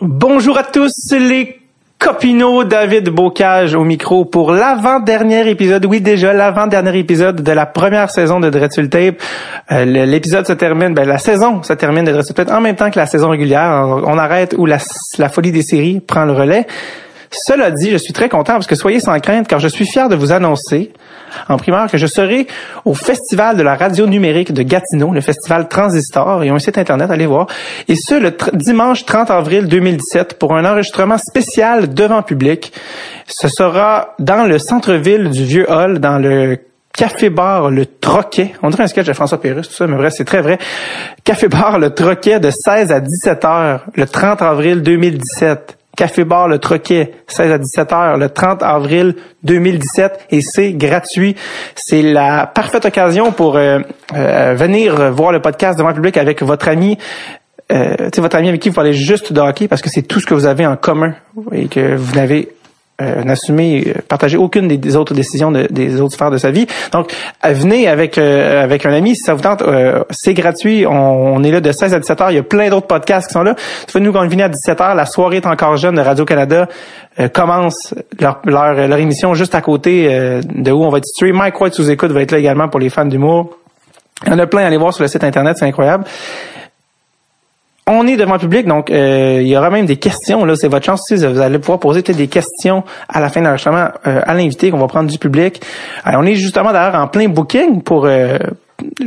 Bonjour à tous les copinots, David Bocage au micro pour l'avant-dernier épisode, oui déjà l'avant-dernier épisode de la première saison de Dreadful Tape. Euh, L'épisode se termine, ben la saison se termine de Dreadful Tape en même temps que la saison régulière. On, arrête où la, la folie des séries prend le relais. Cela dit, je suis très content parce que soyez sans crainte car je suis fier de vous annoncer en primaire que je serai au Festival de la radio numérique de Gatineau, le festival Transistor, et un site internet, allez voir. Et ce, le dimanche 30 avril 2017 pour un enregistrement spécial devant public. Ce sera dans le centre-ville du Vieux Hall, dans le Café-bar Le Troquet. On dirait un sketch de François Pérus, tout ça, mais vrai, c'est très vrai. Café-bar Le Troquet de 16 à 17 heures, le 30 avril 2017. Café Bar Le Troquet, 16 à 17 heures, le 30 avril 2017, et c'est gratuit. C'est la parfaite occasion pour euh, euh, venir voir le podcast devant le public avec votre ami, euh, votre ami avec qui vous parlez juste de hockey, parce que c'est tout ce que vous avez en commun et que vous n'avez euh, n'assumer, euh, partager aucune des, autres décisions des autres sphères de sa vie. Donc, euh, venez avec euh, avec un ami si ça vous tente. c'est gratuit. On, est là de 16 à 17 heures. Il y a plein d'autres podcasts qui sont là. Tu nous quand on à 17 heures, la soirée est encore jeune de Radio Canada commence leur, leur, leur émission juste à côté de où on va être stream. Mike White sous écoute va être là également pour les fans d'humour. Il y en a plein à aller voir sur le site internet, c'est incroyable on est devant le public, donc euh, il y aura même des questions. Là, c'est votre chance aussi. Vous allez pouvoir poser peut-être des questions à la fin de l'enregistrement euh, à l'invité qu'on va prendre du public. on est justement d'ailleurs en plein booking pour euh,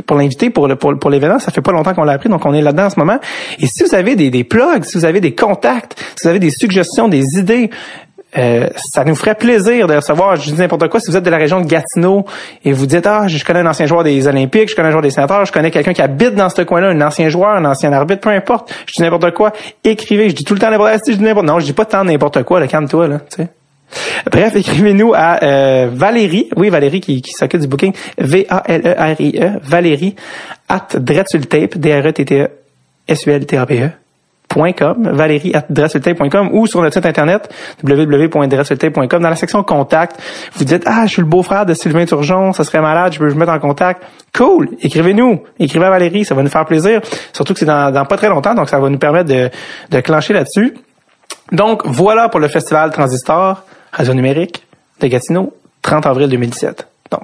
pour l'invité pour le pour, pour l'événement. Ça fait pas longtemps qu'on l'a appris, donc on est là-dedans en ce moment. Et si vous avez des, des plugs, si vous avez des contacts, si vous avez des suggestions, des idées, euh, ça nous ferait plaisir de recevoir, je dis n'importe quoi, si vous êtes de la région de Gatineau et vous dites, ah, je connais un ancien joueur des Olympiques, je connais un joueur des sénateurs, je connais quelqu'un qui habite dans ce coin-là, un ancien joueur, un ancien arbitre, peu importe, je dis n'importe quoi, écrivez, je dis tout le temps n'importe quoi, je dis n'importe non, je dis pas tant n'importe quoi, calme-toi, là, tu sais. Bref, écrivez-nous à euh, Valérie, oui Valérie qui, qui s'occupe du booking, V-A-L-E-R-I-E, e, Valérie, at Dretsultape, D-R-E-T-T-E, S-U-L-T-A-P-E, valérie@dresseltape.com ou sur notre site internet www.dresseltape.com dans la section contact, vous dites ah, je suis le beau-frère de Sylvain Turgeon, ça serait malade, je peux me mettre en contact. Cool, écrivez-nous, écrivez à Valérie, ça va nous faire plaisir, surtout que c'est dans, dans, pas très longtemps donc ça va nous permettre de de clencher là-dessus. Donc voilà pour le festival Transistor Radio numérique de Gatineau 30 avril 2017. Donc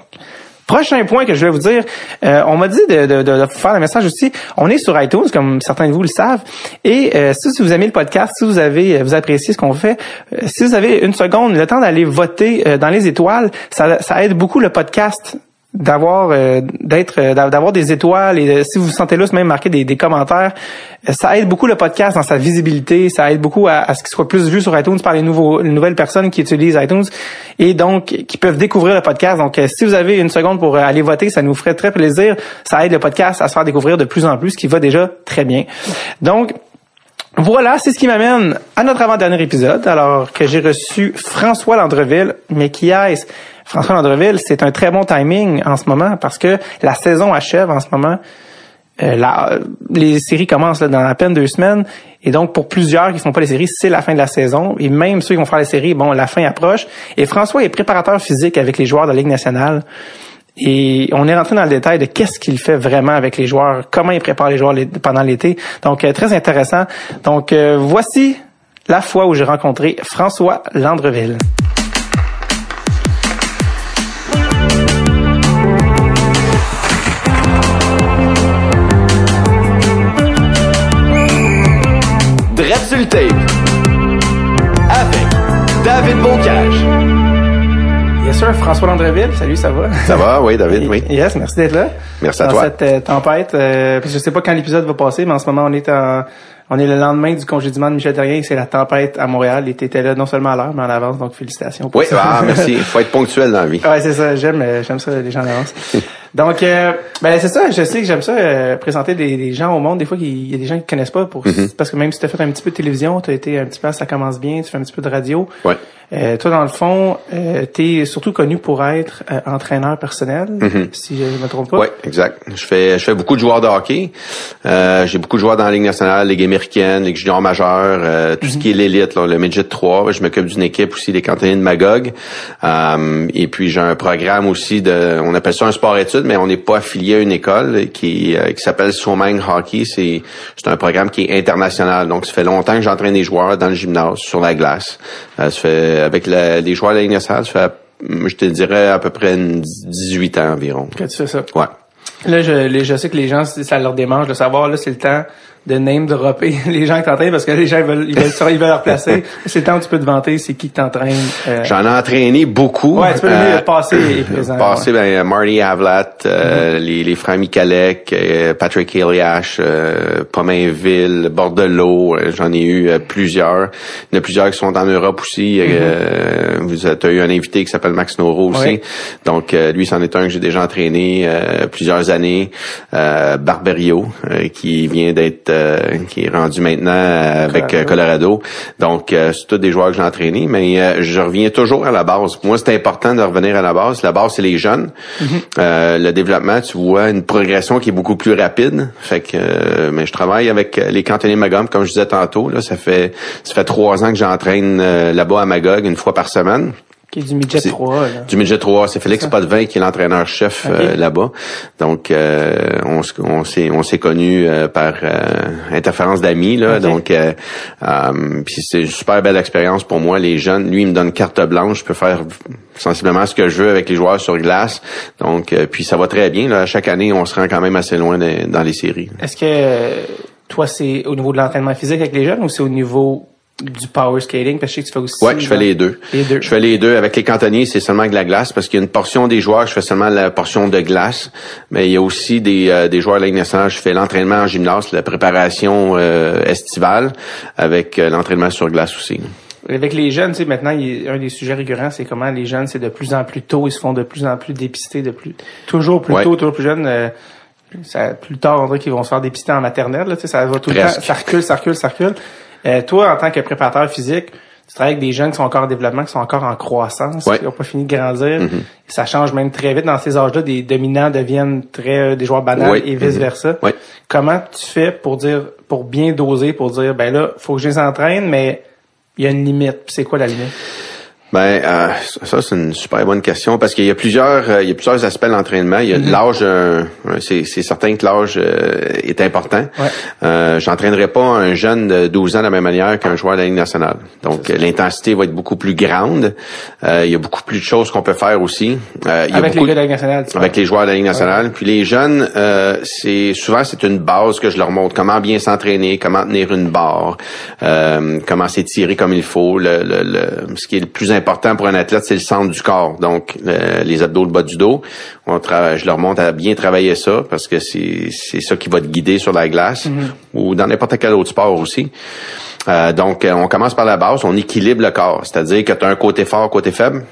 Prochain point que je vais vous dire, euh, on m'a dit de, faire le message aussi. On est sur iTunes, comme certains de vous le savent. Et euh, si vous aimez le podcast, si vous avez vous appréciez ce qu'on fait, euh, si vous avez une seconde, le temps d'aller voter dans les étoiles, ça aide beaucoup le podcast d'avoir euh, d'être euh, d'avoir des étoiles et si vous vous sentez là même marquer des, des, commentaires ça aide beaucoup le podcast dans sa visibilité ça aide beaucoup à, ce qu'il soit plus vu sur iTunes par les nouveaux les nouvelles personnes qui utilisent iTunes et donc qui peuvent découvrir le podcast. Donc euh, si vous avez une seconde pour aller voter ça nous ferait très plaisir. Ça aide le podcast à se faire découvrir de plus en plus ce qui va déjà très bien. Donc voilà, c'est ce qui m'amène à notre avant-dernier épisode, alors que j'ai reçu François Landreville, mais qui est François Landreville, c'est un très bon timing en ce moment parce que la saison achève en ce moment. Euh, les séries commencent dans à peine deux semaines et donc pour plusieurs qui font pas les séries, c'est la fin de la saison et même ceux qui vont faire les séries, bon, la fin approche. Et François est préparateur physique avec les joueurs de la Ligue nationale. Et on est rentré dans le détail de qu'est-ce qu'il fait vraiment avec les joueurs, comment il prépare les joueurs pendant l'été. Donc, euh, très intéressant. Donc, euh, voici la fois où j'ai rencontré François Landreville. François Landreville, salut, ça va? Ça va, oui, David, oui. Yes, merci d'être là. Merci à dans toi. cette euh, tempête, euh, je sais pas quand l'épisode va passer, mais en ce moment, on est en, on est le lendemain du congédiement de Michel Terrien, c'est la tempête à Montréal. Il était là non seulement à l'heure, mais en avance, donc félicitations. oui, ah, merci. Il faut être ponctuel dans la vie. Ouais, c'est ça. J'aime, euh, j'aime ça, les gens en avance. donc, euh, ben c'est ça. Je sais que j'aime ça euh, présenter des, gens au monde. Des fois, il y a des gens qui connaissent pas, pour mm-hmm. parce que même si tu as fait un petit peu de télévision, tu as été un petit peu, ça commence bien, tu fais un petit peu de radio. Ouais. Euh, toi, dans le fond, euh, tu es surtout connu pour être euh, entraîneur personnel, mm-hmm. si je ne me trompe pas. Oui, exact. Je fais je fais beaucoup de joueurs de hockey. Euh, j'ai beaucoup de joueurs dans la Ligue nationale, Ligue américaine, Ligue junior majeure, tout ce mm-hmm. qui est l'élite, le midget 3. Je m'occupe d'une équipe aussi, les cantines de Magog. et puis j'ai un programme aussi de, on appelle ça un sport-études mais on n'est pas affilié à une école qui, euh, qui s'appelle Swomang Hockey. C'est, c'est un programme qui est international. Donc, ça fait longtemps que j'entraîne des joueurs dans le gymnase, sur la glace. Euh, ça fait, avec les joueurs de la Ligue nationale, ça fait, je te dirais, à peu près 18 ans environ. Que tu fais ça. Ouais. Là, je, je sais que les gens, ça leur démange de savoir, là, c'est le temps de name dropper les gens qui t'entraînent parce que les gens ils veulent ils veulent, ils veulent leur placer. c'est le temps où tu peux te vanter, c'est qui t'entraîne. Euh... J'en ai entraîné beaucoup. Ouais, tu peux euh, le passer et présent. Ouais. ben, Marty Havlat, euh, mm-hmm. les, les frères Michalek, euh, Patrick Eliash, euh, Pomainville, Bordelot, euh, j'en ai eu plusieurs. Il y en a plusieurs qui sont en Europe aussi. Mm-hmm. vous avez eu un invité qui s'appelle Max Noro aussi. Oui. Donc lui, c'en est un que j'ai déjà entraîné plusieurs années. Barberio, qui vient d'être euh, qui est rendu maintenant avec euh, Colorado. Donc, euh, c'est tous des joueurs que j'ai entraînés, mais je reviens toujours à la base. Pour moi, c'est important de revenir à la base. La base, c'est les jeunes. Mm-hmm. le développement, tu vois une progression qui est beaucoup plus rapide. Fait que, mais je travaille avec les cantonniers Magog, comme je disais tantôt. Là, ça fait ça fait trois ans que j'entraîne là-bas à Magog une fois par semaine. Qui est du midget 3. Là. Du midget 3, c'est Félix Potvin qui est l'entraîneur-chef okay. euh, là-bas. Donc, euh, on, on s'est on s'est connus euh, par interférence d'amis là. Okay. Donc, puis c'est une super belle expérience pour moi. Les jeunes, lui, il me donne carte blanche. Je peux faire sensiblement ce que je veux avec les joueurs sur glace. Donc, puis ça va très bien. Là. Chaque année, on se rend quand même assez loin de, dans les séries. Est-ce que toi, c'est au niveau de l'entraînement physique avec les jeunes ou c'est au niveau du power skating parce que je sais que tu fais aussi ouais je fais les deux. les deux je fais les deux avec les cantonniers c'est seulement de la glace parce qu'il y a une portion des joueurs je fais seulement la portion de glace mais il y a aussi des, euh, des joueurs de Ligue je fais l'entraînement en gymnase la préparation euh, estivale avec euh, l'entraînement sur glace aussi avec les jeunes, tu sais, maintenant, il y a un des sujets récurrents, c'est comment les jeunes, c'est de plus en plus tôt, ils se font de plus en plus dépister, de plus, toujours plus Ouais. tôt, toujours plus jeunes. euh, ça, plus tard, on dirait qu'ils vont se faire dépister en maternelle, là, tu sais, ça va tout le Presque. temps, ça recule, ça recule, ça recule. Euh, toi, en tant que préparateur physique, tu travailles avec des jeunes qui sont encore en développement, qui sont encore en croissance, Ouais. qui n'ont pas fini de grandir. Mhm. Ça change même très vite. Dans ces âges-là, des dominants deviennent très euh, des joueurs banals Ouais. et vice-versa. Ouais. Comment tu fais pour dire, pour bien doser, pour dire, ben là, faut que je les entraîne, mais il y a une limite. C'est quoi la limite? Ben euh, ça c'est une super bonne question parce qu'il y a plusieurs euh, il y a plusieurs aspects de l'entraînement. Il y a Mhm. l'âge, euh, c'est c'est certain que l'âge euh, est important. Ouais. Euh, J'entraînerai pas un jeune de 12 ans de la même manière qu'un joueur de la Ligue nationale. Donc l'intensité va être beaucoup plus grande. Euh, il y a beaucoup plus de choses qu'on peut faire aussi. Euh, il y a Avec les beaucoup gars de la Ligue nationale, avec les joueurs de la Ligue nationale. Puis les jeunes, euh, c'est souvent c'est une base que je leur montre comment bien s'entraîner, comment tenir une barre, euh, comment s'étirer comme il faut. Le, le, le- ce qui est le plus important pour un athlète, c'est le centre du corps. Donc le- les abdos, le bas du dos. On travaille, je leur montre à bien travailler ça parce que c'est ça qui va te guider sur la glace ou dans n'importe quel autre sport aussi. Euh, donc, euh, on commence par la base, on équilibre le corps, c'est-à-dire que tu as un côté fort, côté faible.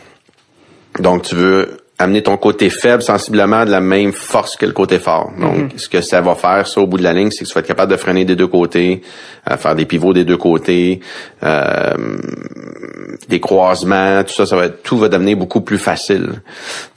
Donc, tu veux amener ton côté faible sensiblement de la même force que le côté fort. Donc, ce que ça va faire, ça, au bout de la ligne, c'est que tu vas être capable de freiner des deux côtés, euh, faire des pivots des deux côtés, euh, des croisements, tout ça, ça va être, tout va devenir beaucoup plus facile.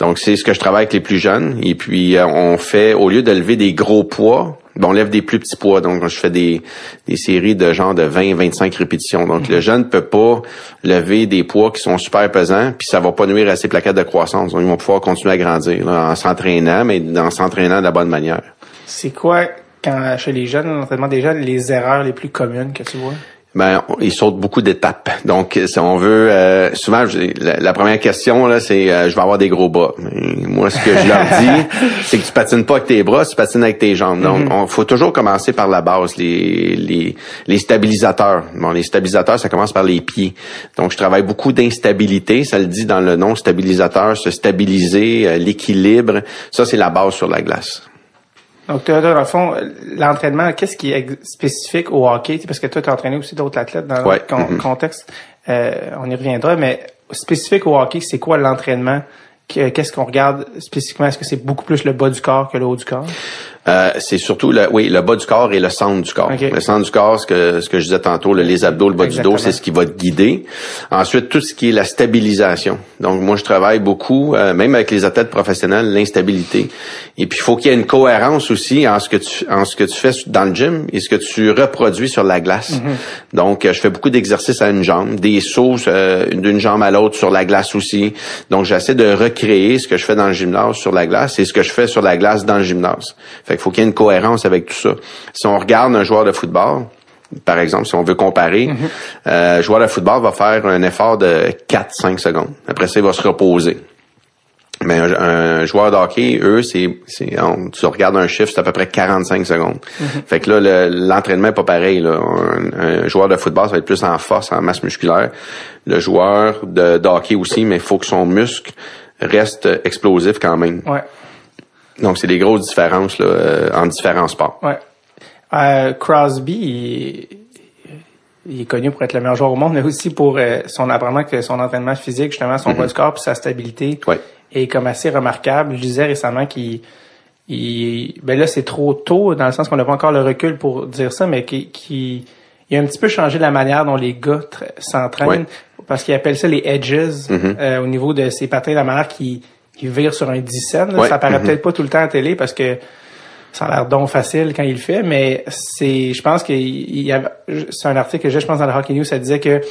Donc, c'est ce que je travaille avec les plus jeunes. Et puis, euh, on fait, au lieu de lever des gros poids, on lève des plus petits poids. Donc, je fais des, des séries de genre de 20-25 répétitions. Donc, le jeune peut pas lever des poids qui sont super pesants, puis ça va pas nuire à ses plaquettes de croissance. Donc, ils vont pouvoir continuer à grandir là, en s'entraînant, mais en s'entraînant de la bonne manière. C'est quoi, quand chez les jeunes, l'entraînement des jeunes, les erreurs les plus communes que tu vois? Ben, ils sautent beaucoup d'étapes. Donc, si on veut, euh, souvent, la, la première question là, c'est, euh, je vais avoir des gros bras. Et moi, ce que je leur dis, c'est que tu patines pas avec tes bras, tu patines avec tes jambes. Donc, on faut toujours commencer par la base, les les, les stabilisateurs. Bon, les stabilisateurs, ça commence par les pieds. Donc, je travaille beaucoup d'instabilité. Ça le dit dans le nom, stabilisateur, se stabiliser, euh, l'équilibre. Ça, c'est la base sur la glace. Donc, toi, dans le fond, l'entraînement, qu'est-ce qui est spécifique au hockey? Parce que toi, tu as entraîné aussi d'autres athlètes dans Ouais. le con- Mhm. contexte. Euh, on y reviendra, mais spécifique au hockey, c'est quoi l'entraînement? Que- Qu'est-ce qu'on regarde spécifiquement? Est-ce que c'est beaucoup plus le bas du corps que le haut du corps? Euh, c'est surtout le, oui, le bas du corps et le centre du corps. Le centre du corps, ce que, ce que je disais tantôt, le- les abdos, le bas Exactement. du dos, c'est ce qui va te guider. Ensuite, tout ce qui est la stabilisation. Donc, moi, je travaille beaucoup, euh, même avec les athlètes professionnels, l'instabilité. Et puis, il faut qu'il y ait une cohérence aussi en ce que tu, en ce que tu fais dans le gym et ce que tu reproduis sur la glace. Mm-hmm. Donc, euh, je fais beaucoup d'exercices à une jambe, des sauts euh, d'une jambe à l'autre sur la glace aussi. Donc, j'essaie de recréer ce que je fais dans le gymnase sur la glace et ce que je fais sur la glace dans le gymnase. Fait qu'il faut qu'il y ait une cohérence avec tout ça. Si on regarde un joueur de football, par exemple, si on veut comparer, euh, un joueur de football va faire un effort de 4-5 secondes. Après ça, il va se reposer. Mais un, un joueur de hockey, eux, c'est, tu regardes un chiffre, c'est à peu près 45 secondes. Fait que là, le- l'entraînement est pas pareil. Là. Un, un joueur de football, ça va être plus en force, en masse musculaire. Le joueur de, de hockey aussi, mais il faut que son muscle reste explosif quand même. Ouais. Donc, c'est des grosses différences là, euh, en différents sports. Ouais. Euh, Crosby, il, il est connu pour être le meilleur joueur au monde, mais aussi pour euh, son apparemment que son entraînement physique, justement, son poids du corps puis sa stabilité Ouais. est comme assez remarquable. Je disais récemment qu'il il, ben là c'est trop tôt dans le sens qu'on n'a pas encore le recul pour dire ça, mais qu'il qu'il- il a un petit peu changé la manière dont les gars tra- s'entraînent Ouais. parce qu'ils appellent ça les edges euh, au niveau de ses patins, la manière qui qui vire sur un 10 cents. Ouais. Ça paraît Mhm. peut-être pas tout le temps à télé parce que ça a l'air donc facile quand il le fait, mais c'est, je pense qu'il il y avait, c'est un article que j'ai, je pense dans le Hockey News, ça disait que,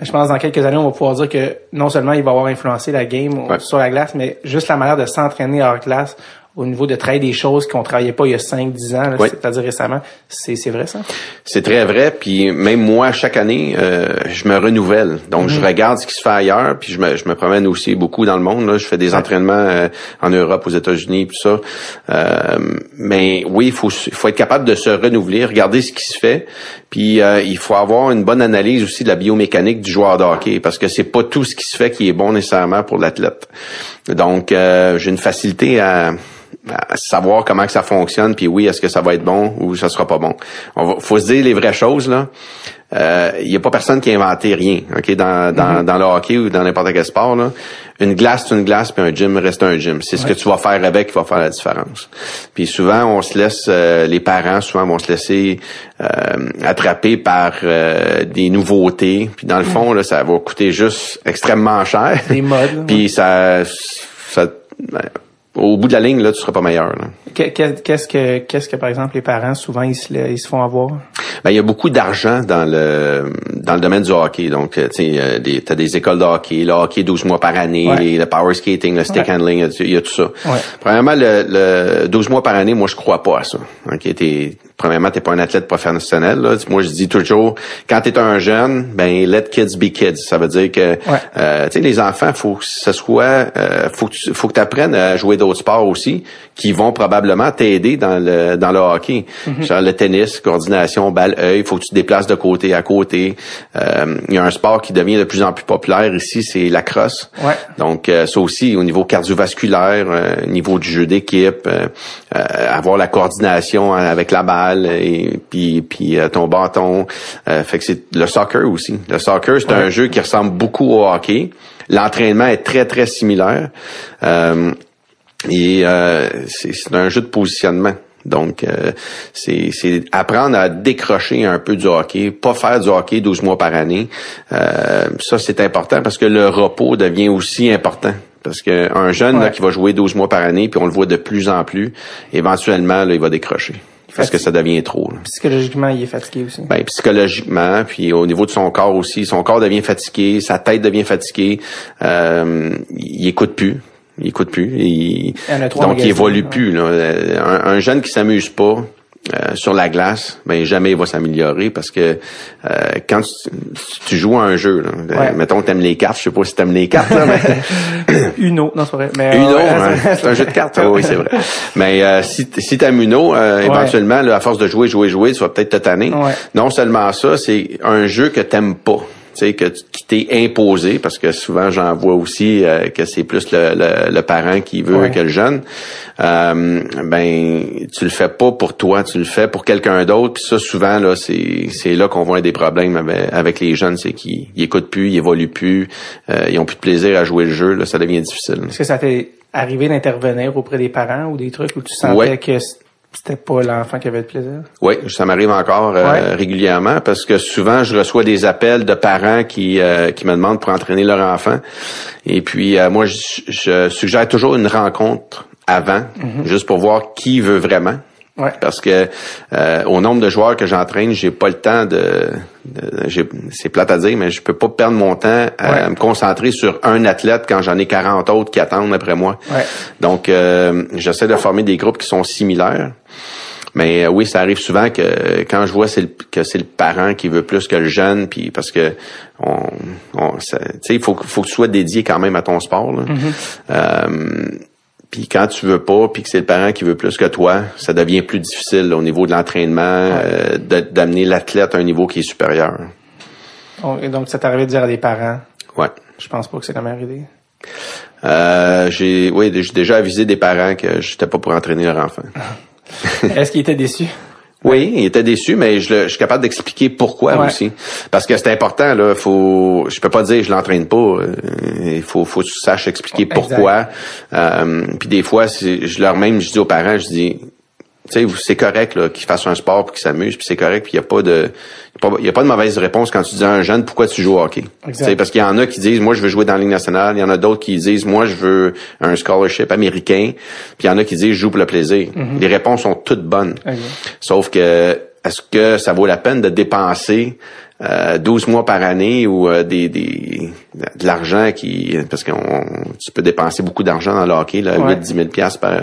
je pense dans quelques années, on va pouvoir dire que non seulement il va avoir influencé la game Ouais. sur la glace, mais juste la manière de s'entraîner hors glace au niveau de travailler des choses qu'on travaillait pas il y a 5-10 ans, Ouais. c'est-à-dire récemment. C'est, c'est vrai ça? C'est très vrai. Puis même moi, chaque année, euh, je me renouvelle. Donc, Mhm. je regarde ce qui se fait ailleurs. Puis je me, je me promène aussi beaucoup dans le monde. Là. Je fais des entraînements euh, en Europe, aux États-Unis, tout ça. Euh, mais oui, il faut, il faut être capable de se renouveler, regarder ce qui se fait. Puis euh, il faut avoir une bonne analyse aussi de la biomécanique du joueur de hockey, parce que c'est pas tout ce qui se fait qui est bon nécessairement pour l'athlète. Donc, euh, j'ai une facilité à savoir comment que ça fonctionne, puis oui, est-ce que ça va être bon ou ça sera pas bon. On va, faut se dire les vraies choses là. Il y a pas personne qui a inventé rien, ok, dans, dans, dans le hockey ou dans n'importe quel sport là. Une glace, c'est une glace, puis un gym reste un gym. C'est ce que tu vas faire avec qui va faire la différence. Puis souvent, on se laisse, euh, les parents souvent vont se laisser euh, attraper par euh, des nouveautés. Puis dans le fond, là, ça va coûter juste extrêmement cher. Des modes, Puis ça, ça ben, au bout de la ligne, là, tu seras pas meilleur. Qu'est-ce que, qu'est-ce que, par exemple, les parents, souvent, ils se, ils se font avoir? Ben, il y a beaucoup d'argent dans le dans le domaine du hockey. Donc, euh, tu sais, euh, des- t'as des écoles de hockey, le hockey 12 mois par année, Ouais. les- le power skating, le stick Ouais. handling, il y a- il y, a tout ça. Ouais. Premièrement, le, le 12 mois par année, moi, je crois pas à ça. T'es, premièrement, t'es pas un athlète professionnel. Là. Moi, je dis toujours, quand t'es un jeune, ben let kids be kids. Ça veut dire que, euh, tu sais, les enfants, faut que ce soit, euh, faut que tu faut que apprennes à jouer d'autres sports aussi, qui vont probablement t'aider dans le dans le hockey. Genre le tennis, coordination, balle œil, faut que tu te déplaces de côté à côté. Euh, Il y a un sport qui devient de plus en plus populaire ici, c'est la crosse. Ouais. Donc euh, ça aussi au niveau cardiovasculaire, euh, au niveau du jeu d'équipe, euh, euh, avoir la coordination avec la balle et puis puis euh, ton bâton. Euh, fait que c'est le soccer aussi. Le soccer c'est un jeu qui ressemble beaucoup au hockey. L'entraînement est très très similaire. Euh, et euh, c'est c'est un jeu de positionnement. Donc, euh, c'est apprendre à décrocher un peu du hockey, pas faire du hockey 12 mois par année. Euh, ça, c'est important parce que le repos devient aussi important. Parce qu'un jeune là, qui va jouer 12 mois par année, puis on le voit de plus en plus, éventuellement, là, il va décrocher. Parce que ça devient trop. là. Psychologiquement, il est fatigué aussi. Ben, psychologiquement, puis au niveau de son corps aussi, son corps devient fatigué, sa tête devient fatiguée, euh, il écoute plus. Il écoute plus. Il, donc, il évolue ouais. plus. Là. Euh, Un, un jeune qui s'amuse pas euh, sur la glace, ben jamais il va s'améliorer parce que euh, quand tu, tu joues à un jeu, là, euh, Ouais. mettons que t'aimes les cartes, je sais pas si t'aimes les cartes, là, mais Uno, non, c'est vrai. Mais, Uno, hein, c'est un jeu de cartes. Oui, c'est vrai. Mais euh, si, si t'aimes Uno, euh, éventuellement, là, à force de jouer, jouer, jouer, tu vas peut-être te tanner. Ouais. Non seulement ça, c'est un jeu que t'aimes pas. Tu sais, que, tu- qui t'est imposé, parce que souvent j'en vois aussi euh, que c'est plus le, le, le parent qui veut Ouais. que le jeune. Euh, ben, tu le fais pas pour toi, tu le fais pour quelqu'un d'autre. Puis ça, souvent là, c'est c'est là qu'on voit des problèmes avec, avec les jeunes, c'est qu'ils ils écoutent plus, ils évoluent plus, euh, ils ont plus de plaisir à jouer le jeu. Là, ça devient difficile. Est-ce que ça t'est arrivé d'intervenir auprès des parents ou des trucs où tu sentais Ouais. que c'était pas l'enfant qui avait le plaisir? Oui, ça m'arrive encore euh, Ouais. régulièrement parce que souvent je reçois des appels de parents qui euh, qui me demandent pour entraîner leur enfant. Et puis euh, moi je, je suggère toujours une rencontre avant, juste pour voir qui veut vraiment. Ouais. Parce que euh, au nombre de joueurs que j'entraîne, j'ai pas le temps de, de- c'est plate à dire, mais je peux pas perdre mon temps à Ouais. me concentrer sur un athlète quand j'en ai 40 autres qui attendent après moi. Ouais. Donc euh, j'essaie de former des groupes qui sont similaires. Mais euh, oui, ça arrive souvent que quand je vois c'est le- que c'est le parent qui veut plus que le jeune, puis parce que on, on tu sais, il faut, que- faut que tu sois dédié quand même à ton sport. là. Euh, puis quand tu veux pas, puis que c'est le parent qui veut plus que toi, ça devient plus difficile là, au niveau de l'entraînement, euh, d'amener l'athlète à un niveau qui est supérieur. Et donc, ça arrivé de dire à des parents, Ouais. je pense pas que c'est la meilleure idée. Euh, j'ai oui, j'ai déjà avisé des parents que j'étais pas pour entraîner leur enfant. Est-ce qu'ils étaient déçus? Oui, il était déçu, mais je, le- je suis capable d'expliquer pourquoi Ouais. aussi. Parce que c'est important, là. Faut, je peux pas dire je l'entraîne pas. euh, Il faut, faut que tu saches expliquer Exact. pourquoi. Euh, puis des fois, je leur même, je dis aux parents, je dis, c'est correct là qu'ils fassent un sport puis qu'ils s'amusent, puis c'est correct, puis il y a pas de, il y a pas de mauvaise réponse quand tu dis à un jeune pourquoi tu joues au hockey? Tu parce qu'il y en a qui disent moi je veux jouer dans la ligue nationale, il y en a d'autres qui disent moi je veux un scholarship américain, puis il y en a qui disent je joue pour le plaisir. Les réponses sont toutes bonnes. Sauf que est-ce que ça vaut la peine de dépenser euh, 12 mois par année ou euh, des, des de l'argent qui parce qu'on tu peux dépenser beaucoup d'argent dans le hockey là, Ouais. 8 10 000 pièces par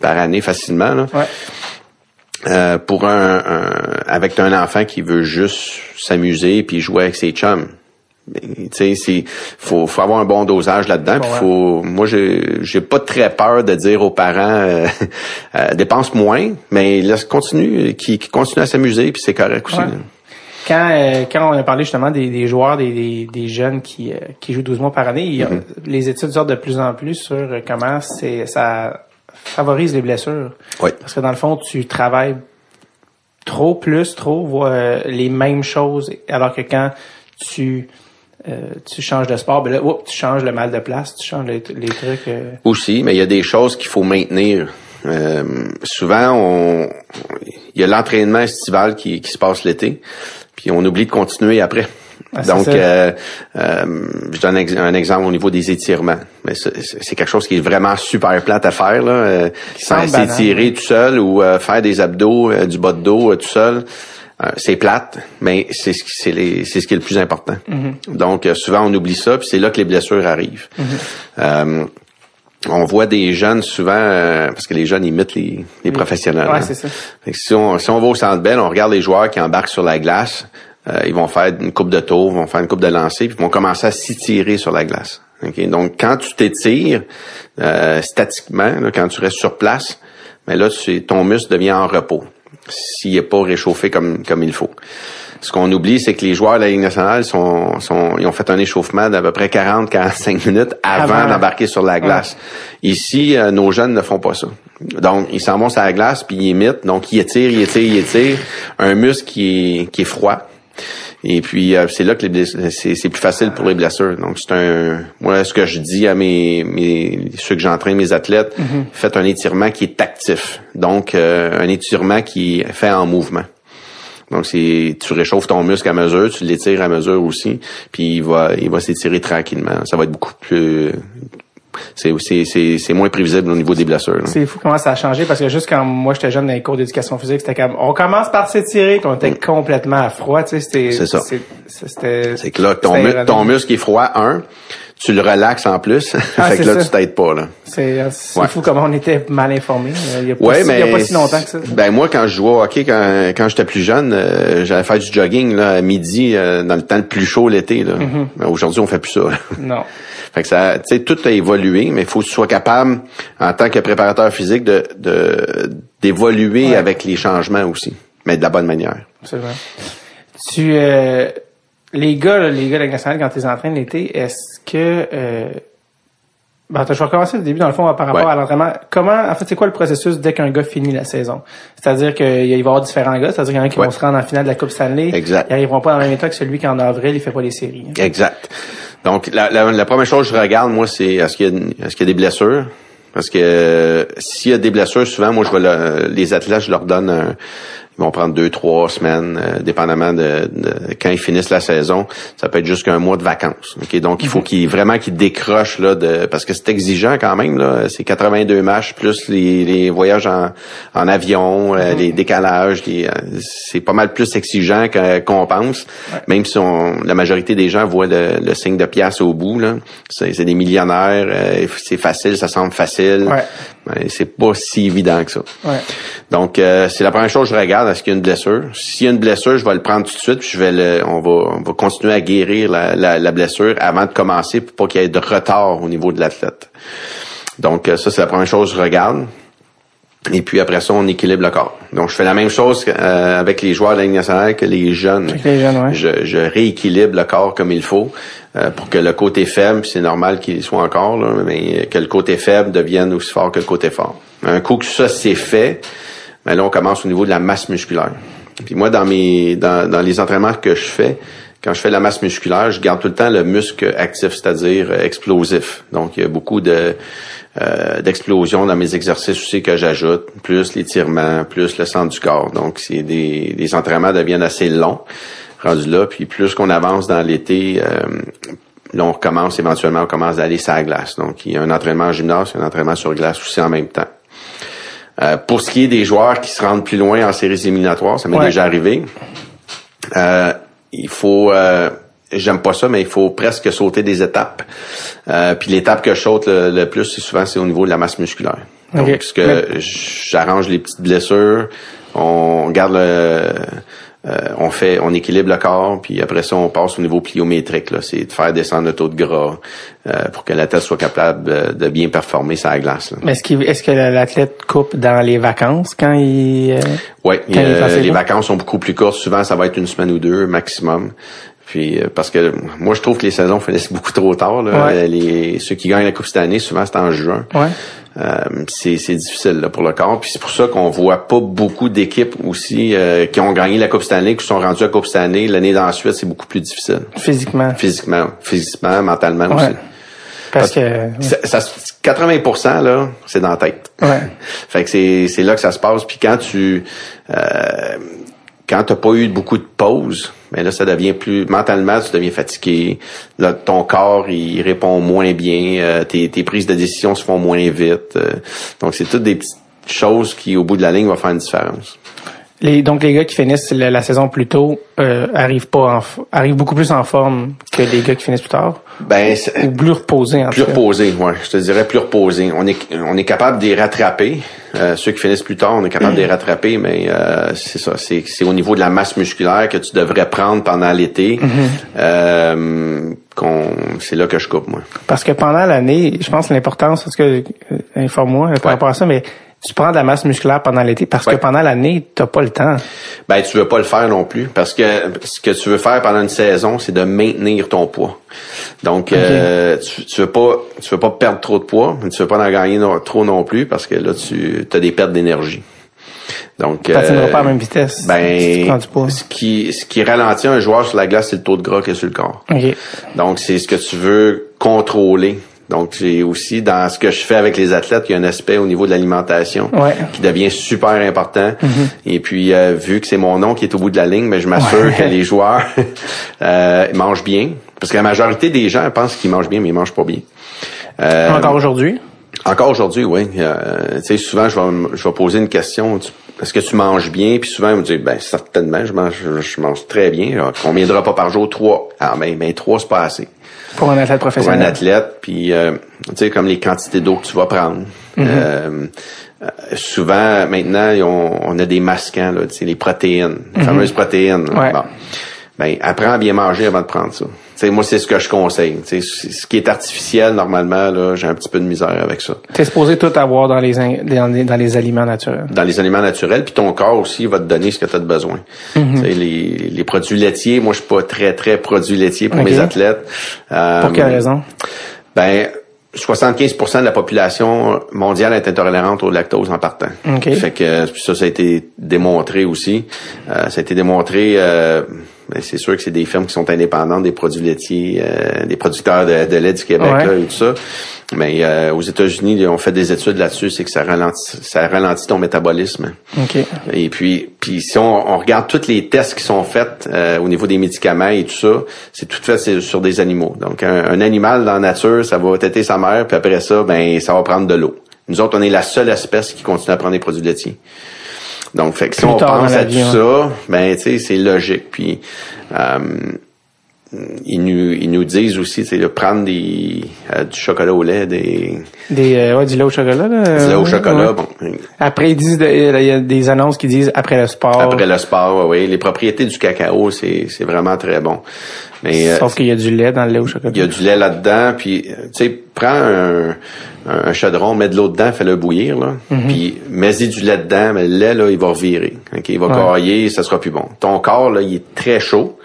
par année facilement là. Ouais. Euh, pour un, un- avec un enfant qui veut juste s'amuser puis jouer avec ses chums. Tu sais, c'est faut faut avoir un bon dosage là-dedans. Ouais. faut, moi, j'ai j'ai pas très peur de dire aux parents euh, euh, dépense moins, mais laisse continue, qui, qui continue à s'amuser puis c'est correct aussi. Ouais. Quand, euh, quand on a parlé justement des, des joueurs, des, des, des jeunes qui, euh, qui jouent 12 mois par année, Mm-hmm. les études sortent de plus en plus sur euh, comment c'est ça favorise les blessures. Oui. Parce que dans le fond, tu travailles trop plus, trop euh, les mêmes choses, alors que quand tu euh, tu changes de sport, ben là, oups, tu changes le mal de place, tu changes les, les trucs. euh, Aussi, mais il y a des choses qu'il faut maintenir. Euh, souvent, on, il y a l'entraînement estival qui, qui se passe l'été, puis on oublie de continuer après. Ah, Donc, euh, euh, je donne un exemple au niveau des étirements. Mais c'est quelque chose qui est vraiment super plate à faire, là, euh, sans s'étirer tout seul ou euh, faire des abdos, euh, du bas de dos euh, tout seul. C'est plate, mais c'est ce qui c'est ce qui est le plus important. Mm-hmm. Donc souvent on oublie ça, puis c'est là que les blessures arrivent. Euh, on voit des jeunes souvent euh, parce que les jeunes imitent les, les professionnels. Ouais, hein. c'est ça. Si on si on va au Centre Bell, on regarde les joueurs qui embarquent sur la glace, euh, ils vont faire une coupe de tours, ils vont faire une coupe de lancer, puis ils vont commencer à s'étirer sur la glace. Ok, Donc quand tu t'étires euh, statiquement, là, quand tu restes sur place, mais là tu- ton muscle devient en repos s'il n'est pas réchauffé comme comme il faut. Ce qu'on oublie, c'est que les joueurs de la Ligue nationale sont, sont, ils ont fait un échauffement d'à peu près 40-45 minutes avant, Avant. d'embarquer sur la glace. Ici, euh, nos jeunes ne font pas ça. Donc, ils s'en vont sur la glace, puis ils imitent. Donc, ils étirent, ils étirent, ils étirent. Un muscle qui est, qui est froid. Et puis, euh, c'est là que les c'est, c'est plus facile pour les blessures. Donc, c'est un... Moi, ce que je dis à mes, mes ceux que j'entraîne, mes athlètes, faites un étirement qui est actif. Donc, euh, un étirement qui est fait en mouvement. Donc c'est tu réchauffes ton muscle à mesure, tu l'étires à mesure aussi, puis il va il va s'étirer tranquillement. Ça va être beaucoup plus c'est c'est c'est c'est moins prévisible au niveau des blessures. C'est fou comment ça a changé parce que juste quand moi j'étais jeune dans les cours d'éducation physique, c'était comme on commence par s'étirer, puis on était complètement à froid, tu sais, c'était Mm. C'est ça. C'était C'est que là ton mu- ton muscle est froid un, tu le relaxes en plus, Ah, fait que là ça. tu t'aides pas là. C'est c'est Ouais. fou comment on était mal informés. Il y a Ouais, si, a pas si longtemps que ça. Ben moi quand je jouais au hockey quand quand j'étais plus jeune, euh, j'allais faire du jogging là à midi euh, dans le temps le plus chaud l'été là. Mais Aujourd'hui on fait plus ça. là. Non. Fait que ça, tu sais, tout a évolué, mais il faut que tu sois capable, en tant que préparateur physique, de, de d'évoluer Ouais. avec les changements aussi, mais de la bonne manière. Absolument. Tu euh, les gars, les gars de la nationale, quand tu les entraînes l'été, est-ce que euh, ben, je vais recommencer le début dans le fond par rapport Ouais. à l'entraînement. Comment, en fait, c'est quoi le processus dès qu'un gars finit la saison? C'est-à-dire qu'il va y avoir différents gars, c'est-à-dire qu'il y en a qui Ouais. vont se rendre en finale de la Coupe Stanley. Exact. Ils arriveront pas dans le même état que celui qui en avril, il fait pas les séries. Exact. Donc, la, la, la première chose que je regarde, moi, c'est est-ce qu'il y, qu'il y a des blessures? Parce que euh, s'il y a des blessures, souvent, moi, je vais le- les athlètes, je leur donne un, ils vont prendre deux, trois semaines, euh, dépendamment de, de quand ils finissent la saison. Ça peut être jusqu'à un mois de vacances. Donc il faut qu'ils vraiment qu'ils décrochent là, de, parce que c'est exigeant quand même. Là, c'est 82 matchs plus les, les voyages en, en avion, euh, les décalages. les, euh, c'est pas mal plus exigeant qu'on pense. Même si on, la majorité des gens voient le, le signe de pièce au bout. Là, c'est, c'est des millionnaires. euh, c'est facile, ça semble facile. Ouais. Mais c'est pas si évident que ça. Ouais. Donc, euh, c'est la première chose que je regarde, est-ce qu'il y a une blessure? S'il y a une blessure, je vais le prendre tout de suite, puis je vais le, on va, on va continuer à guérir la, la, la blessure avant de commencer pour pas qu'il y ait de retard au niveau de l'athlète. Donc, euh, ça, c'est la première chose que je regarde. Et puis après ça, on équilibre le corps. Donc, je fais la même chose euh, avec les joueurs de la Ligue nationale que les jeunes. Avec les jeunes, ouais. je, je rééquilibre le corps comme il faut euh, pour que le côté faible, c'est normal qu'il soit encore, là, mais que le côté faible devienne aussi fort que le côté fort. Un coup que ça c'est fait, ben là on commence au niveau de la masse musculaire. Puis moi dans mes dans, dans les entraînements que je fais, quand je fais la masse musculaire, je garde tout le temps le muscle actif, c'est-à-dire euh, explosif. Donc il y a beaucoup de euh, d'explosion dans mes exercices aussi que j'ajoute, plus l'étirement, plus le centre du corps. Donc c'est des les entraînements deviennent assez longs rendu là, puis plus qu'on avance dans l'été, euh, là on recommence éventuellement, on commence à aller sur la glace. Donc il y a un entraînement en gymnase, un entraînement sur glace aussi en même temps. Euh, pour ce qui est des joueurs qui se rendent plus loin en séries éliminatoires, ça m'est Ouais. déjà arrivé. Euh, il faut, euh, j'aime pas ça, mais il faut presque sauter des étapes. Euh, puis l'étape que je saute le, le plus, c'est souvent c'est au niveau de la masse musculaire. Donc, Ok. ce que j'arrange les petites blessures, on garde le, euh, on fait, on équilibre le corps, puis après ça, on passe au niveau pliométrique. C'est de faire descendre le taux de gras euh, pour que la tête soit capable de, de bien performer la glace. Là. Mais est-ce, qu'il- est-ce que l'athlète coupe dans les vacances quand il... euh, Oui, euh, les vacances sont beaucoup plus courtes. Souvent, ça va être une semaine ou deux maximum. Puis euh, parce que moi, je trouve que les saisons finissent beaucoup trop tard. Là. Ouais. Euh, Les, ceux qui gagnent la Coupe cette année, souvent, c'est en juin. Ouais. Euh, c'est, difficile là, pour le corps. Puis c'est pour ça qu'on voit pas beaucoup d'équipes aussi euh, qui ont gagné la Coupe cette année, qui sont rendues à la Coupe cette année. L'année d'ensuite, c'est beaucoup plus difficile. Physiquement. Physiquement, physiquement, mentalement Ouais. aussi. Parce que... Ça, ça- 80% là, c'est dans la tête. Ouais. Fait que c'est c'est là que ça se passe. Puis quand tu euh, quand t'as pas eu beaucoup de pauses, mais là ça devient plus mentalement tu deviens fatigué. Là, ton corps il répond moins bien. euh, tes, tes prises de décision se font moins vite. euh, donc c'est toutes des petites choses qui au bout de la ligne vont faire une différence. Les, donc les gars qui finissent la, la saison plus tôt euh, arrivent pas en, arrivent beaucoup plus en forme que les gars qui finissent plus tard? Ben c'est- ou plus reposés en Plus tout cas? reposé, ouais. Je te dirais plus reposé. On est, on est capable de les rattraper. Euh, ceux qui finissent plus tard, on est capable les rattraper, mais euh, c'est ça. C'est, c'est au niveau de la masse musculaire que tu devrais prendre pendant l'été. euh, qu'on, c'est là que je coupe, moi. Parce que pendant l'année, je pense que l'importance, parce que euh, informe-moi par Ouais. rapport à ça, mais tu prends de la masse musculaire pendant l'été parce Ouais. que pendant l'année, t'as pas le temps. Ben, tu veux pas le faire non plus, parce que ce que tu veux faire pendant une saison, c'est de maintenir ton poids. Donc, euh, tu, tu veux pas, tu veux pas perdre trop de poids, mais tu veux pas en gagner trop non plus, parce que là, tu as des pertes d'énergie. Donc, Tu euh, pas à la même vitesse. si tu Ben, du ce qui, ce qui ralentit un joueur sur la glace, c'est le taux de gras qu'il y a sur le corps. OK. Donc, c'est ce que tu veux contrôler. Donc, c'est aussi dans ce que je fais avec les athlètes, il y a un aspect au niveau de l'alimentation Ouais. qui devient super important. Et puis, euh, vu que c'est mon nom qui est au bout de la ligne, mais je m'assure Ouais. que les joueurs euh, mangent bien. Parce que la majorité des gens pensent qu'ils mangent bien, mais ils mangent pas bien. Euh, Encore aujourd'hui? encore aujourd'hui, oui. Euh, tu sais, souvent, je vais, je vais poser une question. Est-ce que tu manges bien? Puis souvent, ils me disent, ben certainement, je mange, je mange très bien. Alors, Combien de repas par jour? Trois. Ah, ben, ben trois, c'est pas assez. Pour un athlète Pour un professionnel. athlète, puis euh, tu sais, comme les quantités d'eau que tu vas prendre. Euh, euh, souvent, maintenant, on, on a des masquants, là, tu sais, les protéines, les fameuses protéines. là. Ouais. Bon. Ben, apprends à bien manger avant de prendre ça. Tu sais, moi, c'est ce que je conseille. Tu sais, c- ce qui est artificiel, normalement, là, j'ai un petit peu de misère avec ça. T'es supposé tout avoir dans les, dans les, dans les aliments naturels. dans les aliments naturels, puis ton corps aussi va te donner ce que tu as de besoin. Mhm. Les, les produits laitiers, moi je suis pas très très produit laitier pour mes athlètes. Euh, Pour quelle raison? Ben 75% de la population mondiale est intolérante au lactose en partant. Ok. Fait que puis ça, ça a été démontré aussi. Euh, ça a été démontré euh, ben, c'est sûr que c'est des firmes qui sont indépendantes des produits laitiers, euh, des producteurs de, de lait du Québec Ouais. là, et tout ça. Mais euh, aux États-Unis, ont fait des études là-dessus, c'est que ça ralentit, ça ralentit ton métabolisme. OK. Et puis, puis si on, on regarde tous les tests qui sont faits euh, au niveau des médicaments et tout ça, c'est tout fait sur des animaux. Donc, un, un animal dans la nature, ça va têter sa mère, puis après ça, ben, ça va prendre de l'eau. Nous autres, on est la seule espèce qui continue à prendre des produits laitiers. Donc, fait que si Plus on pense à tout hein. ça, ben, tu sais, c'est logique. Puis, euh, ils nous, ils nous disent aussi, de prendre des, euh, du chocolat au lait, des, Des, euh, ouais, du lait au chocolat, là. du lait au Ouais. chocolat, bon, Après, ils disent, il y a des annonces qui disent après le sport. Après le sport, oui. Les propriétés du cacao, c'est, c'est vraiment très bon. Mais euh, Sauf qu'il y a du lait dans le lait au chocolat. il y a du lait là-dedans, puis tu sais, prends un, un, chaudron, mets de l'eau dedans, fais-le bouillir, là, puis mets-y du lait dedans, mais le lait, là, il va revirer. OK? Il va Ouais. cailler, ça sera plus bon. Ton corps, là, il est très chaud.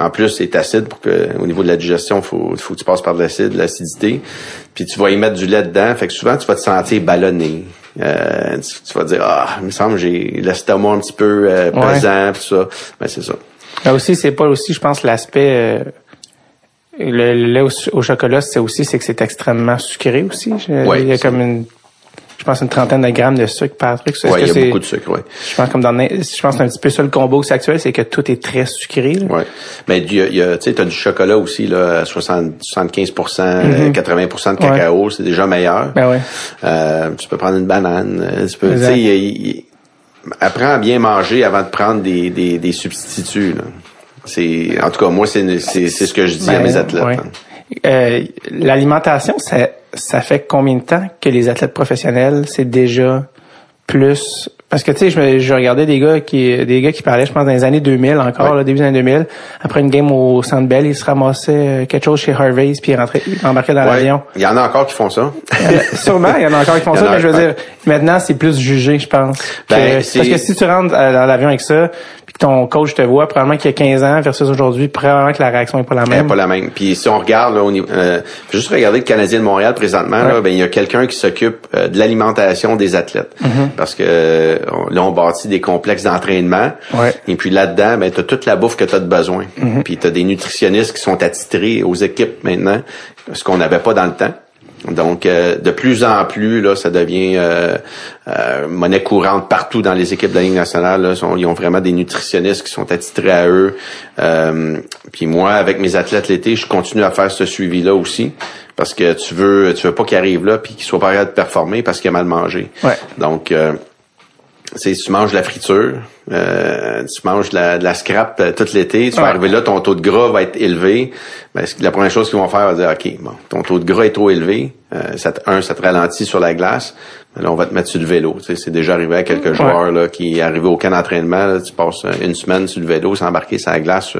En plus, c'est acide pour que, au niveau de la digestion, faut, faut que tu passes par de l'acide, de l'acidité. Puis tu vas y mettre du lait dedans. Fait que souvent, tu vas te sentir ballonné. Euh, tu, tu vas dire, ah, il me semble que j'ai l'estomac un petit peu euh, Ouais. pesant, pis tout ça. Ben, c'est ça. Mais aussi, c'est pas aussi, je pense, l'aspect, euh, le, le lait au, au chocolat, c'est aussi, c'est que c'est extrêmement sucré aussi. Je- Ouais, il y a comme une, je pense, une trentaine de grammes de sucre par truc. Que il y a c'est- beaucoup de sucre, ouais. Je pense comme dans, je pense que c'est un petit peu ça le combo c'est actuel, c'est que tout est très sucré. Ouais. Mais tu sais, t'as du chocolat aussi, là, à 60, 75%, euh, 80% de cacao, c'est déjà meilleur. Ben ouais. Euh, tu peux prendre une banane. euh, Tu peux, tu sais, apprends à bien manger avant de prendre des, des, des substituts, là. C'est, en tout cas, moi, c'est, c'est, c'est ce que je dis à Ben, mes athlètes. ouais. Euh, L'alimentation, ça, ça fait combien de temps que les athlètes professionnels, c'est déjà plus parce que tu sais, je, me- je regardais des gars qui des gars qui parlaient, je pense dans les années 2000 encore, Ouais. là, début des années 2000. Après une game au Centre Bell, ils se ramassaient euh, quelque chose chez Harvey's puis ils rentraient, embarquaient dans Ouais. l'avion. Il y en a encore qui font ça. Sûrement, il y en a encore qui font y ça, mais je veux dire, maintenant c'est plus jugé, je pense. Ben, parce que si tu rentres euh, dans l'avion avec ça, puis que ton coach te voit, probablement qu'il y a 15 ans versus aujourd'hui, probablement que la réaction est pas la Elle même. est pas la même. Puis si on regarde là, au niveau, euh, juste regarder le Canadien de Montréal présentement, là, ben il y a quelqu'un qui s'occupe euh, de l'alimentation des athlètes, Mm-hmm. parce que euh, on- là on bâtit des complexes d'entraînement. Ouais. Et puis là-dedans, ben t'as toute la bouffe que t'as de besoin. Puis t'as des nutritionnistes qui sont attitrés aux équipes maintenant, ce qu'on n'avait pas dans le temps. Donc, euh, de plus en plus, là, ça devient euh, euh, monnaie courante partout dans les équipes de la Ligue nationale. Là, sont- ils ont vraiment des nutritionnistes qui sont attitrés à eux. Euh, puis moi, avec mes athlètes l'été, je continue à faire ce suivi-là aussi, parce que tu veux, tu veux pas qu'ils arrivent là puis qu'ils soient pas capables de performer parce qu'ils ont mal mangé. Ouais. Donc, euh, tu manges de la friture, euh, tu manges de la, de la scrap euh, tout l'été, tu vas arriver là, ton taux de gras va être élevé. Ben, la première chose qu'ils vont faire, va dire, OK, bon, ton taux de gras est trop élevé. Euh, ça te- un, ça te ralentit sur la glace. Ben là, on va te mettre sur le vélo. C'est déjà arrivé à quelques joueurs là, qui arrivent au camp d'entraînement. Tu passes euh, une semaine sur le vélo, s'embarquer sur la glace.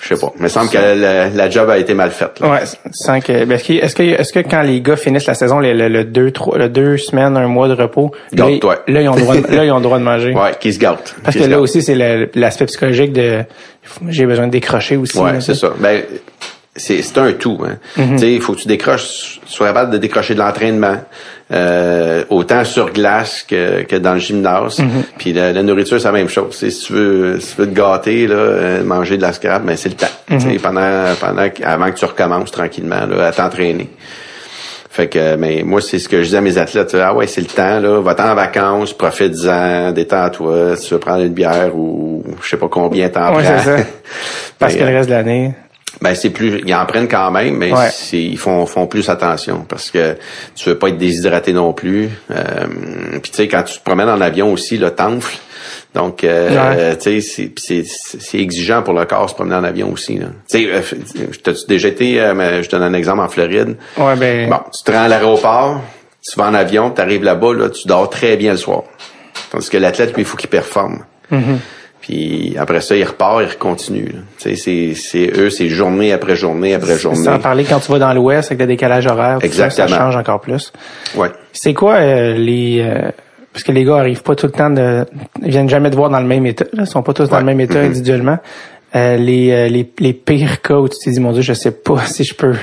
Euh, je sais pas. Il me semble que la, la job a été mal faite. là. Ouais, sans que, ben, est-ce que, est-ce que, est-ce que quand les gars finissent la saison, le, le, le deux, trois, le deux semaines, un mois de repos, là, là, ils ont le droit, de, là, ils ont le droit de manger. Ouais, qui se gâte. Parce que là aussi, c'est l'aspect psychologique de, j'ai besoin de décrocher aussi. Ouais, c'est ça. Ben, c'est c'est un tout. Hein. Tu sais, il faut que tu décroches, sois capable de décrocher de l'entraînement, euh, autant sur glace que, que dans le gymnase. Mm-hmm. Puis la, la nourriture, c'est la même chose. Tu sais, si tu veux, si tu veux te gâter, là, euh, manger de la scrap, ben c'est le temps. Sais, pendant, pendant, avant que tu recommences tranquillement là, à t'entraîner. Fait que, mais moi, c'est ce que je dis à mes athlètes. Ah ouais, c'est le temps, là. Va-t'en en vacances, profite-en, détends-toi. Si tu veux prendre une bière ou je sais pas combien t'en Ouais, prends. ça. Parce Ben, que le reste de l'année. Ben c'est plus, ils en prennent quand même, mais Ouais. ils font, font plus attention parce que tu veux pas être déshydraté non plus. Euh, puis tu sais quand tu te promènes en avion aussi, le t'enfle. Donc euh, Ouais. tu sais c'est, exigeant pour le corps se promener en avion aussi. Tu sais, euh, t'as-tu déjà été, euh, mais je te donne un exemple en Floride. Ouais, ben, Bon, tu te rends à l'aéroport, tu vas en avion, tu arrives là-bas, là, tu dors très bien le soir. Tandis que l'athlète, lui, il faut qu'il performe. Mm-hmm. Puis après ça, il repart, il continue. c'est, c'est eux, c'est journée après journée après journée. sans parler quand tu vas dans l'Ouest avec le décalage horaire, tout ça, Exactement. change encore plus. Ouais. C'est quoi euh, les euh, parce que les gars arrivent pas tout le temps de ils viennent jamais te voir dans le même état, là, ils sont pas tous dans le même état individuellement. Euh, les, les les pires cas où tu t'es dit mon dieu, je sais pas si je peux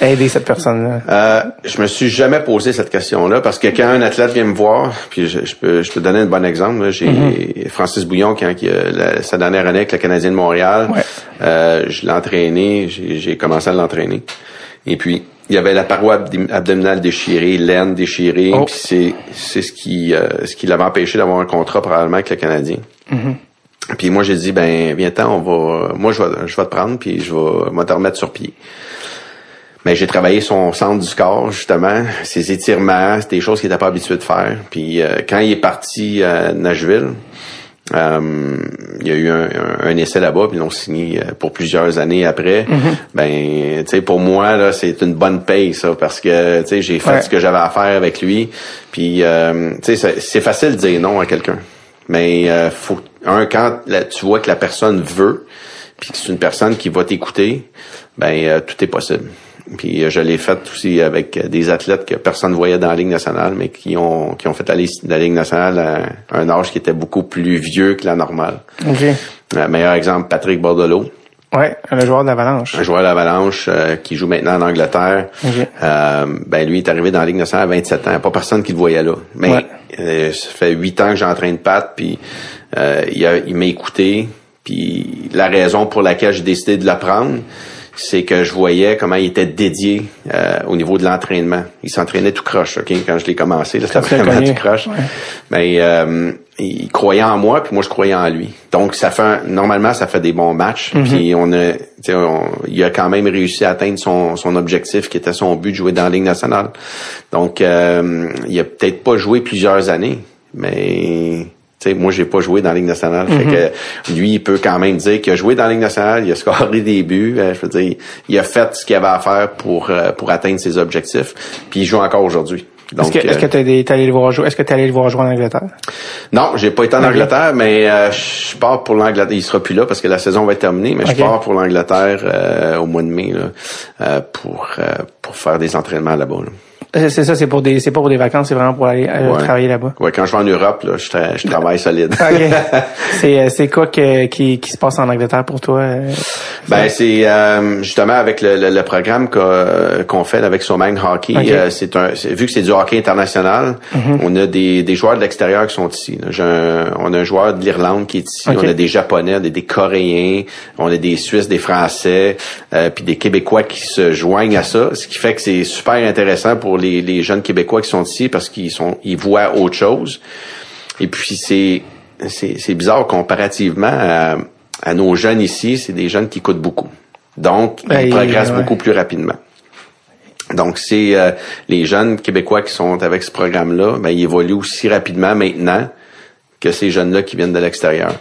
aider cette personne-là? Euh, je me suis jamais posé cette question-là parce que quand un athlète vient me voir, puis je, je peux, je peux donner un bon exemple. J'ai Mm-hmm. Francis Bouillon, qui, qui a la- sa dernière année avec le Canadien de Montréal. Ouais. Euh, je l'ai entraîné, j'ai commencé à l'entraîner. Et puis, il y avait la paroi abdom- abdominale déchirée, l'aine déchirée. Oh. Puis c'est ce qui euh, ce qui l'avait empêché d'avoir un contrat probablement avec le Canadien. Puis moi j'ai dit ben viens-t'en, on va moi je vais je vais te prendre puis je vais, moi te remettre sur pied. Mais j'ai travaillé son centre du corps justement, ses étirements, c'était des choses qu'il n'était pas habitué de faire. Puis euh, quand il est parti à Nashville, euh, il y a eu un, un- un essai là-bas, puis ils l'ont signé euh, pour plusieurs années après. Ben, tu sais, pour moi là, c'est une bonne paye ça, parce que tu sais, j'ai fait Ouais. ce que j'avais à faire avec lui. Puis, euh, tu sais, c'est- facile de dire non à quelqu'un, mais euh, faut un quand là, tu vois que la personne veut, puis que c'est une personne qui va t'écouter, ben euh, tout est possible. Puis euh, je l'ai fait aussi avec euh, des athlètes que personne ne voyait dans la Ligue nationale, mais qui ont qui ont fait la, la Ligue nationale à un âge qui était beaucoup plus vieux que la normale. OK. Euh, meilleur exemple, Patrick Bordelot, Ouais, le joueur d'Avalanche. un joueur de l'Avalanche euh, qui joue maintenant en Angleterre. Ok. Euh, ben lui est arrivé dans la Ligue nationale à 27 ans. Pas personne qui le voyait là. Mais Ouais. euh, ça fait 8 ans que j'entraîne Pat, puis il, a- il m'a écouté. Puis la raison pour laquelle j'ai décidé de l'apprendre, c'est que je voyais comment il était dédié euh, au niveau de l'entraînement. Il s'entraînait tout croche, ok, quand je l'ai commencé. là, C'était vraiment tout croche. Ouais. Mais euh, il croyait en moi, puis moi je croyais en lui. Donc ça fait un- normalement ça fait des bons matchs. Mhm. Puis on a, tu sais, on- il a quand même réussi à atteindre son, son objectif qui était son but de jouer dans la Ligue nationale. Donc euh, il a peut-être pas joué plusieurs années, mais sais, moi, j'ai pas joué dans la Ligue nationale. Fait Mhm. que lui, il peut quand même dire qu'il a joué dans la Ligue nationale, il a scoré des buts. euh, je veux dire, il a fait ce qu'il avait à faire pour euh, pour atteindre ses objectifs. Puis il joue encore aujourd'hui. Est-ce que est-ce euh, que t'es allé- le voir jouer? Est-ce que t'es allé le voir jouer en Angleterre? non, j'ai pas été en. Angleterre, mais euh, je pars pour l'Angleterre. Il sera plus là parce que la saison va être terminée, mais je pars pour l'Angleterre euh, au mois de mai là, euh, pour euh, pour faire des entraînements là-bas. là. Euh, C'est ça, c'est pour des, c'est pas pour des vacances, c'est vraiment pour aller euh, Ouais. travailler là-bas. Ouais, quand je vais en Europe, là, je, tra- je travaille solide. OK. c'est, euh, c'est quoi que, qui, qui se passe en Angleterre pour toi? euh? Ben c'est euh, justement avec le, le- le programme qu'on fait avec Somang Hockey. Ok. euh, c'est un vu que c'est du hockey international, on a des, des joueurs de l'extérieur qui sont ici. là. J'ai un- on a un joueur de l'Irlande qui est ici. On a des Japonais, des, des Coréens, on a des Suisses, des Français, euh, puis des Québécois qui se joignent à ça. Ce qui fait que c'est super intéressant pour les, les jeunes Québécois qui sont ici parce qu'ils sont ils voient autre chose. Et puis c'est c'est c'est bizarre comparativement à, à nos jeunes ici, c'est des jeunes qui coûtent beaucoup. Donc ils il- progressent ouais. beaucoup plus rapidement. Donc c'est euh, les jeunes québécois qui sont avec ce programme-là, ben ils évoluent aussi rapidement maintenant que ces jeunes-là qui viennent de l'extérieur.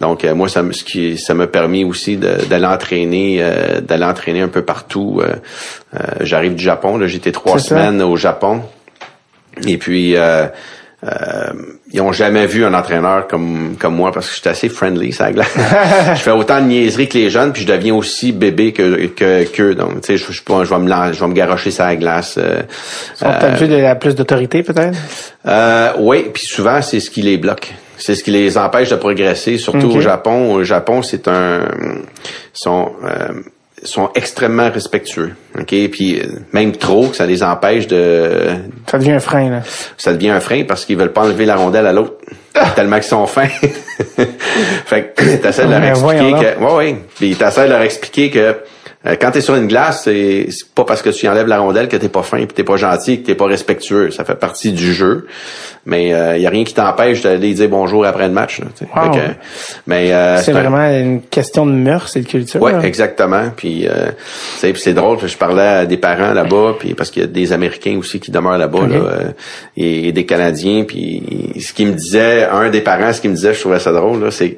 Donc euh, moi ça me ce qui ça m'a permis aussi d'aller entraîner euh, d'aller entraîner un peu partout. Euh, euh, j'arrive du Japon, là j'étais trois ça. semaines au Japon. Et puis euh, euh, ils ont jamais vu un entraîneur comme comme moi parce que je suis assez friendly ça glace. je fais autant de niaiseries que les jeunes puis je deviens aussi bébé que que qu'eux. donc tu sais je, je, je vais me je vais me garocher ça glace. Euh, sont habitués de la plus d'autorité, peut-être? euh, oui, puis souvent c'est ce qui les bloque. C'est ce qui les empêche de progresser, surtout au Japon. Au Japon, c'est un sont euh, sont extrêmement respectueux. OK, puis euh, même trop que ça les empêche de Ça devient un frein, là. ça devient un frein parce qu'ils veulent pas enlever la rondelle à l'autre. Tellement qu'ils sont fins. fait que t'essaies de leur Ben, expliquer que, ouais, ouais. Puis t'essaies de leur expliquer que, euh, quand t'es sur une glace, c'est pas parce que tu enlèves la rondelle que t'es pas fin, puis t'es pas gentil, que t'es pas respectueux. Ça fait partie du jeu. Mais il y a rien qui t'empêche d'aller dire bonjour après le match. là, tu sais. Wow. Fait que, mais euh, C'est un- vraiment une question de mœurs et de culture. Ouais, là. exactement. Puis, euh, tu c'est drôle. Je parlais à des parents là-bas, puis parce qu'il y a des Américains aussi qui demeurent là-bas, là, euh, et, et des Canadiens. Puis, ce qui me disait, un des parents, ce qu'il me disait, je trouvais ça drôle, c'est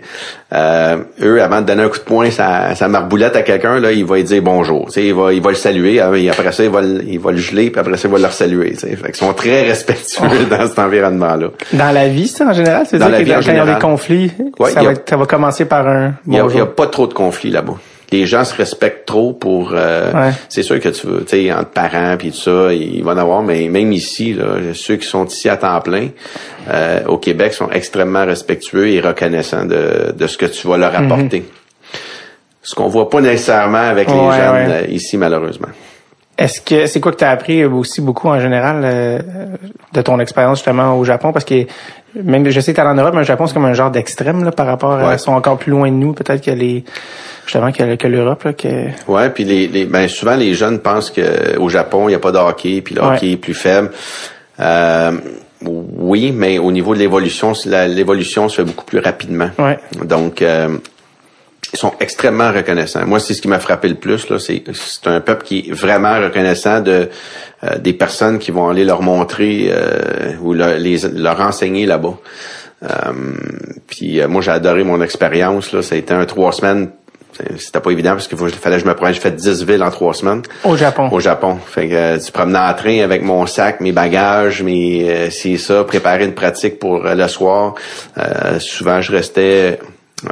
euh, eux, avant de donner un coup de poing, sa, sa marboulette à quelqu'un, là, il va lui dire bonjour. Tu sais, il va, il va le saluer. ah, et Après ça, il va, le- il va le geler, puis après ça, il va le saluer. Fait qu'ils sont très respectueux dans cet environnement-là. Dans la vie, ça, en général, c'est Dans dire la que vie, quand en il y a général. des conflits, Ouais, ça, a- va ça va commencer par un Il y a, bonjour. il y a pas trop de conflits là-bas. Les gens se respectent trop pour. euh, Ouais. C'est sûr que tu veux, tu sais, entre parents puis tout ça, il va en avoir, mais même ici, là, ceux qui sont ici à temps plein, euh, au Québec, sont extrêmement respectueux et reconnaissants de, de ce que tu vas leur apporter. Ce qu'on voit pas nécessairement avec les Ouais, jeunes ouais. euh, ici, malheureusement. Est-ce que c'est quoi que tu as appris aussi beaucoup en général euh, de ton expérience justement au Japon? Parce que même je sais que tu en Europe mais le Japon c'est comme un genre d'extrême là par rapport à Ouais. ils sont encore plus loin de nous peut-être que les justement que, que l'Europe là que Ouais, puis les, les ben souvent les jeunes pensent que au Japon il y a pas de hockey, puis le Ouais. hockey est plus faible. Euh, oui, mais au niveau de l'évolution, l'évolution se fait beaucoup plus rapidement. Ouais. Donc euh, ils sont extrêmement reconnaissants. Moi, c'est ce qui m'a frappé le plus là, c'est c'est un peuple qui est vraiment reconnaissant de euh, des personnes qui vont aller leur montrer euh, ou leur, les, leur enseigner là-bas. Euh, puis euh, moi, j'ai adoré mon expérience. Là, ça a été un trois semaines. C'était pas évident parce qu'il fallait que je me prenne. J'ai fait 10 villes en trois semaines au Japon. au Japon. Fait que euh, tu promenais en train avec mon sac, mes bagages, mes euh, c'est ça, préparer une pratique pour euh, le soir. Euh, souvent je restais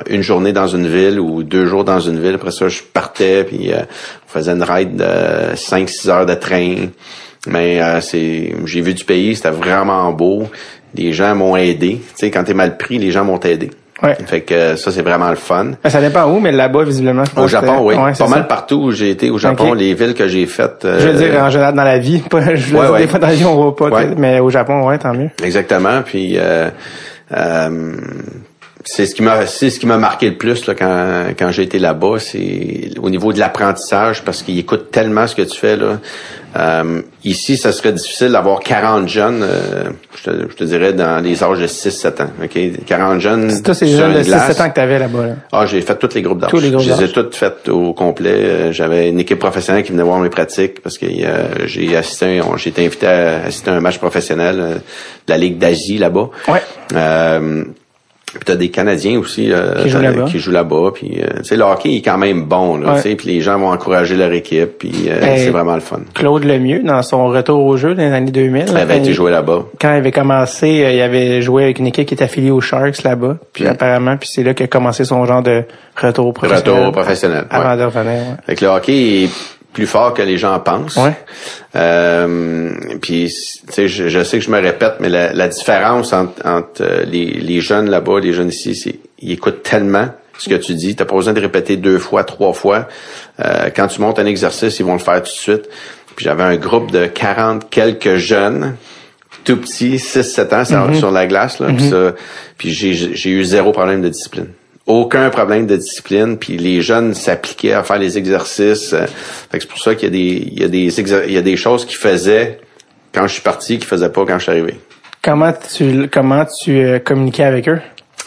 une journée dans une ville ou deux jours dans une ville. Après ça, je partais puis euh, on faisait une ride de 5-6 heures de train. Mais euh, c'est j'ai vu du pays, c'était vraiment beau. Les gens m'ont aidé. Tu sais, quand t'es mal pris, les gens m'ont aidé. Ouais. Fait que euh, ça, c'est vraiment le fun. Ben, ça dépend où mais là-bas visiblement. Au Japon, oui. Ouais, c'est pas ça. mal partout où j'ai été au Japon, les villes que j'ai faites. Je veux euh, dire en général dans la vie, pas je Ouais, des fois dans la vie on voit pas mais au Japon ouais tant mieux. Exactement. Puis euh, euh, c'est ce qui m'a c'est ce qui m'a marqué le plus là, quand quand j'ai été là-bas, c'est au niveau de l'apprentissage parce qu'ils écoutent tellement ce que tu fais là. Euh, ici, ça serait difficile d'avoir 40 jeunes, euh, je, te, je te dirais dans les âges de 6-7 ans. OK, 40 jeunes. C'est toi ces jeunes de une 6 glace. 7 ans que tu avais là-bas. Là. Ah, j'ai fait tous les groupes d'âge. Tous les groupes Je les ai toutes faites au complet. Euh, J'avais une équipe professionnelle qui venait voir mes pratiques parce que euh, j'ai assisté, j'ai été invité à assister à un match professionnel euh, de la Ligue d'Asie là-bas. Ouais. Puis t'as des Canadiens aussi euh, Qui jouent là-bas. qui jouent là-bas. Puis euh, tu sais, le hockey est quand même bon. Là, Ouais. Puis les gens vont encourager leur équipe. Puis euh, c'est vraiment le fun. Claude Lemieux dans son retour au jeu dans les années 2000. Elle avait été il- joué là-bas. quand il avait commencé, euh, il avait joué avec une équipe qui est affiliée aux Sharks là-bas. Puis Mm. apparemment, puis c'est là qu'il a commencé son genre de retour professionnel. Retour professionnel. ouais. Avant de revenir. Ouais. Fait que le hockey est plus fort que les gens pensent. Ouais. Euh, puis, tu sais, je, je sais que je me répète, mais la, la différence entre, entre euh, les, les jeunes là-bas, les jeunes ici, c'est ils écoutent tellement ce que tu dis. T'as pas besoin de répéter deux fois, trois fois. Euh, quand tu montes un exercice, ils vont le faire tout de suite. Puis j'avais un groupe de 40 quelques jeunes tout petits, 6-7 ans sur- sur la glace. Là, Puis ça, puis j'ai j'ai eu zéro problème de discipline. Aucun problème de discipline. Puis les jeunes s'appliquaient à faire les exercices. euh, c'est pour ça qu'il y a des il y a des il y a des choses qu'ils faisaient quand je suis parti qu'ils faisaient pas quand je suis arrivé. Comment tu comment tu euh, communiquais avec eux?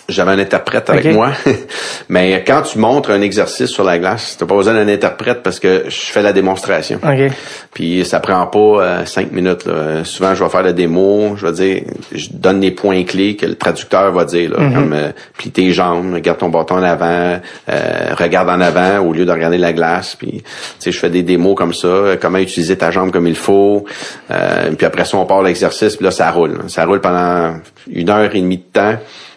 J'avais un interprète avec moi. Mais quand tu montres un exercice sur la glace, t'as pas besoin d'un interprète parce que je fais la démonstration. OK. Puis ça prend pas euh, cinq minutes. Là. Souvent, je vais faire la démo, je vais dire, je donne les points clés que le traducteur va dire, là, Mhm. comme euh, plie tes jambes, regarde ton bâton en avant, euh, regarde en avant au lieu de regarder la glace. Puis, tu sais, je fais des démos comme ça, euh, comment utiliser ta jambe comme il faut. Euh, puis après ça, on part l'exercice, puis là, ça roule. Ça roule pendant une heure et demie de temps.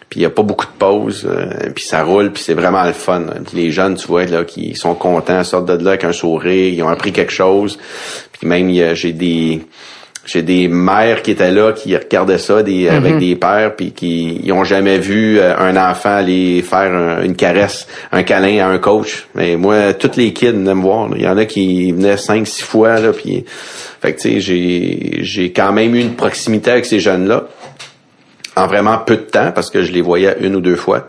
Puis il y a pas beaucoup de pauses, euh, puis ça roule, puis c'est vraiment le fun. Puis les jeunes, tu vois, là, qui sont contents, sortent de là avec un sourire, ils ont appris quelque chose. Puis même, j'ai des j'ai des mères qui étaient là, qui regardaient ça des, avec des pères, puis qui ils ont jamais vu euh, un enfant aller faire un- une caresse, un câlin à un coach. Mais moi, toutes les kids venaient me voir. là. Il y en a qui venaient cinq, six fois, là, puis... Fait que, tu sais, j'ai j'ai quand même eu une proximité avec ces jeunes-là en vraiment peu de temps parce que je les voyais une ou deux fois.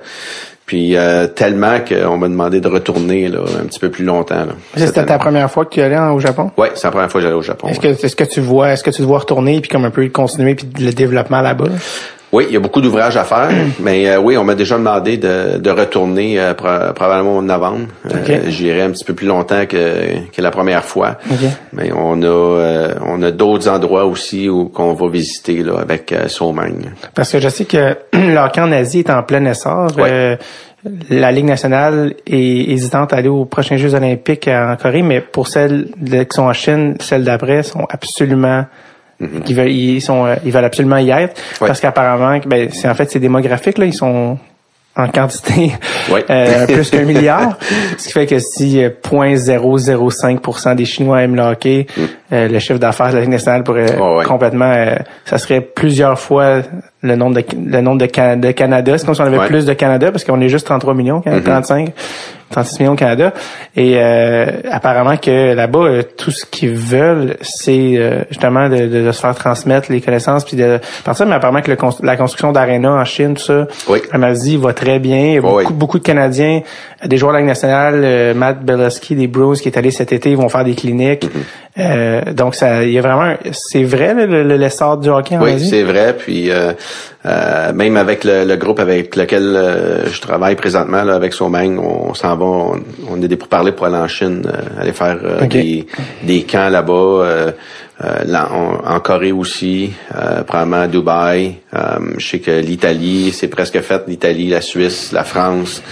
Puis euh, tellement qu'on m'a demandé de retourner là, un petit peu plus longtemps. C'était ta première fois que tu allais au Japon? Ouais, c'est la première fois que j'allais au Japon. Est-ce que est-ce que tu vois est-ce que tu te vois retourner puis comme un peu continuer puis le développement là-bas? Oui, il y a beaucoup d'ouvrages à faire, mais euh, oui, on m'a déjà demandé de, de retourner euh, pro- probablement au novembre. Euh. J'irai un petit peu plus longtemps que, que la première fois. Ok. Mais on a euh, on a d'autres endroits aussi où qu'on va visiter là avec euh, Somagne. Parce que je sais que le hockey en Asie est en plein essor. Euh, la Ligue nationale est hésitante à aller aux prochains Jeux olympiques en Corée, mais pour celles qui sont en Chine, celles d'après sont absolument ils, veulent, ils sont euh, ils veulent absolument y être Ouais. parce qu'apparemment ben c'est en fait c'est démographique là ils sont en quantité Ouais. euh, plus qu'un milliard ce qui fait que si euh, 0.005% des Chinois aiment le hockey euh, le chiffre d'affaires de la Ligue nationale pourrait Mm. Oh, ouais. complètement euh, ça serait plusieurs fois le nombre de le nombre de, Can- de Canada c'est comme si on avait Ouais. plus de Canada? Parce qu'on est juste 33 millions quand- 35 36 millions au Canada. Et euh, apparemment que là-bas, euh, tout ce qu'ils veulent, c'est euh, justement de, de, se faire transmettre les connaissances puis de partir. Mais apparemment que le, la construction d'aréna en Chine, tout ça, Oui. en Asie va très bien. Il y a beaucoup, Oui. beaucoup de Canadiens, euh, des joueurs de la Ligue nationale, euh, Matt Belowski des Bruins qui est allé cet été, ils vont faire des cliniques. Mm-hmm. Euh, donc ça, il y a vraiment, c'est vrai le, le, l'essor du hockey en Oui, Asie? c'est vrai. Puis euh, même avec le, le groupe avec lequel euh, je travaille présentement, là, avec Somang, on, s'en va, on, on est des pourparlers pour aller en Chine, euh, aller faire euh, des, des camps là-bas. Euh, là, en, en Corée aussi, euh, probablement à Dubaï. Euh, je sais que l'Italie, c'est presque fait. L'Italie, la Suisse, la France,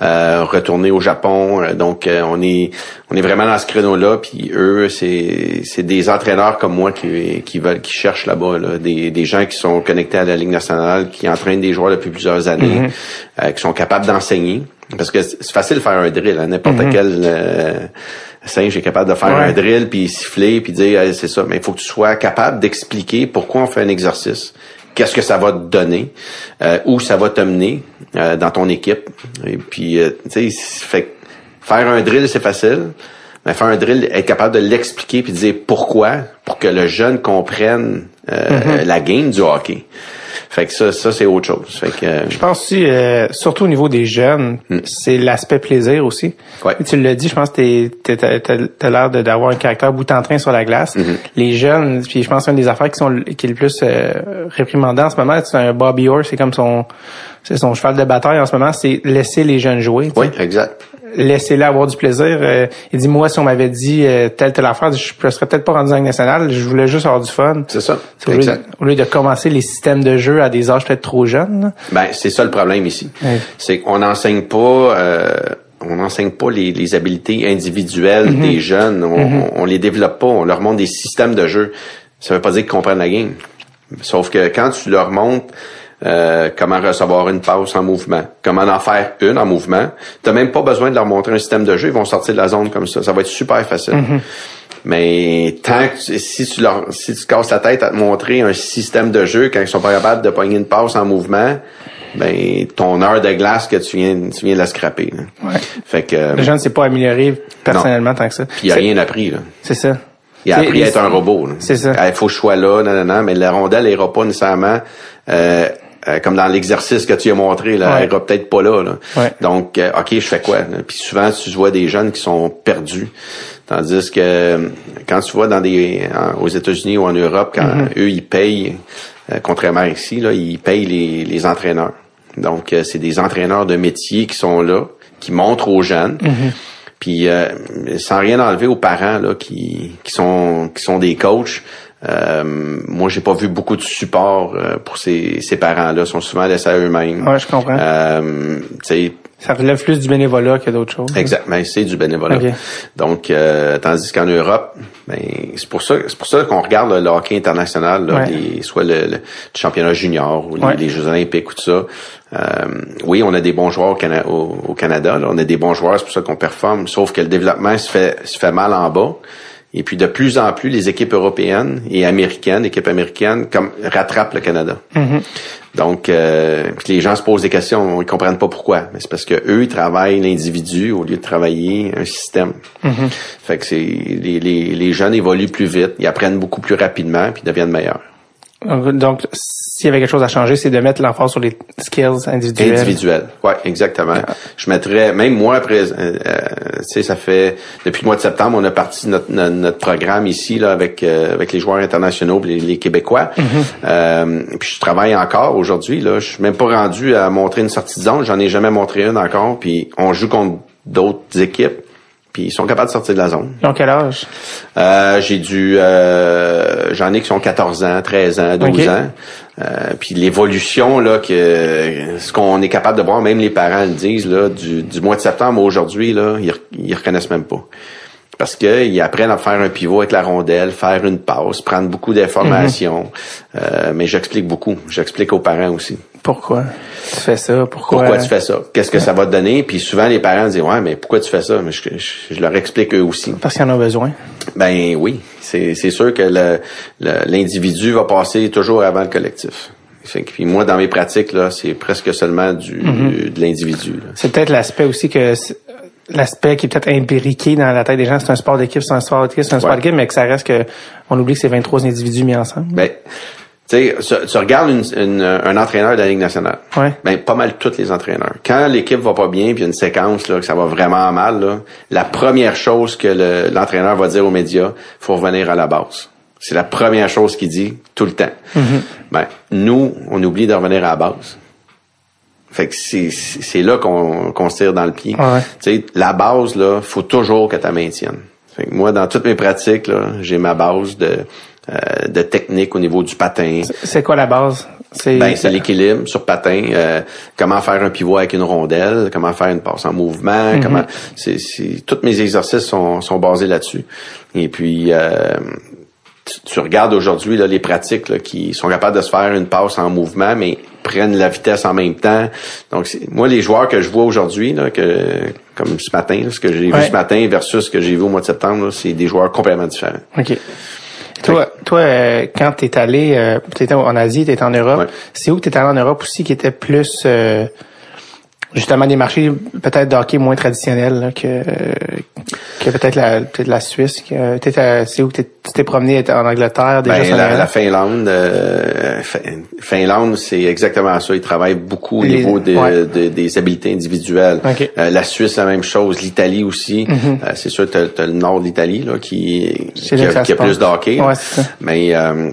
euh, retourner au Japon. Euh, donc, euh, on est on est vraiment dans ce créneau-là. Puis eux, c'est c'est des entraîneurs comme moi qui qui veulent qui cherchent là-bas, là, des des gens qui sont connectés à la Ligue nationale, qui entraînent des joueurs depuis plusieurs années, euh, qui sont capables d'enseigner. Parce que c'est facile de faire un drill, hein, n'importe quel euh, singe est capable de faire Ouais. un drill puis siffler puis dire Hey, c'est ça. Mais il faut que tu sois capable d'expliquer pourquoi on fait un exercice, qu'est-ce que ça va te donner, euh, où ça va te mener euh, dans ton équipe. Et puis euh, tu sais, faire un drill c'est facile. Mais faire un drill, être capable de l'expliquer puis de dire pourquoi, pour que le jeune comprenne euh, la game du hockey. Fait que ça, ça c'est autre chose. Fait que euh, Je pense aussi, euh, surtout au niveau des jeunes, c'est l'aspect plaisir aussi. Hmm. Ouais. Tu l'as dit, je pense que t'as l'air d'avoir un caractère bout en train sur la glace. Mm-hmm. Les jeunes, puis je pense qu'une des affaires qui sont qui est le plus euh, réprimandant en ce moment, c'est un Bobby Orr, c'est comme son c'est son cheval de bataille en ce moment, c'est laisser les jeunes jouer. tu sais. oui, exact. Laissez-les avoir du plaisir. Euh, il dit, moi, si on m'avait dit euh, telle, telle affaire, je ne serais peut-être pas rendu dans nationale, je voulais juste avoir du fun. C'est ça. Au lieu, Exact. au lieu de commencer les systèmes de jeu à des âges peut-être trop jeunes. là. Ben, c'est ça le problème ici. Ouais. C'est qu'on n'enseigne pas, euh, on n'enseigne pas les, les habiletés individuelles Mhm. des jeunes. On, on, on les développe pas. On leur montre des systèmes de jeu. Ça veut pas dire qu'ils comprennent la game. Sauf que quand tu leur montres euh, comment recevoir une passe en mouvement, comment en faire une en mouvement, t'as même pas besoin de leur montrer un système de jeu. Ils vont sortir de la zone comme ça. Ça va être super facile. Mhm. Mais tant que tu- si tu leur si tu casses la tête à te montrer un système de jeu quand ils sont pas capables de pogner une passe en mouvement, ben ton heure de glace que tu viens tu viens de la scraper. là. Ouais. Fait que euh, Le jeune ne s'est pas amélioré personnellement tant que ça. puis il a rien appris là. C'est ça. Il a appris à être un robot. C'est ça. Il faut que je sois là, non, non, non, mais la rondelle ira pas nécessairement euh, euh, comme dans l'exercice que tu as montré, là, Ouais. elle ira peut-être pas là. là. Ouais. Donc, euh, OK, je fais quoi? là? Puis souvent, tu vois des jeunes qui sont perdus. Tandis que euh, quand tu vois dans des en- aux États-Unis ou en Europe, quand Mm-hmm. eux, ils payent, euh, contrairement à ici, là, ils payent les, les entraîneurs. Donc, euh, c'est des entraîneurs de métier qui sont là, qui montrent aux jeunes. Mm-hmm. Puis euh, sans rien enlever aux parents là qui, qui sont qui sont des coachs. Euh, moi, j'ai pas vu beaucoup de support euh, pour ces, ces parents-là. Ils sont souvent laissés à eux-mêmes. Ouais, je comprends. Euh, Ça relève plus du bénévolat que d'autres choses. Exact, mais c'est du bénévolat. Ok. Donc, euh, tandis qu'en Europe, ben, c'est pour ça, c'est pour ça qu'on regarde là, le hockey international, là, Ouais. les- soit le, le championnat junior ou les, Ouais. les Jeux olympiques ou tout ça. Euh, oui, on a des bons joueurs au, Cana- au- au Canada, là, on a des bons joueurs, c'est pour ça qu'on performe. Sauf que le développement se fait se fait mal en bas. Et puis de plus en plus, les équipes européennes et américaines, équipes américaines, comme rattrapent le Canada. Donc, euh, les gens se posent des questions, ils comprennent pas pourquoi. Mais c'est parce que eux, ils travaillent l'individu au lieu de travailler un système. Fait que c'est les, les, les jeunes évoluent plus vite, ils apprennent beaucoup plus rapidement, puis ils deviennent meilleurs. Donc, s'il y avait quelque chose à changer, c'est de mettre l'emphase sur les skills individuels. Individuel. Ouais, exactement. Je mettrais, même moi, après, euh, euh, tu sais, ça fait depuis le mois de septembre, on a parti notre, notre, notre programme ici là avec euh, avec les joueurs internationaux, les, les Québécois. Euh, puis je travaille encore aujourd'hui. Là, je suis même pas rendu à montrer une sortie de zone. J'en ai jamais montré une encore. Puis on joue contre d'autres équipes. Puis ils sont capables de sortir de la zone. Ils ont quel âge? Euh, j'ai dû euh, j'en ai qui sont 14 ans, 13 ans, 12 Ok. ans. Euh, puis l'évolution là que ce qu'on est capable de voir, même les parents le disent là, du, du mois de septembre à aujourd'hui là, ils, ils reconnaissent même pas. Parce que ils apprennent à faire un pivot avec la rondelle, faire une passe, prendre beaucoup d'informations. Euh, mais j'explique beaucoup. J'explique aux parents aussi. Pourquoi tu fais ça? Pourquoi? Pourquoi tu fais ça? Qu'est-ce que ça va te donner? Puis souvent les parents disent Ouais, mais pourquoi tu fais ça? Mais je, je- je leur explique eux aussi. Parce qu'ils en ont besoin. Ben oui, c'est c'est sûr que le- le- l'individu va passer toujours avant le collectif. Fait que, puis moi, dans mes pratiques, là, c'est presque seulement du, Mm-hmm. de l'individu. C'est peut-être l'aspect aussi que l'aspect qui est peut-être imbriqué dans la tête des gens, c'est un sport d'équipe, c'est un sport d'équipe, c'est un sport Ouais. d'équipe, mais que ça reste que on oublie que c'est 23 individus mis ensemble. Ben, tu sais, tu- regardes une- une- un entraîneur de la Ligue nationale. Ouais. Ben, pas mal tous les entraîneurs. Quand l'équipe va pas bien, puis il y a une séquence là, que ça va vraiment mal, là, la première chose que le- l'entraîneur va dire aux médias, faut revenir à la base. C'est la première chose qu'il dit tout le temps. Ben, nous, on oublie de revenir à la base. Fait que c'est là qu'on qu'on se tire dans le pied. Ouais. Tu sais, la base là, faut toujours que tu la maintiennes. Fait que moi, dans toutes mes pratiques là, j'ai ma base de euh, de technique au niveau du patin. C'est quoi la base? C'est Ben, c'est l'équilibre sur patin, euh, comment faire un pivot avec une rondelle, comment faire une passe en mouvement, Mhm. comment c'est c'est tous mes exercices sont sont basés là-dessus. Et puis euh, tu, tu regardes aujourd'hui là, les pratiques là, qui sont capables de se faire une passe en mouvement, mais prennent la vitesse en même temps. Donc moi les joueurs que je vois aujourd'hui que comme ce matin, là, ce que j'ai Ouais. vu ce matin versus ce que j'ai vu au mois de septembre, c'est des joueurs complètement différents. OK. Toi, toi euh, quand t'es allé, euh, t'étais en Asie, t'étais en Europe, Ouais. c'est où que t'étais allé en Europe aussi qui était plus euh, justement des marchés peut-être de hockey moins traditionnels là, que que peut-être la peut-être la Suisse. Que, t'étais- c'est où tu t'es promené en Angleterre déjà Ben, la, la- la Finlande, euh, Fin- Finlande, c'est exactement ça. Ils travaillent beaucoup au niveau de- ouais. de- des habiletés individuelles. Ok. Mm-hmm. Euh, la Suisse, la même chose. L'Italie aussi. Euh, c'est sûr, tu as, le nord de l'Italie là, qui, qui, a, qui plus passe. de hockey. Ouais. Mais euh,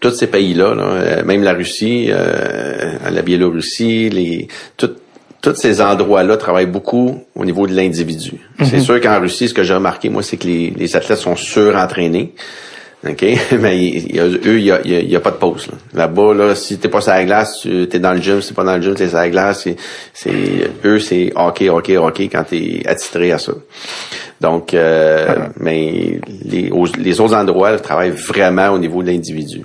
tous ces pays-là, là, euh, même la Russie, euh, la Biélorussie, les tout- tous ces endroits-là travaillent beaucoup au niveau de l'individu. C'est sûr qu'en Russie, ce que j'ai remarqué, moi, c'est que les, les athlètes sont surentraînés. OK? Mais y eux, il y a, y a- pas de pause. là. Là-bas, là, si t'es pas sur la glace, tu es dans le gym, si t'es pas dans le gym, t'es sur la glace. C'est, eux, c'est hockey, hockey, hockey quand t'es attitré à ça. Donc, euh, mais les, aux- les autres endroits travaillent vraiment au niveau de l'individu.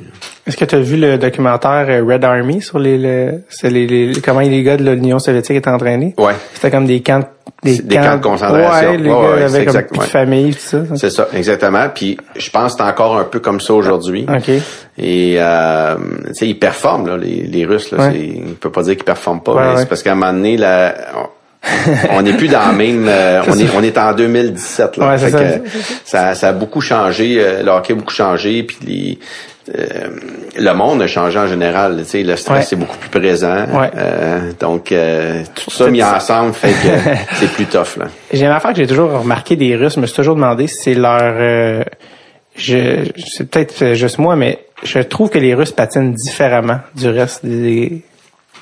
Est-ce que tu as vu le documentaire euh, Red Army sur les, le- les, les- comment les gars de l'Union soviétique étaient entraînés? Ouais. C'était comme des camps C'est des camps de concentration. Ouais, les Ouais, gars avaient comme plus de famille tout ça. C'est ça, exactement. Puis je pense que c'est encore un peu comme ça aujourd'hui. OK. Et euh, tu sais, ils performent là, les, les Russes. Là, Ouais. c'est, on peut pas dire qu'ils performent pas, mais ouais. c'est parce qu'à un moment donné, là, on- n'est plus dans la même. euh, on est on est en 2017 là. Ouais, c'est Fait ça. que ça. Ça a beaucoup changé. euh, le hockey a beaucoup changé. Puis les, euh, le monde a changé en général. Tu sais, le stress Ouais. est beaucoup plus présent. Ouais. Euh, donc euh, tout ça mis ensemble fait que c'est plus tough là. J'ai une affaire que j'ai toujours remarqué des Russes, je me suis toujours demandé si c'est leur euh, je c'est peut-être juste moi, mais je trouve que les Russes patinent différemment du reste des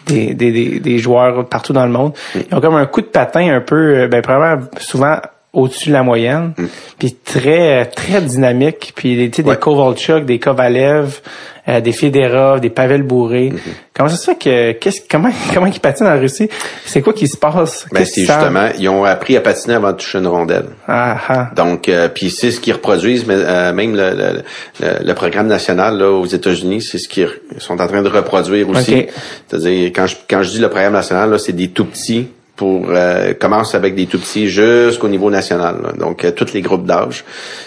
des, des, des, des joueurs partout dans le monde. Ils ont comme un coup de patin un peu euh, ben probablement souvent au-dessus de la moyenne, puis très très dynamique, puis tu sais, Ouais. des Kovalchuk, des Kovalev, euh, des Federov, des Pavel Bourré. Comment ça se fait que qu'est-ce comment comment ils patinent en Russie? C'est quoi qui se passe? Ben, c'est justement, ils ont appris à patiner avant de toucher une rondelle. Ah, ah. Donc, euh, puis c'est ce qu'ils reproduisent, mais euh, même le, le, le, le programme national là, aux États-Unis, c'est ce qu'ils sont en train de reproduire aussi. C'est-à-dire, quand je, quand je dis le programme national, là, c'est des tout petits pour euh, commence avec des tout petits jusqu'au niveau national. là. Donc, euh, tous les groupes d'âge.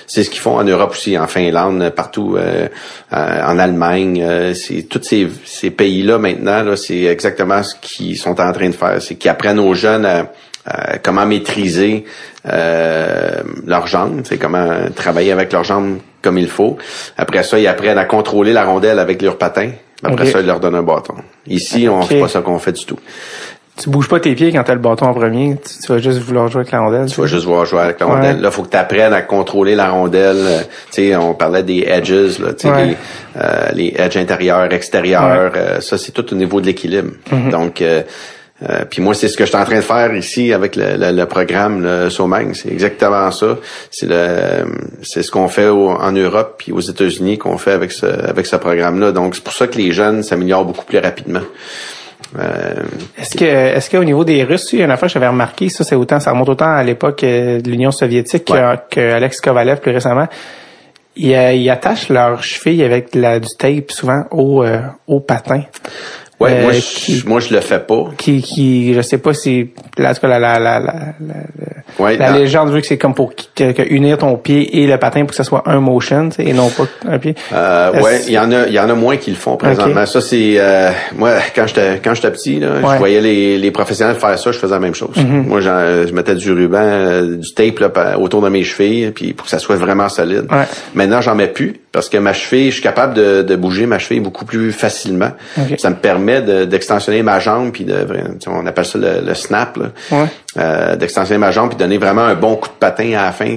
C'est ce qu'ils font en Europe aussi, en Finlande, partout, euh, euh, en Allemagne. euh, c'est tous ces, ces pays-là maintenant, là, c'est exactement ce qu'ils sont en train de faire. C'est qu'ils apprennent aux jeunes à, à comment maîtriser euh, leurs jambes, c'est comment travailler avec leurs jambes comme il faut. Après ça, ils apprennent à contrôler la rondelle avec leurs patins. Après ça, ils leur donnent un bâton. Ici, on Ok. fait pas ça qu'on fait du tout. Tu bouges pas tes pieds quand t'as le bâton en premier. Tu, tu vas juste vouloir jouer avec la rondelle. Tu vas juste voir jouer avec la Ouais. rondelle. Là, faut que tu apprennes à contrôler la rondelle. Euh, Tu sais, on parlait des edges, là, tu sais, Ouais. les, euh, les edges intérieurs, extérieurs. euh, ça, c'est tout au niveau de l'équilibre. Mm-hmm. Donc, euh, euh, puis moi, c'est ce que je suis en train de faire ici avec le, le, le programme le Somang. C'est exactement ça. C'est le, c'est ce qu'on fait au- en Europe puis aux États-Unis qu'on fait avec ce, avec ce programme-là. Donc, c'est pour ça que les jeunes s'améliorent beaucoup plus rapidement. Euh, Est-ce que, est-ce qu'au niveau des Russes, il y a une affaire que j'avais remarqué, ça c'est autant, ça remonte autant à l'époque euh, de l'Union soviétique que, Ouais. que Alex Kovalev plus récemment. Ils, euh, ils attachent leurs chevilles avec de la, du tape souvent au, euh, au patin. Ouais, Euh, moi, je, qui- moi, je le fais pas. qui, qui, je sais pas si, là, en tout cas, la, la, la, la, la, Ouais, la légende veut que c'est comme pour que, que unir ton pied et le patin pour que ce soit un motion, et non pas un pied. Euh, ouais, il y en a, il y en a moins qui le font présentement. Ça c'est, euh, moi quand j'étais quand j'étais petit, là, Ouais. Je voyais les, les professionnels faire ça, je faisais la même chose. Moi, j'en- je mettais du ruban, euh, du tape là, autour de mes chevilles, puis pour que ça soit vraiment solide. Ouais. Maintenant, j'en mets plus parce que ma cheville, je suis capable de, de bouger ma cheville beaucoup plus facilement. Ok. Ça me permet de- d'extensionner ma jambe puis de, on appelle ça le, le snap, là. Ouais. Euh, d'extensionner ma jambe puis donner vraiment un bon coup de patin à la fin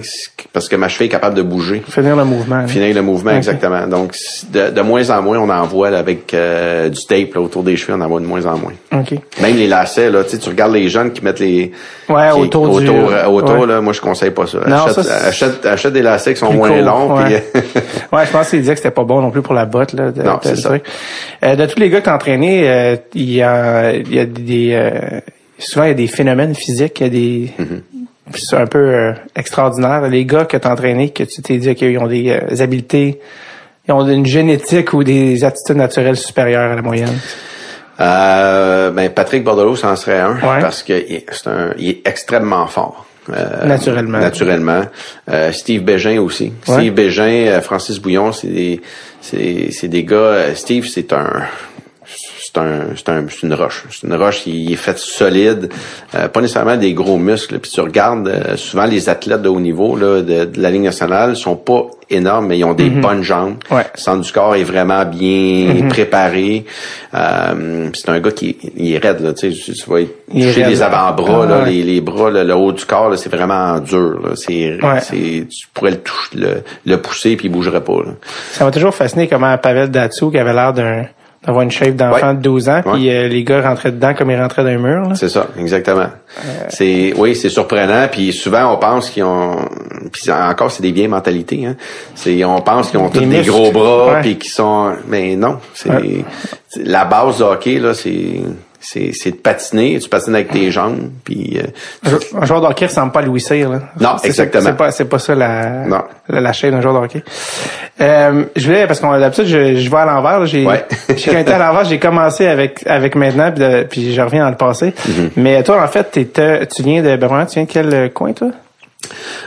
parce que ma cheville est capable de bouger. Finir le mouvement. là. Finir le mouvement, exactement. Donc, de, de moins en moins, on en voit là, avec euh, du tape là, autour des cheveux, on en voit de moins en moins. OK. Même les lacets, là, tu regardes les jeunes qui mettent les... Ouais, qui- autour du- autour, euh, autour, ouais. là, moi, je conseille pas ça. Non, achète, ça, achète, achète des lacets qui sont moins court, longs. ouais. puis- ouais, je pense qu'il disait que c'était pas bon non plus pour la botte là. De, Non, c'est le ça. truc. Euh, de tous les gars que t'as entraînés, euh, il y a, y a des euh, souvent il y a des phénomènes physiques, il y a des Mm-hmm. c'est un peu euh, extraordinaire. Les gars que t'as entraînés, que tu t'es dit qu'ils ont des euh, habiletés, ils ont une génétique ou des aptitudes naturelles supérieures à la moyenne. Euh, ben, Patrick Bordelot, c'en serait un. Ouais. Parce que c'est un, il est extrêmement fort. Euh, Naturellement. Naturellement. Euh, Steve Bégin aussi. Ouais. Steve Bégin, Francis Bouillon, c'est des, c'est, des gars. Steve, c'est un, c'est un, c'est un, c'est une roche. C'est une roche. Il, il est fait solide. Euh, pas nécessairement des gros muscles. Puis tu regardes euh, souvent les athlètes de haut niveau là, de, de la Ligue nationale sont pas énormes, mais ils ont des bonnes jambes. Mhm. Ouais. Le centre du corps est vraiment bien préparé. Euh, c'est un gars qui il est raide, là, tu sais, tu vas toucher les avant-bras, Ah, ouais. les, les bras, là, le haut du corps, c'est vraiment dur. C'est, Ouais. tu pourrais le toucher, le, le pousser puis il bougerait pas. Là. Ça m'a toujours fasciné comment Pavel Datsou, qui avait l'air d'un d'avoir une shape d'enfant Ouais. de 12 ans, puis Ouais. euh, les gars rentraient dedans comme ils rentraient d'un mur. Là. C'est ça, exactement. C'est, oui, c'est surprenant. Puis souvent, on pense qu'ils ont, puis encore, c'est des vieilles mentalités. Hein. C'est, on pense qu'ils ont tous Des gros bras, puis qu'ils sont, mais non. C'est, la base du hockey là, c'est, c'est, c'est de patiner. Tu patines avec tes jambes, puis euh, Un jou- Un joueur de hockey ressemble pas à Louis Cyr, là. Non, C'est- exactement. C'est pas, c'est pas ça la, Non. la, la chaîne d'un joueur de hockey. Euh, je voulais, parce qu'on d'habitude, je, je vais à l'envers, là. J'ai, Ouais. j'ai à l'envers, j'ai commencé avec, avec maintenant, puis, de- puis je reviens dans le passé. Mm-hmm. Mais toi, en fait, t'étais, tu viens de, ben, vraiment, tu viens de quel coin, toi?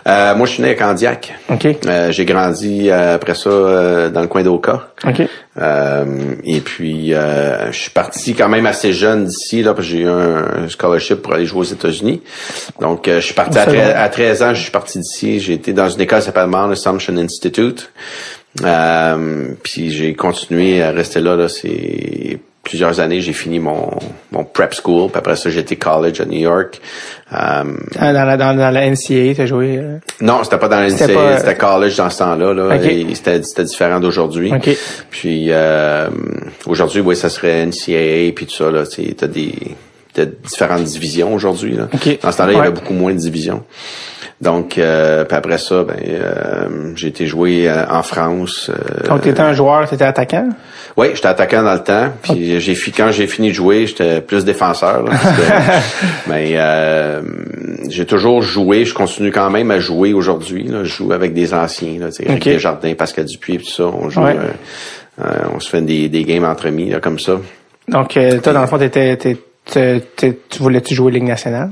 Euh, moi, je suis né à Candiac. OK. Euh, j'ai grandi euh, après ça euh, dans le coin d'Oka. OK. Euh, et puis, euh, je suis parti quand même assez jeune d'ici, là, parce que j'ai eu un scholarship pour aller jouer aux États-Unis. Donc, euh, je suis parti à, C'est tre- bon. à 13 ans, je suis parti d'ici. J'ai été dans une école qui s'appelle Mount Assumption Institute. Euh, puis j'ai continué à rester là, là, c'est plusieurs années. J'ai fini mon, mon prep school, puis après ça, été college à New York. Euh, Ah, Dans la, dans, dans la NCAA, t'as joué, euh, non, c'était pas dans C'était lycée, pas- c'était college dans ce temps-là. Là, Ok. et c'était, c'était différent d'aujourd'hui. Ok. Puis euh, aujourd'hui, oui, ça serait NCAA puis tout ça. Là, t'as des t'as différentes divisions aujourd'hui. Là. Ok. Dans ce temps-là, il y avait beaucoup moins de divisions. Donc, euh, puis après ça, ben, euh, j'ai été joué euh, en France. euh, Donc, t'étais un joueur, t'étais attaquant? oui, j'étais attaquant dans le temps. Puis j'ai fi- quand j'ai fini de jouer, j'étais plus défenseur. là, que- mais euh, j'ai toujours joué. Je continue quand même à jouer aujourd'hui. Je joue avec des anciens, là, tu Pascal Dupuis, tout ça. On joue. Ouais. euh, on se fait des, des games entre amis là, comme ça. Donc, euh, toi, dans le fond, t'étais, tu voulais-tu jouer Ligue nationale?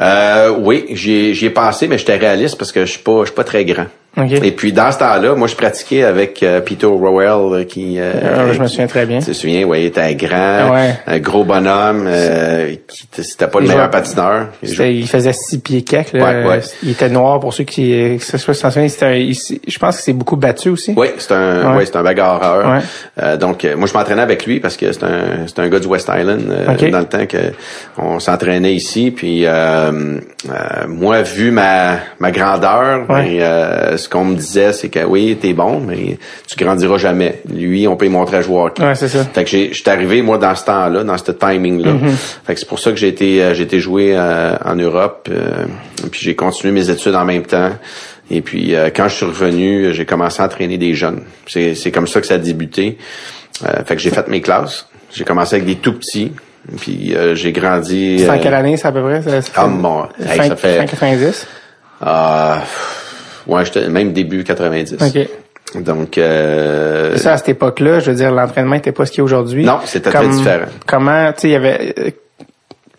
Euh, oui, j'y ai, j'y ai pensé, mais j'étais réaliste parce que je suis pas, je suis pas très grand. OK. Et puis dans ce temps-là, moi je pratiquais avec euh, Peter Rowell euh, qui. euh, Euh, je me souviens très bien. Tu te souviens, ouais, il était grand, Ouais. un gros bonhomme, euh, qui c'était pas le Il meilleur jouait- patineur. Il faisait six pieds quelques. là. Ouais, ouais. Il était noir pour ceux qui, se souviennent. Un- je pense que c'est beaucoup battu aussi. Oui, c'est un, Ouais. c'est un bagarreur. Ouais. Euh, donc, euh, moi, je m'entraînais avec lui parce que c'est un, c'est un gars du West Island euh, dans le temps que on s'entraînait ici. Puis, euh, euh, moi, vu ma, ma grandeur, Ouais. ben, euh, ce qu'on me disait, c'est que oui, t'es bon, mais tu grandiras jamais. Lui, on peut lui montrer à jouer. Ouais, c'est ça. Fait que j'ai- j'étais arrivé moi dans ce temps-là, dans ce timing-là. Mm-hmm. Fait que c'est pour ça que j'ai été euh, j'ai été joué euh, en Europe, euh, puis j'ai continué mes études en même temps. Et puis euh, quand je suis revenu, j'ai commencé à entraîner des jeunes. C'est c'est comme ça que ça a débuté. Euh, fait que j'ai fait mes classes. J'ai commencé avec des tout petits. Puis euh, j'ai grandi. C'est en euh, quelle année, ça, à peu près? Ça, ça Ah, hey, fin, ça fait- fin 90? euh, ouais, j'étais même début 90. OK. Donc, euh, Ça, à cette époque-là, je veux dire, l'entraînement était pas ce qu'il est aujourd'hui. Non, c'était très différent. Comment, tu sais, il y avait... euh,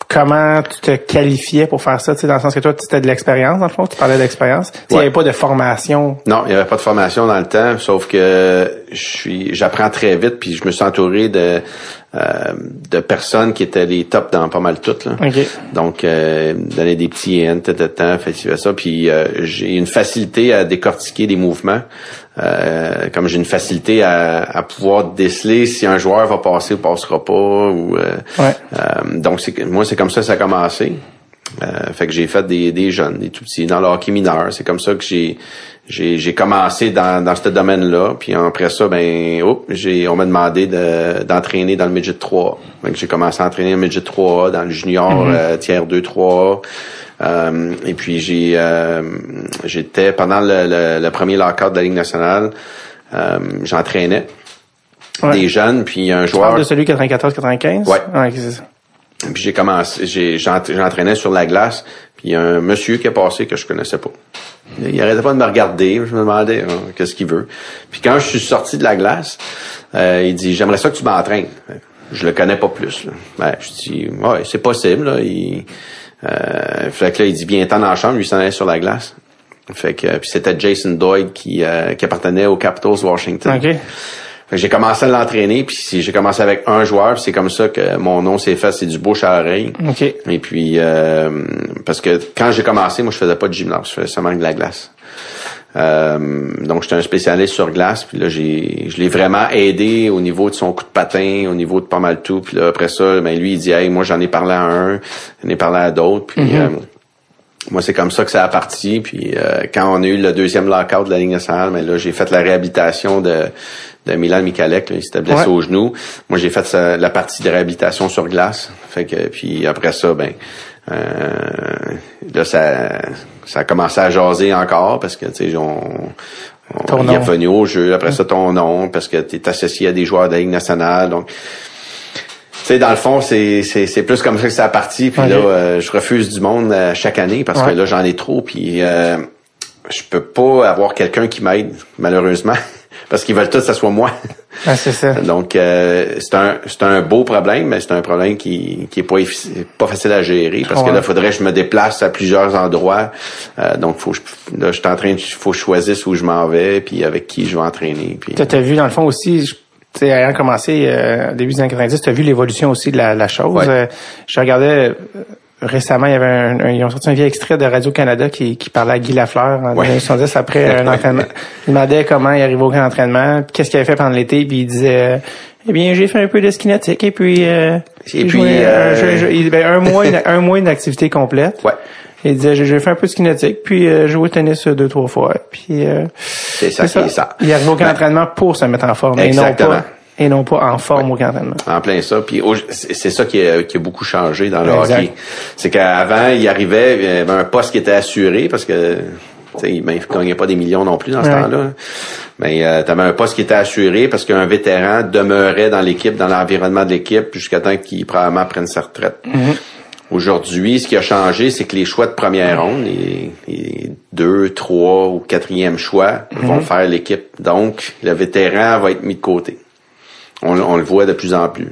Comment tu te qualifiais pour faire ça, tu sais, dans le sens que toi, tu as de l'expérience, dans le fond, tu parlais d'expérience. Il n'y Ouais. avait pas de formation. Non, il n'y avait pas de formation dans le temps, sauf que je suis, j'apprends très vite, puis je me suis entouré de de personnes qui étaient les tops dans pas mal toutes. Là. OK. Donc, euh, donner des petits hints, fait ci, fait ça. Puis euh, j'ai une facilité à décortiquer des mouvements. Euh, comme j'ai une facilité à, à pouvoir déceler si un joueur va passer ou passera pas. Ou, euh, Ouais. euh, donc, c'est, moi, c'est comme ça que ça a commencé. Euh, fait que j'ai fait des, des jeunes, des tout petits, dans le hockey mineur. C'est comme ça que j'ai j'ai, j'ai commencé dans, dans ce domaine-là. Puis après ça, ben, oups, j'ai, on m'a demandé de, d'entraîner dans le midget 3. Fait que j'ai commencé à entraîner le midget 3 dans le junior euh, tiers 2 3. Euh, et puis j'ai euh, j'étais pendant le, le, le premier lockout de la Ligue nationale, euh, j'entraînais Ouais. des jeunes, puis un Tu parles joueur de celui 94-95? Ouais. OK, c'est ça. Puis j'ai commencé, j'ai, j'ent- j'entraînais sur la glace, puis il y a un monsieur qui est passé que je connaissais pas. Il arrêtait pas de me regarder, je me demandais hein, qu'est-ce qu'il veut. Puis quand je suis sorti de la glace, euh, il dit j'aimerais ça que tu m'entraînes. Je le connais pas plus. Ben, je dis ouais, c'est possible. Là. Il, euh, fait que là, il dit viens t'en dans la chambre, lui s'en allait sur la glace. Fait que puis c'était Jason Doyd qui, euh, qui appartenait aux Capitals Washington. OK. Fait que j'ai commencé à l'entraîner, puis si j'ai commencé avec un joueur, c'est comme ça que mon nom s'est fait, c'est du bouche à oreille. OK. Et puis euh, parce que quand j'ai commencé, moi je faisais pas de gymnase, je faisais seulement de la glace. Euh, donc j'étais un spécialiste sur glace, puis là j'ai je l'ai vraiment aidé au niveau de son coup de patin, au niveau de pas mal tout. Puis là après ça, ben lui il dit hey moi j'en ai parlé à un, j'en ai parlé à d'autres, puis euh, moi, c'est comme ça que ça a parti. Puis euh, quand on a eu le deuxième lockout de la Ligue nationale, mais là, j'ai fait la réhabilitation de, de Milan Michalek. Là, il s'était blessé Ouais. au genou. Moi, j'ai fait sa- la partie de réhabilitation sur glace. Fait que puis après ça, ben euh, là, ça, ça a commencé à jaser encore parce que tu sais, on, on Ton est revenu au jeu. Après ça, ton nom, parce que tu es associé à des joueurs de la Ligue nationale. Donc, tu sais, dans le fond, c'est, c'est, c'est plus comme ça que ça a parti. Puis là, euh, je refuse du monde euh, chaque année parce Ouais. que là, j'en ai trop. Puis euh, je peux pas avoir quelqu'un qui m'aide, malheureusement, parce qu'ils veulent tous que ça soit moi. Ah, c'est ça. Donc, euh, c'est un c'est un beau problème, mais c'est un problème qui qui est pas pas facile à gérer parce que là, faudrait que je me déplace à plusieurs endroits. Euh, donc, faut là, je suis en train, de- faut que je choisisse où je m'en vais, puis avec qui je vais entraîner. Puis Tu as vu, dans le fond, aussi, je- tu sais, ayant commencé euh, début des années 90, tu as vu l'évolution aussi de la, la chose. Ouais. Euh, je regardais récemment, il y avait un, un- ils ont sorti un vieil extrait de Radio-Canada qui, qui parlait à Guy Lafleur en Ouais. 1970 après un entraînement. Il demandait comment il arrivait au camp d'entraînement, puis qu'est-ce qu'il avait fait pendant l'été, puis il disait euh, Eh bien, j'ai fait un peu de ski nautique et puis euh, puis, joué, euh, euh, je- je- il- ben, un mois une- un mois d'activité complète. ouais, Il disait j'ai fait un peu de ski nautique, puis euh, joué au tennis deux trois fois, puis euh, c'est ça est ça. il arrive au camp d'entraînement pour se mettre en forme et non Exactement. pas et non pas en forme au camp. En plein ça. Puis c'est ça qui a, qui a beaucoup changé dans le Exact. hockey. C'est qu'avant, il arrivait, il y avait un poste qui était assuré parce que ben, il gagnait pas des millions non plus dans ce Ouais. temps-là. Mais euh, tu avais un poste qui était assuré parce qu'un vétéran demeurait dans l'équipe, dans l'environnement de l'équipe, jusqu'à temps qu'il probablement prenne sa retraite. Aujourd'hui, ce qui a changé, c'est que les choix de première ronde, les, les deux, trois ou quatrième choix vont faire l'équipe. Donc, le vétéran va être mis de côté. On, on le voit de plus en plus.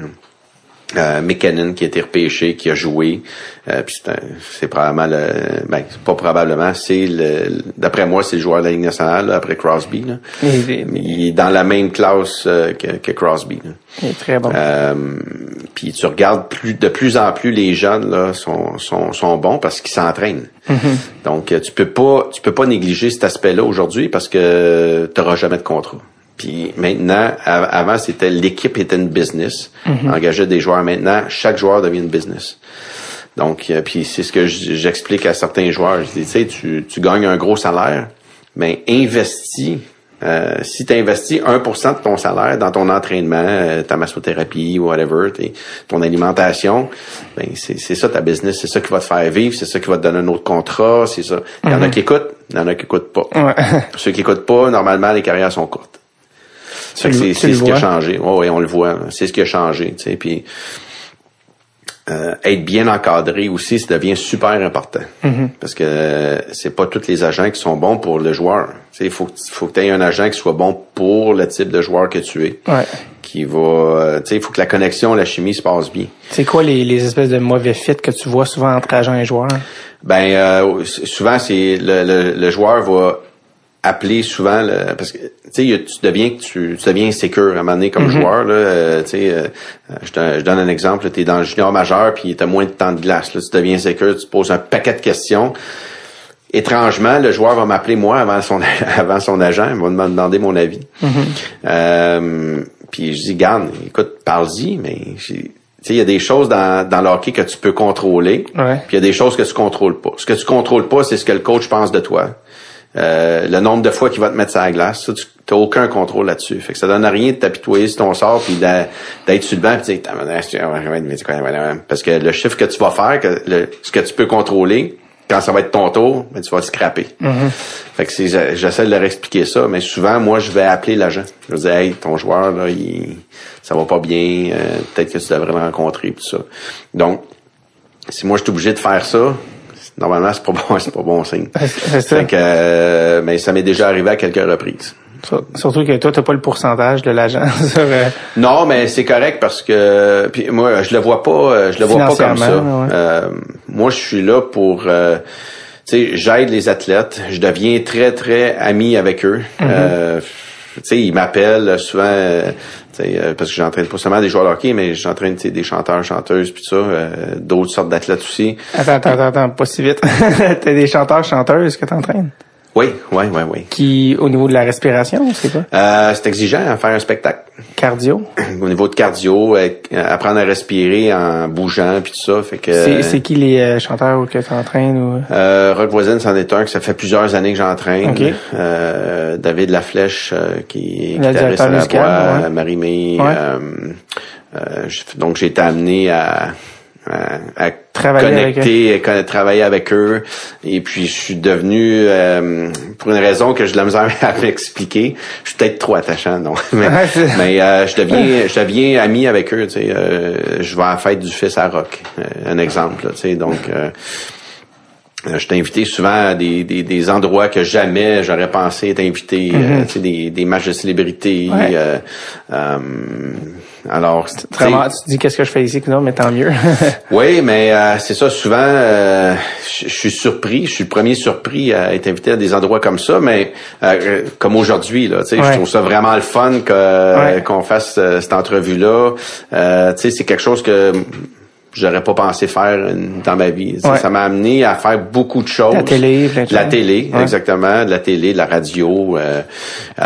Euh, McKinnon qui a été repêché, qui a joué, euh, puis c'est, un- c'est probablement le, ben pas probablement, c'est le, d'après moi c'est le joueur de la Ligue nationale là, après Crosby. Là. Il, est- Mais il est dans la même classe euh, que, que Crosby. Là. il est très bon. Euh, puis tu regardes plus de plus en plus les jeunes là sont sont, sont bons parce qu'ils s'entraînent. Donc euh, tu peux pas tu peux pas négliger cet aspect-là aujourd'hui parce que tu n'auras jamais de contrat. Puis maintenant, av- avant c'était l'équipe était une business, engageait des joueurs. Maintenant, chaque joueur devient une business. Donc, euh, puis c'est ce que j'explique à certains joueurs. Je dis, tu sais, tu, tu gagnes un gros salaire, mais investis. Euh, si tu investis 1% de ton salaire dans ton entraînement, euh, ta massothérapie ou whatever, ton alimentation, ben c'est ça ta business, c'est ça qui va te faire vivre, c'est ça qui va te donner un autre contrat, c'est ça. Il y en a qui écoutent, il y en a qui écoutent pas. Ouais. Ceux qui écoutent pas, normalement, les carrières sont courtes. C'est ce qui a changé. Ouais, ouais, on le voit. C'est ce qui a changé. Tu sais, puis euh, être bien encadré aussi, ça devient super important. Parce que euh, c'est pas tous les agents qui sont bons pour le joueur. Il faut, faut que tu aies un agent qui soit bon pour le type de joueur que tu es. Ouais. Qui va. euh, tu sais, il faut que la connexion, la chimie se passe bien. C'est quoi les, les espèces de mauvais fits que tu vois souvent entre agents et joueurs? Ben euh, souvent c'est le, le, le joueur va appeler souvent le, parce que tu sais tu deviens que tu, tu deviens insécure à un moment donné comme joueur là euh, tu sais euh, je, te- je donne un exemple tu es dans le junior majeur puis tu as moins de temps de glace là tu deviens insécure tu te poses un paquet de questions étrangement le joueur va m'appeler moi avant son avant son agent il va me demander mon avis Euh, puis je dis garde écoute parle-y mais j'ai- tu sais, il y a des choses dans, dans le hockey que tu peux contrôler, Ouais. puis il y a des choses que tu contrôles pas. Ce que tu contrôles pas, c'est ce que le coach pense de toi. Euh, le nombre de fois qu'il va te mettre sur la glace, ça, tu n'as aucun contrôle là-dessus. Fait que ça donne à rien de t'apitoyer sur ton sort puis d'être sur le banc puis de dire parce que le chiffre que tu vas faire, que le- ce que tu peux contrôler, quand ça va être ton tour, ben, tu vas scraper. Fait que c'est- j'essaie de leur expliquer ça, mais souvent, moi, je vais appeler l'agent. Je vais dire, hey, ton joueur, là, il, ça va pas bien, euh, peut-être que tu devrais le rencontrer, tout ça. Donc, si moi, je suis obligé de faire ça, normalement, c'est pas bon, c'est pas bon signe. C'est ça. Fait que, euh, mais ça m'est déjà arrivé à quelques reprises. Sur- Surtout que toi, t'as pas le pourcentage de l'agent sur, euh, Non, mais c'est correct parce que puis moi je le vois pas, euh, je le vois pas comme ça. Ouais. Euh, moi je suis là pour euh, tu sais, j'aide les athlètes, je deviens très très ami avec eux. Mm-hmm. Sais, ils m'appellent souvent euh, parce que j'entraîne pas seulement des joueurs de hockey, mais j'entraîne des chanteurs, chanteuses puis ça, euh, d'autres sortes d'athlètes aussi. Attends, attends, attends, attends, pas si vite. T'as des chanteurs, chanteuses que t'entraînes? Oui, oui, oui, oui. Qui, au niveau de la respiration, c'est pas? Euh, c'est exigeant à faire un spectacle. Cardio? Au niveau de cardio, euh, apprendre à respirer en bougeant puis tout ça, fait que C'est, qui les euh, chanteurs que t'entraînes ou? Euh, Rock Voisine, c'en est un que ça fait plusieurs années que j'entraîne. Ok. Euh, David Laflèche, euh, qui est à la ouais. Marie-Mé. Ouais. donc, j'ai été amené à, à, à Travailler connecter, et con- travailler avec eux. Et puis, je suis devenu, euh, pour une raison que j'ai de la misère à m'expliquer, je suis peut-être trop attachant, non. mais euh, je deviens, je deviens ami avec eux. Tu sais, euh, je vais à la fête du fils à Rock, euh, un exemple. là, Tu sais, donc. euh, euh, je t'ai invité souvent à des, des, des endroits que jamais j'aurais pensé être invité, euh, tu sais, des, des matchs de célébrités. Ouais. Alors, Vraiment, tu te dis qu'est-ce que je fais ici, non, mais tant mieux. oui, mais euh, c'est ça. Souvent, euh, je suis surpris. Je suis le premier surpris à être invité à des endroits comme ça, mais euh, comme aujourd'hui, là, tu sais, Ouais. je trouve ça vraiment le fun que Ouais. qu'on fasse euh, cette entrevue-là. Euh, tu sais, c'est quelque chose que j'aurais pas pensé faire euh, dans ma vie. Ouais. Ça m'a amené à faire beaucoup de choses. La télé, plein de la choses. télé, Ouais. exactement, de la télé, de la radio. Euh, euh,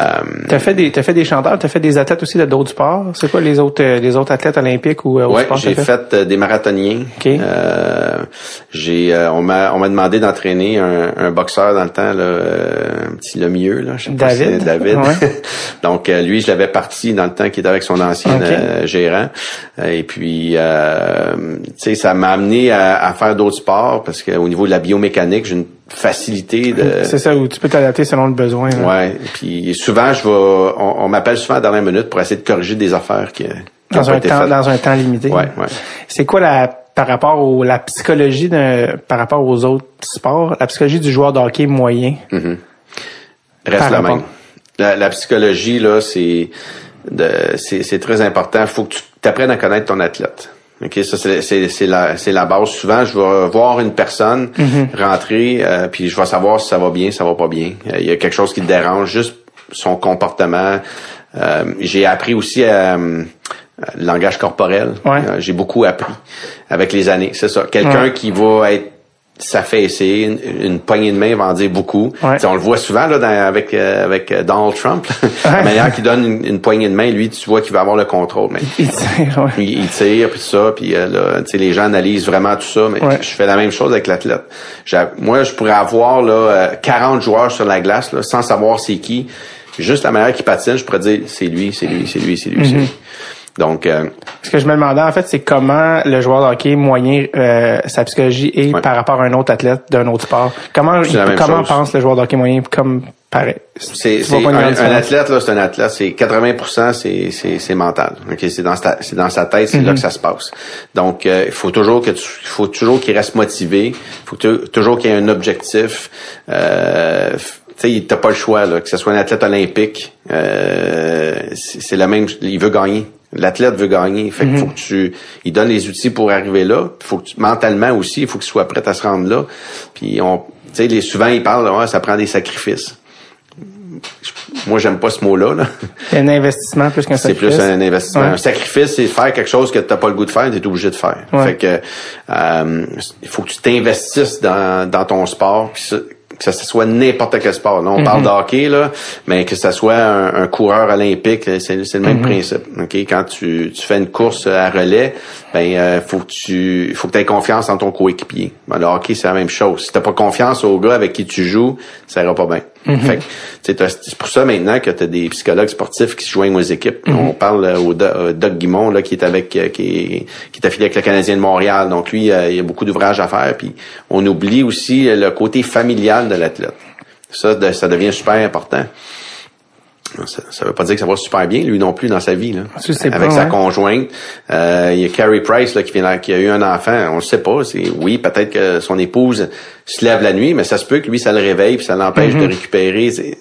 t'as fait des, t'as fait des chanteurs, t'as fait des athlètes aussi de d'autres sports? C'est quoi les autres, euh, les autres athlètes olympiques ou euh, Ouais, j'ai fait, euh, des marathoniens. OK. Euh, j'ai, euh, on m'a, on m'a demandé d'entraîner un, un boxeur dans le temps, là, un petit Lemieux, là, je sais pas si David? David. Ouais. Donc lui, je l'avais parti dans le temps qu'il était avec son ancien gérant. Et puis, euh, sais, ça m'a amené à, à faire d'autres sports parce qu'au niveau de la biomécanique, j'ai une facilité de. C'est ça, où tu peux t'adapter selon le besoin. là. Ouais. Puis souvent, je vais, on, on m'appelle souvent à la dernière minute pour essayer de corriger des affaires qui, Dans un été temps, faites. dans un temps limité. Ouais, ouais. C'est quoi la, par rapport au, la psychologie d'un, par rapport aux autres sports, la psychologie du joueur de hockey moyen? reste Par la même. La, la psychologie, là, c'est de- c'est c'est très important. Il faut que tu t'apprennes à connaître ton athlète. OK, ça c'est la c'est la base. Souvent, je vais voir une personne rentrer euh, puis je vais savoir si ça va bien, ça va pas bien. Euh, Il y a quelque chose qui te dérange, juste son comportement. Euh, j'ai appris aussi euh, le langage corporel. Ouais. Euh, j'ai beaucoup appris avec les années. C'est ça. Quelqu'un Ouais. qui va être s'affaisser, une, une poignée de main va en dire beaucoup. Ouais. On le voit souvent là, dans- avec euh, avec euh, Donald Trump. là. La manière qu'il donne une, une poignée de main, lui, tu vois qu'il va avoir le contrôle. Mais Il tire, ouais. il, il tire puis ça, puis euh, là, tu sais, les gens analysent vraiment tout ça. Mais Ouais. je fais la même chose avec l'athlète. Moi, je pourrais avoir là euh, 40 joueurs sur la glace là, sans savoir c'est qui. Juste la manière qu'il patine, je pourrais dire c'est lui, c'est lui, c'est lui, c'est lui, c'est Mm-hmm. lui. Donc, euh, Ce que je me demandais, en fait, c'est comment le joueur de hockey moyen, euh, sa psychologie est Ouais. par rapport à un autre athlète d'un autre sport. Comment, comment chose. pense le joueur de hockey moyen comme pareil. C'est, un, un athlète là, c'est un athlète. C'est 80%, c'est c'est c'est mental. Ok, c'est dans sa c'est dans sa tête, c'est Mhm. là que ça se passe. Donc euh, il faut toujours que tu, il faut toujours qu'il reste motivé. Il faut que toujours qu'il y ait un objectif. Euh, tu sais, t'as pas le choix là, que ce soit un athlète olympique. Euh, c'est la même. Il veut gagner. L'athlète veut gagner. Fait qu'il faut que tu, il donne les outils pour arriver là. Faut que tu, mentalement aussi, il faut qu'il soit prêt à se rendre là. Puis on, tu sais, les souvent ils parlent, ouais, ça prend des sacrifices. Moi, j'aime pas ce mot-là. Là. C'est un investissement plus qu'un C'est plus sacrifice. un investissement. Ouais. Un sacrifice, c'est faire quelque chose que tu n'as pas le goût de faire, tu es obligé de faire. Ouais. Fait que euh, il faut que tu t'investisses dans, dans ton sport, puis que ça soit n'importe quel sport. Là, on parle de hockey, là, mais que ça soit un, un coureur olympique, c'est, c'est le même Mm-hmm. principe. Ok, Quand tu, tu fais une course à relais, ben euh, faut que tu faut que aies confiance en ton coéquipier. Ben, le hockey, c'est la même chose. Si t'as pas confiance au gars avec qui tu joues, ça ira pas bien. Fait t'as- c'est pour ça maintenant que tu as des psychologues sportifs qui se joignent aux équipes. Mm-hmm. On parle euh, au euh, Doug Guimond là, qui est avec euh, qui, est, qui est affilié avec le Canadien de Montréal. Donc lui, il y a beaucoup d'ouvrages à faire. Puis on oublie aussi le côté familial de l'athlète. Ça, de- ça devient super important. Ça, ça veut pas dire que ça va super bien, lui non plus, dans sa vie. Là. Je sais pas, Avec sa ouais. conjointe. Euh, il y a Carrie Price là, qui, vient, qui a eu un enfant. On le sait pas. C'est Oui, peut-être que son épouse se lève la nuit, mais ça se peut que lui, ça le réveille puis ça l'empêche Mm-hmm. de récupérer. C'est-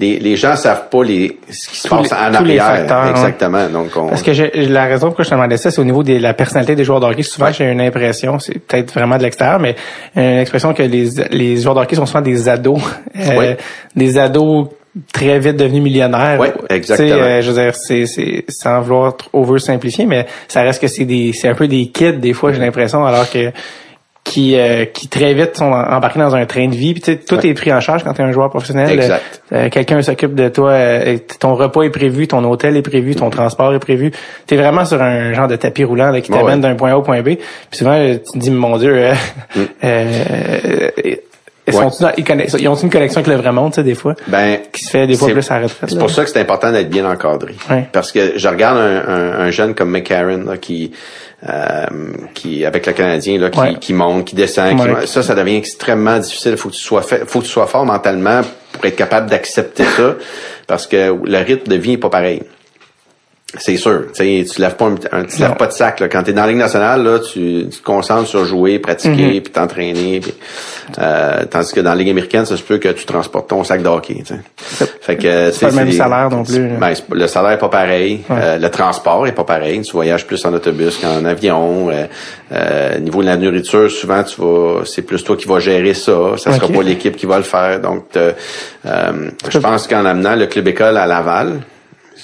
les, les gens savent pas les, ce qui se Tous passe les- en arrière. facteurs, ouais. Exactement. Donc, on, Parce que j'ai- la raison pourquoi je te demandais ça, c'est au niveau de la personnalité des joueurs de hockey. Souvent, j'ai une impression, c'est peut-être vraiment de l'extérieur, mais une expression que les, les joueurs de hockey sont souvent des ados. Euh, Oui. Des ados très vite devenus millionnaires. Oui, exactement. Tu sais, euh, je veux dire, c'est, c'est, sans vouloir trop over-simplifier, mais ça reste que c'est des, c'est un peu des kids, des fois, j'ai l'impression, alors que, qui, euh, qui très vite sont embarqués dans un train de vie. Puis tu sais, tout Ouais. est pris en charge quand tu es un joueur professionnel. Exact. Euh, Quelqu'un s'occupe de toi. euh, ton repas est prévu, ton hôtel est prévu, ton transport est prévu. Tu es vraiment sur un genre de tapis roulant là, qui t'amène ouais. d'un point A au point B. Puis souvent, euh, tu te dis, mon Dieu, euh, ils, sont ils, connaissent- ils ont une connexion avec le vrai monde, tu sais, des fois, ben, qui se fait des fois c'est- plus à la retraite. C'est pour ça que c'est important d'être bien encadré. Ouais. Parce que je regarde un, un- un jeune comme McCarron là, qui, euh, qui avec le Canadien là, qui, Ouais. qui monte, qui descend, qui- ça, ça devient extrêmement difficile. Faut que tu sois fait, faut que tu sois fort mentalement pour être capable d'accepter ça, parce que le rythme de vie est pas pareil. C'est sûr. Tu tu lèves pas un, tu lèves pas de sac. Là. Quand tu es dans la Ligue nationale, là, tu, tu te concentres sur jouer, pratiquer, puis t'entraîner. euh, tandis que dans la Ligue américaine, ça se peut que tu transportes ton sac de hockey. Fait que, sais, pas le même salaire non plus, là. Ben, c'est le salaire est pas pareil. Ouais. Euh, le transport est pas pareil. Tu voyages plus en autobus qu'en avion. Euh, euh, niveau de la nourriture, souvent, tu vas, c'est plus toi qui vas gérer ça. Ça sera pas l'équipe qui va le faire. Donc, euh, je pense qu'en amenant le club école à Laval,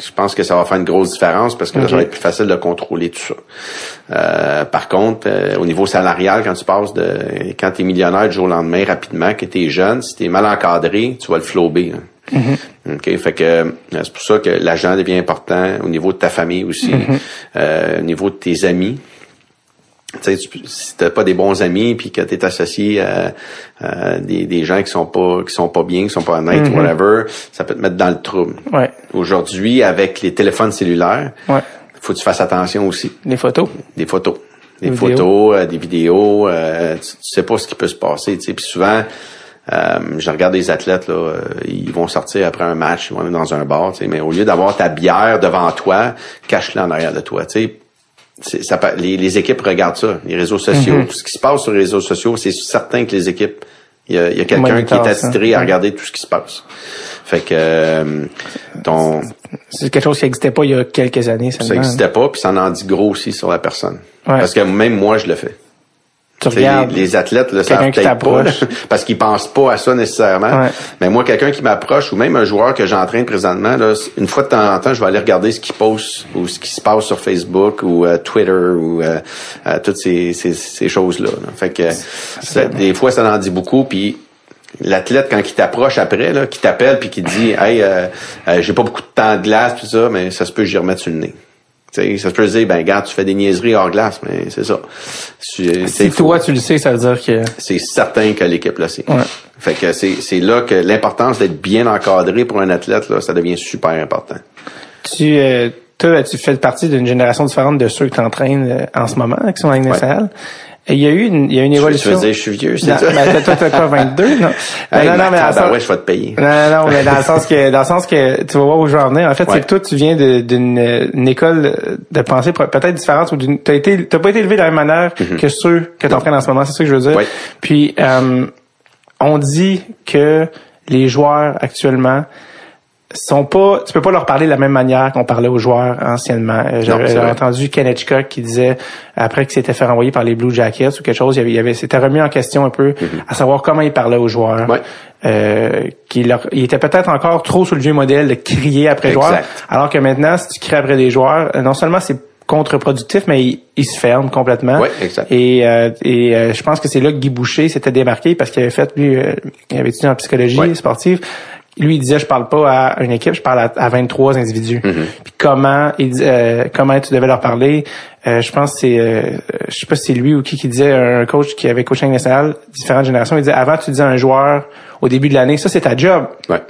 je pense que ça va faire une grosse différence parce que là, ça va être plus facile de contrôler tout ça. Euh, par contre, euh, au niveau salarial, quand tu passes de quand tu es millionnaire du jour au lendemain rapidement, que tu es jeune, si tu es mal encadré, tu vas le flober. là. Mm-hmm. OK, fait que euh, c'est pour ça que l'agent devient important au niveau de ta famille aussi, Mm-hmm. euh, au niveau de tes amis. Tu sais, tu- si t'as pas des bons amis puis que t'es associé à, à des, des gens qui sont pas qui sont pas bien, qui sont pas honnêtes, Mm-hmm. whatever, ça peut te mettre dans le trouble. Ouais, Aujourd'hui, avec les téléphones cellulaires, ouais. faut que tu fasses attention aussi. Les photos. Des photos. Des Des photos, euh, des vidéos, euh, tu, tu sais pas ce qui peut se passer. Tu sais. Puis souvent, euh, je regarde des athlètes, là, euh, ils vont sortir après un match, ils vont aller dans un bar, tu sais, mais au lieu d'avoir ta bière devant toi, cache-la en arrière de toi. Tu sais. C'est- Ça, les, les équipes regardent ça, les réseaux sociaux. Mm-hmm. Ce qui se passe sur les réseaux sociaux, c'est certain que les équipes, il y a, y a quelqu'un qui est attitré à Ouais. regarder tout ce qui se passe. Fait que euh, ton, C'est quelque chose qui n'existait pas il y a quelques années ça seulement. n'existait pas, puis ça en dit gros aussi sur la personne. Ouais. Parce que même moi, je le fais. Tu regardes. Les, les athlètes le savent peut-être pas, là, parce qu'ils pensent pas à ça nécessairement. Ouais. Mais moi, quelqu'un qui m'approche, ou même un joueur que j'entraîne présentement, là, une fois de temps en temps, je vais aller regarder ce qu'il poste ou ce qui se passe sur Facebook ou euh, Twitter ou euh, euh, toutes ces, ces, ces choses-là. là. Fait que ça- des fois, ça en dit beaucoup. Puis l'athlète, quand il t'approche après, là, qui t'appelle puis qui te dit Hey, euh, euh, j'ai pas beaucoup de temps de glace, tout ça, mais ça se peut j'y remette sur le nez. Tu sais, ça se peut se dire, ben, regarde, tu fais des niaiseries hors glace, mais c'est ça. Tu- sais, Si toi, tu le sais, ça veut dire que... c'est certain que l'équipe le sait. Ouais. Fait que c'est, c'est là que l'importance d'être bien encadré pour un athlète, là, ça devient super important. Tu, euh, toi, tu fais partie d'une génération différente de ceux que tu entraînes en ce moment, qui sont en nationale. Il y a eu une, il y a une Tu évolution. veux dire, je suis vieux, c'est ça? ben, toi, t'as quoi, 22, non? Hey, non, non, mais dans le sens- ouais, je vais te payer. non, non, non, mais dans le sens que, dans le sens que, tu vas voir où je veux en venir. En fait, c'est que toi, tu viens d'une une école de pensée peut- peut-être différente ou d'une, t'as été, t'as pas été élevé de la même manière que ceux que t'entraînes en ce moment. C'est ça que je veux dire? Mm-hmm. Ouais. Puis, euh, on dit que les joueurs actuellement sont pas, tu peux pas leur parler de la même manière qu'on parlait aux joueurs anciennement. Euh, J'avais entendu Ken Hitchcock qui disait après qu'il s'était fait renvoyer par les Blue Jackets ou quelque chose, il avait, il avait s'était remis en question un peu à savoir comment il parlait aux joueurs. Mm-hmm. Ouais. Euh, qu'il leur- il était peut-être encore trop sur le vieux modèle de crier après Exact. joueurs, alors que maintenant, si tu cries après des joueurs, euh, non seulement c'est contre-productif, mais il, il se ferme complètement. Ouais, exact. Et, euh, et euh, je pense que c'est là que Guy Boucher s'était démarqué parce qu'il avait fait, lui, euh, il avait étudié en psychologie sportive. Lui, il disait, je parle pas à une équipe, je parle à, à 23 individus. Mm-hmm. Puis comment, il euh, comment tu devais leur parler. Euh, je pense que c'est, euh, je sais pas si c'est lui ou qui qui disait, un coach qui avait coaching national, différentes générations, il disait, avant, tu disais à un joueur, au début de l'année, ça c'est ta job. Ouais.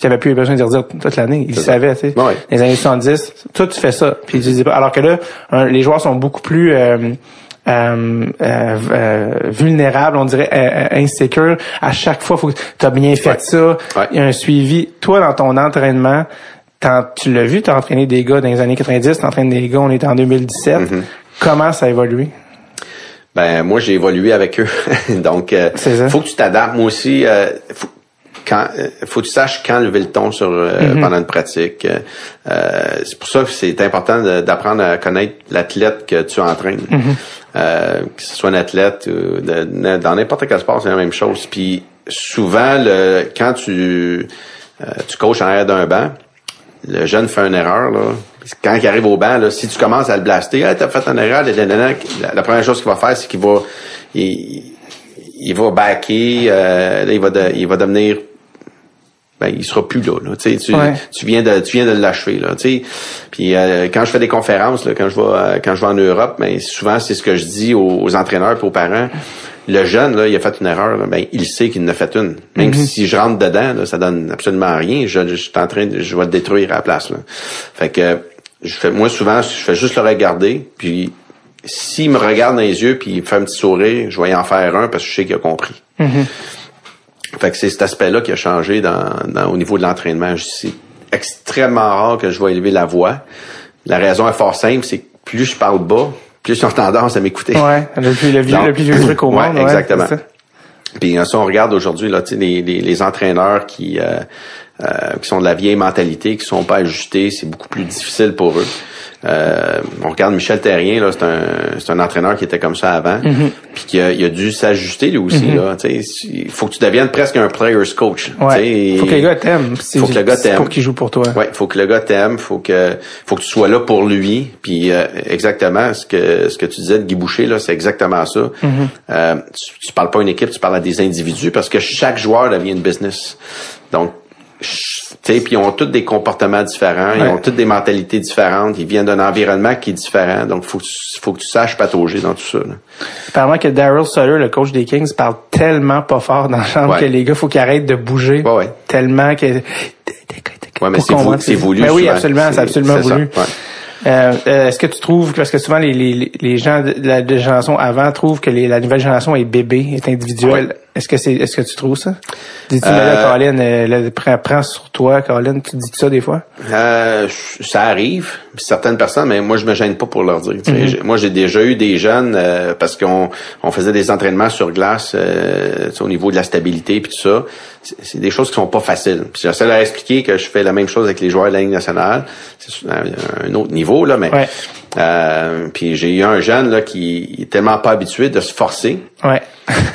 Tu n'avais plus besoin de dire toute l'année. Il savait, tu sais. Ouais. Les années 70, toi, tu fais ça. Puis tu dis pas. Alors que là, un- les joueurs sont beaucoup plus euh, euh, euh, vulnérables, on dirait insécures. À chaque fois, faut que tu as bien fait Ouais. ça. Ouais. Il y a un suivi. Toi, dans ton entraînement, tu l'as vu, tu as entraîné des gars dans les années 90, tu entraînes des gars, on est en 2017. Mm-hmm. Comment ça a évolué? Ben moi j'ai évolué avec eux. Donc euh, C'est ça. faut que tu t'adaptes. Moi aussi, euh, faut, quand, euh, faut que tu saches quand lever le ton sur euh, Mm-hmm. pendant une pratique. Euh, c'est pour ça que c'est important d'apprendre à connaître l'athlète que tu entraînes. Mm-hmm. Euh, que ce soit un athlète ou de- dans n'importe quel sport, c'est la même chose. Puis souvent, le, quand tu euh, tu coaches en arrière d'un banc, le jeune fait une erreur, là. Quand il arrive au banc, là, si tu commences à le blaster, hey, t'as fait une erreur, la, la première chose qu'il va faire, c'est qu'il va, il, il va backer, euh, là, il va, de- il va devenir, ben, il sera plus là, là. Tu sais, tu, Ouais. tu viens de, tu viens de l'achever, là, tu sais. Puis, euh, quand je fais des conférences, là, quand je vais, euh, quand je vais en Europe, ben, souvent, c'est ce que je dis aux, aux entraîneurs et aux parents. Le jeune, là, il a fait une erreur, là, ben, il sait qu'il en a fait une. Même Mm-hmm. si je rentre dedans, là, ça donne absolument rien. Je, je suis en train de, je vais le détruire à la place, là. Fait que, je fais, moi, souvent, je fais juste le regarder, puis s'il me regarde dans les yeux puis il me fait un petit sourire, je vais y en faire un parce que je sais qu'il a compris. Fait que c'est cet aspect-là qui a changé dans, dans- au niveau de l'entraînement. C'est extrêmement rare que je vais élever la voix. La raison est fort simple, c'est que plus je parle bas, plus ils ont tendance à m'écouter. Ouais, le plus, le, vieux- Donc, le plus vieux truc au ouais, monde. ouais, exactement. ça. Puis euh, si on regarde aujourd'hui là, tu sais, les, les, les entraîneurs qui euh, euh, qui sont de la vieille mentalité, qui sont pas ajustés, c'est beaucoup plus difficile pour eux. Euh, on regarde Michel Terrien, là, c'est un, c'est un entraîneur qui était comme ça avant, Mm-hmm. puis qui a, il a dû s'ajuster lui aussi. là, tu sais, il faut que tu deviennes presque un player's coach. Ouais. Faut que le gars t'aime. C'est- Faut que le gars t'aime. Pour qu'il joue pour toi. Ouais, faut que le gars t'aime, faut que faut que tu sois là pour lui. Puis euh, exactement ce que ce que tu disais de Guy Boucher là, c'est exactement ça. Mm-hmm. Euh, tu, tu parles pas à une équipe, tu parles à des individus parce que chaque joueur devient une business. Donc puis ils ont tous des comportements différents, ils ont toutes des mentalités différentes, ils viennent d'un environnement qui est différent. Donc faut que tu, faut que tu saches patauger dans tout ça. là. Apparemment que Daryl Sutter, le coach des Kings, parle tellement pas fort dans la chambre Ouais. que les gars, faut qu'ils arrêtent de bouger. Ouais, ouais. Tellement que... Ouais, mais c'est qu'on vou- voit- c'est voulu. Ben oui, absolument, c'est absolument voulu. Euh, euh, Est-ce que tu trouves, parce que souvent les, les, les gens de la de génération avant trouvent que les- la nouvelle génération est bébé, est individuelle? Est-ce que c'est, est-ce que tu trouves ça? Dis-tu, mais Euh, là, Colin, là, prends, sur toi, Colin, tu dis ça des fois? Euh, ça arrive, certaines personnes, mais moi je me gêne pas pour leur dire. J'ai- Moi j'ai déjà eu des jeunes euh, parce qu'on on faisait des entraînements sur glace euh, au niveau de la stabilité puis tout ça. C'est c'est des choses qui sont pas faciles. Puis j'essaie de leur expliquer que je fais la même chose avec les joueurs de la Ligue nationale. C'est un autre niveau là, mais Ouais. Euh, puis j'ai eu un jeune là qui est tellement pas habitué de se forcer. Ouais.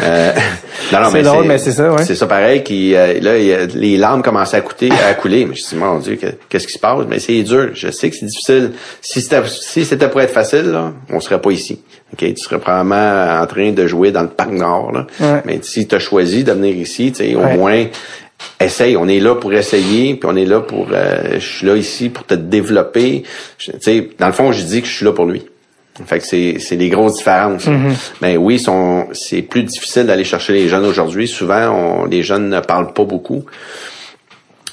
Euh, non, non, C'est drôle, mais c'est ça, ouais. C'est ça pareil. Qui, euh, là, il les larmes commençaient à, coûter, à couler. Mais je dis, mon Dieu, que- qu'est-ce qui se passe? Mais c'est dur. Je sais que c'est difficile. Si c'était, si c'était pour être facile, là, on serait pas ici. Ok, Tu serais probablement en train de jouer dans le parc Nord. Là. Ouais. Mais si tu as choisi de venir ici, tu sais, au Ouais. moins, essaye. On est là pour essayer, puis on est là pour... euh, je suis là ici pour te développer. Tu sais, dans le fond, je dis que je suis là pour lui. Fait que c'est, c'est des grosses différences. Mm-hmm. Mais oui, sont, c'est plus difficile d'aller chercher les jeunes aujourd'hui. Souvent, on, les jeunes ne parlent pas beaucoup.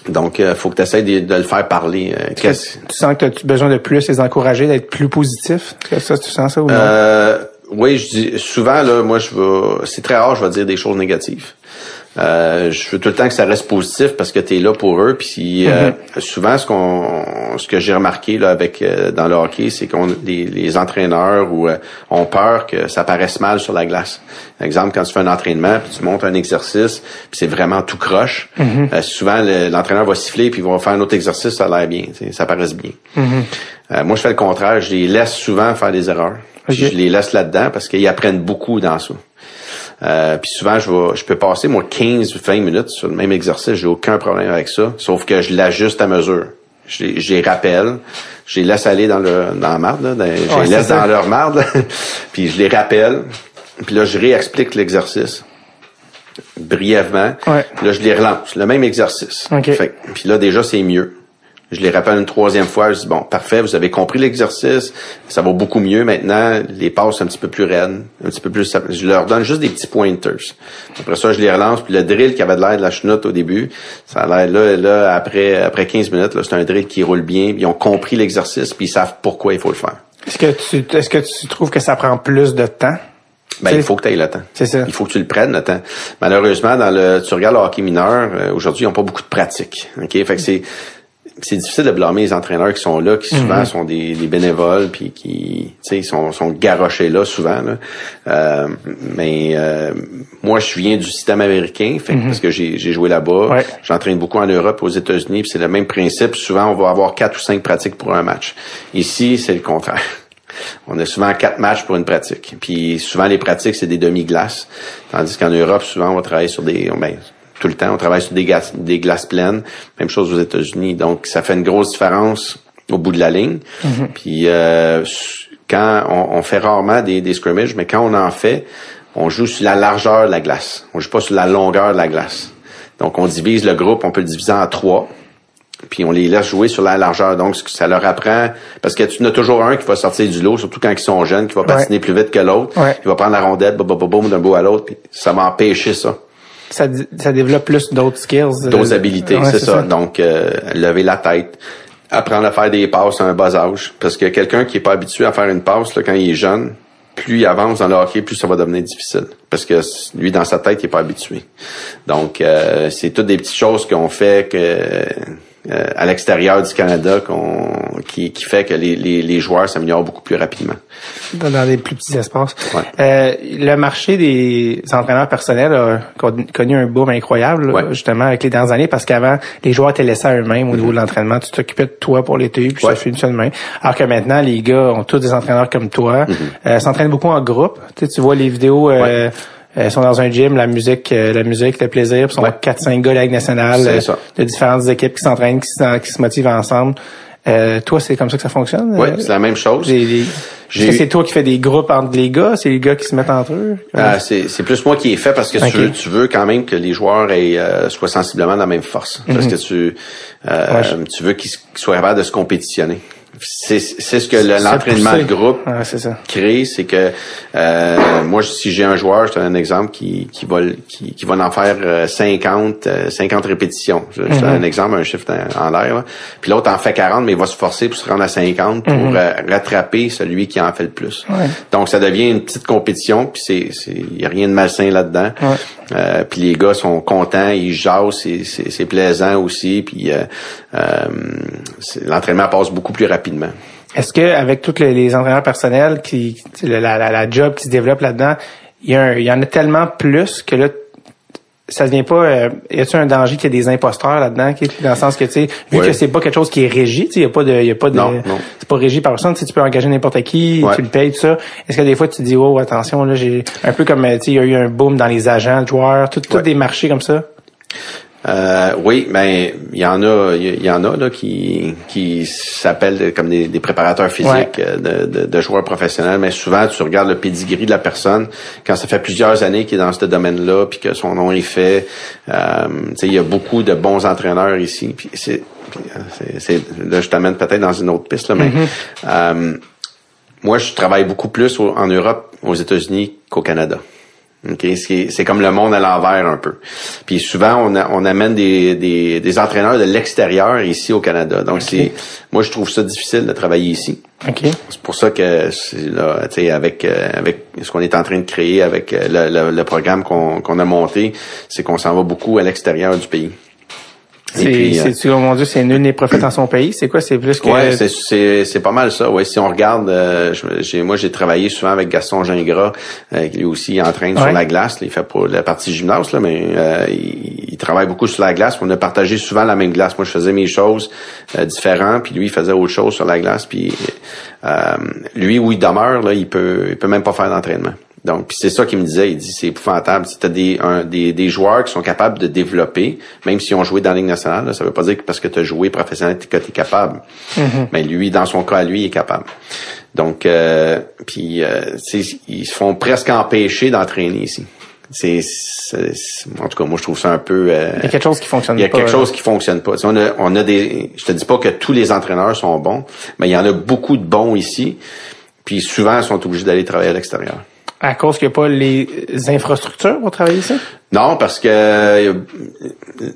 Donc, il faut que tu essaies de, de le faire parler. Euh, qu'est-ce- Tu sens que tu as besoin de plus les encourager, d'être plus positif? Ça, tu sens ça ou non? Euh, oui, je dis souvent là, moi je vais, c'est très rare, je vais dire des choses négatives. Euh, je veux tout le temps que ça reste positif parce que tu es là pour eux. Puis euh, Mm-hmm. souvent, ce qu'on, ce que j'ai remarqué là avec euh, dans le hockey, c'est qu'on les, les entraîneurs ou euh, ont peur que ça paraisse mal sur la glace. Par exemple, quand tu fais un entraînement, puis tu montes un exercice, puis c'est vraiment tout croche. Mm-hmm. euh, souvent, le- l'entraîneur va siffler puis ils vont faire un autre exercice, ça a l'air bien, ça paraisse bien. Euh, moi, je fais le contraire. Je les laisse souvent faire des erreurs. Je les laisse là-dedans parce qu'ils apprennent beaucoup dans ça. Euh, puis souvent, je vais, je peux passer moi 15 ou 20 minutes sur le même exercice, j'ai aucun problème avec ça, sauf que je l'ajuste à mesure. Je, les- je les rappelle, je les laisse aller dans le dans la marde, là, dans- je Ouais, les laisse dans leur marde, puis je les rappelle, puis là je réexplique l'exercice brièvement. Ouais. Là je les relance, le même exercice. Ok. Fait que- puis là déjà c'est mieux. Je les rappelle une troisième fois, je dis bon, parfait, vous avez compris l'exercice, ça va beaucoup mieux maintenant, les passes un petit peu plus raides, un petit peu plus je leur donne juste des petits pointers. Après ça, je les relance, puis le drill qui avait de l'air de la chenoute au début, ça a l'air là là après après 15 minutes, c'est un drill qui roule bien, ils ont compris l'exercice, puis ils savent pourquoi il faut le faire. Est-ce que tu est-ce que tu trouves que ça prend plus de temps? Ben, il faut que tu aies le temps. C'est ça. Il faut que tu le prennes, le temps. Malheureusement, dans le, tu regardes le hockey mineur, euh, aujourd'hui, ils n'ont pas beaucoup de pratique. OK? Fait que c'est, c'est difficile de blâmer les entraîneurs qui sont là, qui souvent sont des, des bénévoles, puis qui, tu sais, sont, sont garochés là souvent. Là. Euh, mais euh, moi, je viens du système américain, fait que- parce que j'ai, j'ai joué là-bas. Ouais. J'entraîne beaucoup en Europe, aux États-Unis, puis c'est le même principe. Souvent, on va avoir quatre ou cinq pratiques pour un match. Ici, c'est le contraire. On a souvent quatre matchs pour une pratique. Puis souvent, les pratiques, c'est des demi-glaces. Tandis qu'en Europe, souvent, on va travailler sur des... Ben, tout le temps, on travaille sur des, glaces, des glaces pleines. Même chose aux États-Unis. Donc, ça fait une grosse différence au bout de la ligne. Puis euh, quand on, on fait rarement des, des scrimmages, mais quand on en fait, on joue sur la largeur de la glace. On joue pas sur la longueur de la glace. Donc, on divise le groupe, on peut le diviser en trois puis on les laisse jouer sur la largeur. Donc, ça leur apprend, parce que tu en as toujours un qui va sortir du lot, surtout quand ils sont jeunes, qui va patiner plus vite que l'autre, Ouais. qui va prendre la rondelle, boum, boum, boum, boum, d'un bout à l'autre, puis ça va empêcher ça. Ça, ça développe plus d'autres skills. D'autres euh, habilités, ouais, c'est ça. Donc, euh, lever la tête, apprendre à faire des passes à un bas âge. Parce que quelqu'un qui est pas habitué à faire une passe là, quand il est jeune, plus il avance dans le hockey, plus ça va devenir difficile. Parce que lui, dans sa tête, il est pas habitué. Donc, euh, c'est toutes des petites choses qu'on fait que euh, à l'extérieur du Canada qu'on qui, qui fait que les, les, les joueurs s'améliorent beaucoup plus rapidement. dans, dans des plus petits espaces. Ouais. Euh, le marché des entraîneurs personnels a con- connu un boom incroyable, Ouais. justement, avec les dernières années, parce qu'avant, les joueurs étaient laissés à eux-mêmes au niveau de l'entraînement. Tu t'occupais de toi pour l'été, puis Ouais. ça finit ça de même. Alors que maintenant, les gars ont tous des entraîneurs comme toi, euh, s'entraînent beaucoup en groupe. Tu, sais, tu vois les vidéos... euh, euh, sont dans un gym, la musique, euh, la musique, le plaisir, puis sont Ouais. 4-5 gars de la Ligue nationale, C'est euh, ça. de différentes équipes qui s'entraînent, qui, qui se motivent ensemble. Euh, toi, c'est comme ça que ça fonctionne? Oui, c'est la même chose. Est-ce que c'est toi qui fais des groupes entre les gars? C'est les gars qui se mettent entre eux? Ah, c'est c'est plus moi qui ai fait parce que tu, veux, tu veux quand même que les joueurs aient, euh, soient sensiblement de la même force. Parce que tu euh, Mhm. Ouais, je- tu veux qu'ils soient capables de se compétitionner. C'est c'est ce que l'entraînement de groupe Ouais, ça. crée, c'est que euh, moi si j'ai un joueur, je te donne un exemple qui qui va qui, qui va en faire euh, 50 euh, 50 répétitions. Je, je te donne Mhm. un exemple, un chiffre en, en l'air. Puis l'autre en fait 40 mais il va se forcer pour se rendre à 50 pour euh, rattraper celui qui en fait le plus. Mhm. Ouais. Donc ça devient une petite compétition puis c'est c'est y a rien de malsain là-dedans. Ouais. Euh, puis les gars sont contents, ils jasent, c'est plaisant aussi puis euh, euh, l'entraînement passe beaucoup plus rapidement. Est-ce que avec tous les, les entraîneurs personnels qui, la, la, la job qui se développe là-dedans, il y, a un- il y en a tellement plus que là, ça devient pas. Euh, y a-tu un danger qu'il y ait des imposteurs là-dedans, dans le sens que tu sais, vu Ouais. que c'est pas quelque chose qui est régi, tu il y a pas de, y a pas de, Non, non. c'est pas régi par personne. Tu peux engager n'importe qui, Ouais. tu le payes tout ça. Est-ce que des fois tu te dis oh attention là, j'ai un peu comme euh, tu sais, il y a eu un boom dans les agents, de joueurs, tout, tous Ouais. des marchés comme ça? Euh, oui, mais il y en a, il y en a là qui qui s'appellent comme des, des préparateurs physiques Ouais. euh, de, de, de joueurs professionnels. Mais souvent, tu regardes le pedigree de la personne quand ça fait plusieurs années qu'il est dans ce domaine-là, puis que son nom est fait. Euh, tu sais, il y a beaucoup de bons entraîneurs ici. Puis c'est, c'est, c'est- là, je t'amène peut-être dans une autre piste là, mais euh, moi, je travaille beaucoup plus au- en Europe, aux États-Unis qu'au Canada. OK, c'est c'est comme le monde à l'envers un peu. Puis souvent on, a- on amène des, des, des entraîneurs de l'extérieur ici au Canada. Donc c'est moi je trouve ça difficile de travailler ici. OK. C'est pour ça que là, avec euh, avec ce qu'on est en train de créer, avec euh, le, le- le programme qu'on qu'on a monté, c'est qu'on s'en va beaucoup à l'extérieur du pays. C'est, euh, c'est, oh mon Dieu, c'est nul n'est prophète en son pays. C'est quoi? C'est plus que... Ouais, c'est c'est c'est pas mal ça. Ouais, si on regarde, euh, j'ai moi j'ai travaillé souvent avec Gaston Gingras, euh, qui lui aussi entraîne sur la glace. Là, il fait pas la partie gymnase là, mais euh, il, il travaille beaucoup sur la glace. On a partagé souvent la même glace. Moi, je faisais mes choses euh, différentes, puis lui il faisait autre chose sur la glace. Puis euh, lui où il demeure là, il peut il peut même pas faire d'entraînement. Donc, c'est ça qu'il me disait. Il dit c'est épouvantable. Si t'as des, un- des des joueurs qui sont capables de développer, même s'ils ont joué dans la Ligue nationale, là, ça veut pas dire que parce que tu as joué professionnel que tu es capable. Mais lui, dans son cas, lui, il est capable. Donc, euh, puis euh, tu ils se font presque empêcher d'entraîner ici. C'est, en tout cas, moi, je trouve ça un peu. euh, Il y a quelque chose qui fonctionne il y a pas. quelque chose qui fonctionne pas. Tu on a, on a des, je te dis pas que tous les entraîneurs sont bons, mais il y en a beaucoup de bons ici. Puis souvent, ils sont obligés d'aller travailler à l'extérieur. À cause qu'il n'y a pas les infrastructures pour travailler ici? Non, parce que euh, il y a-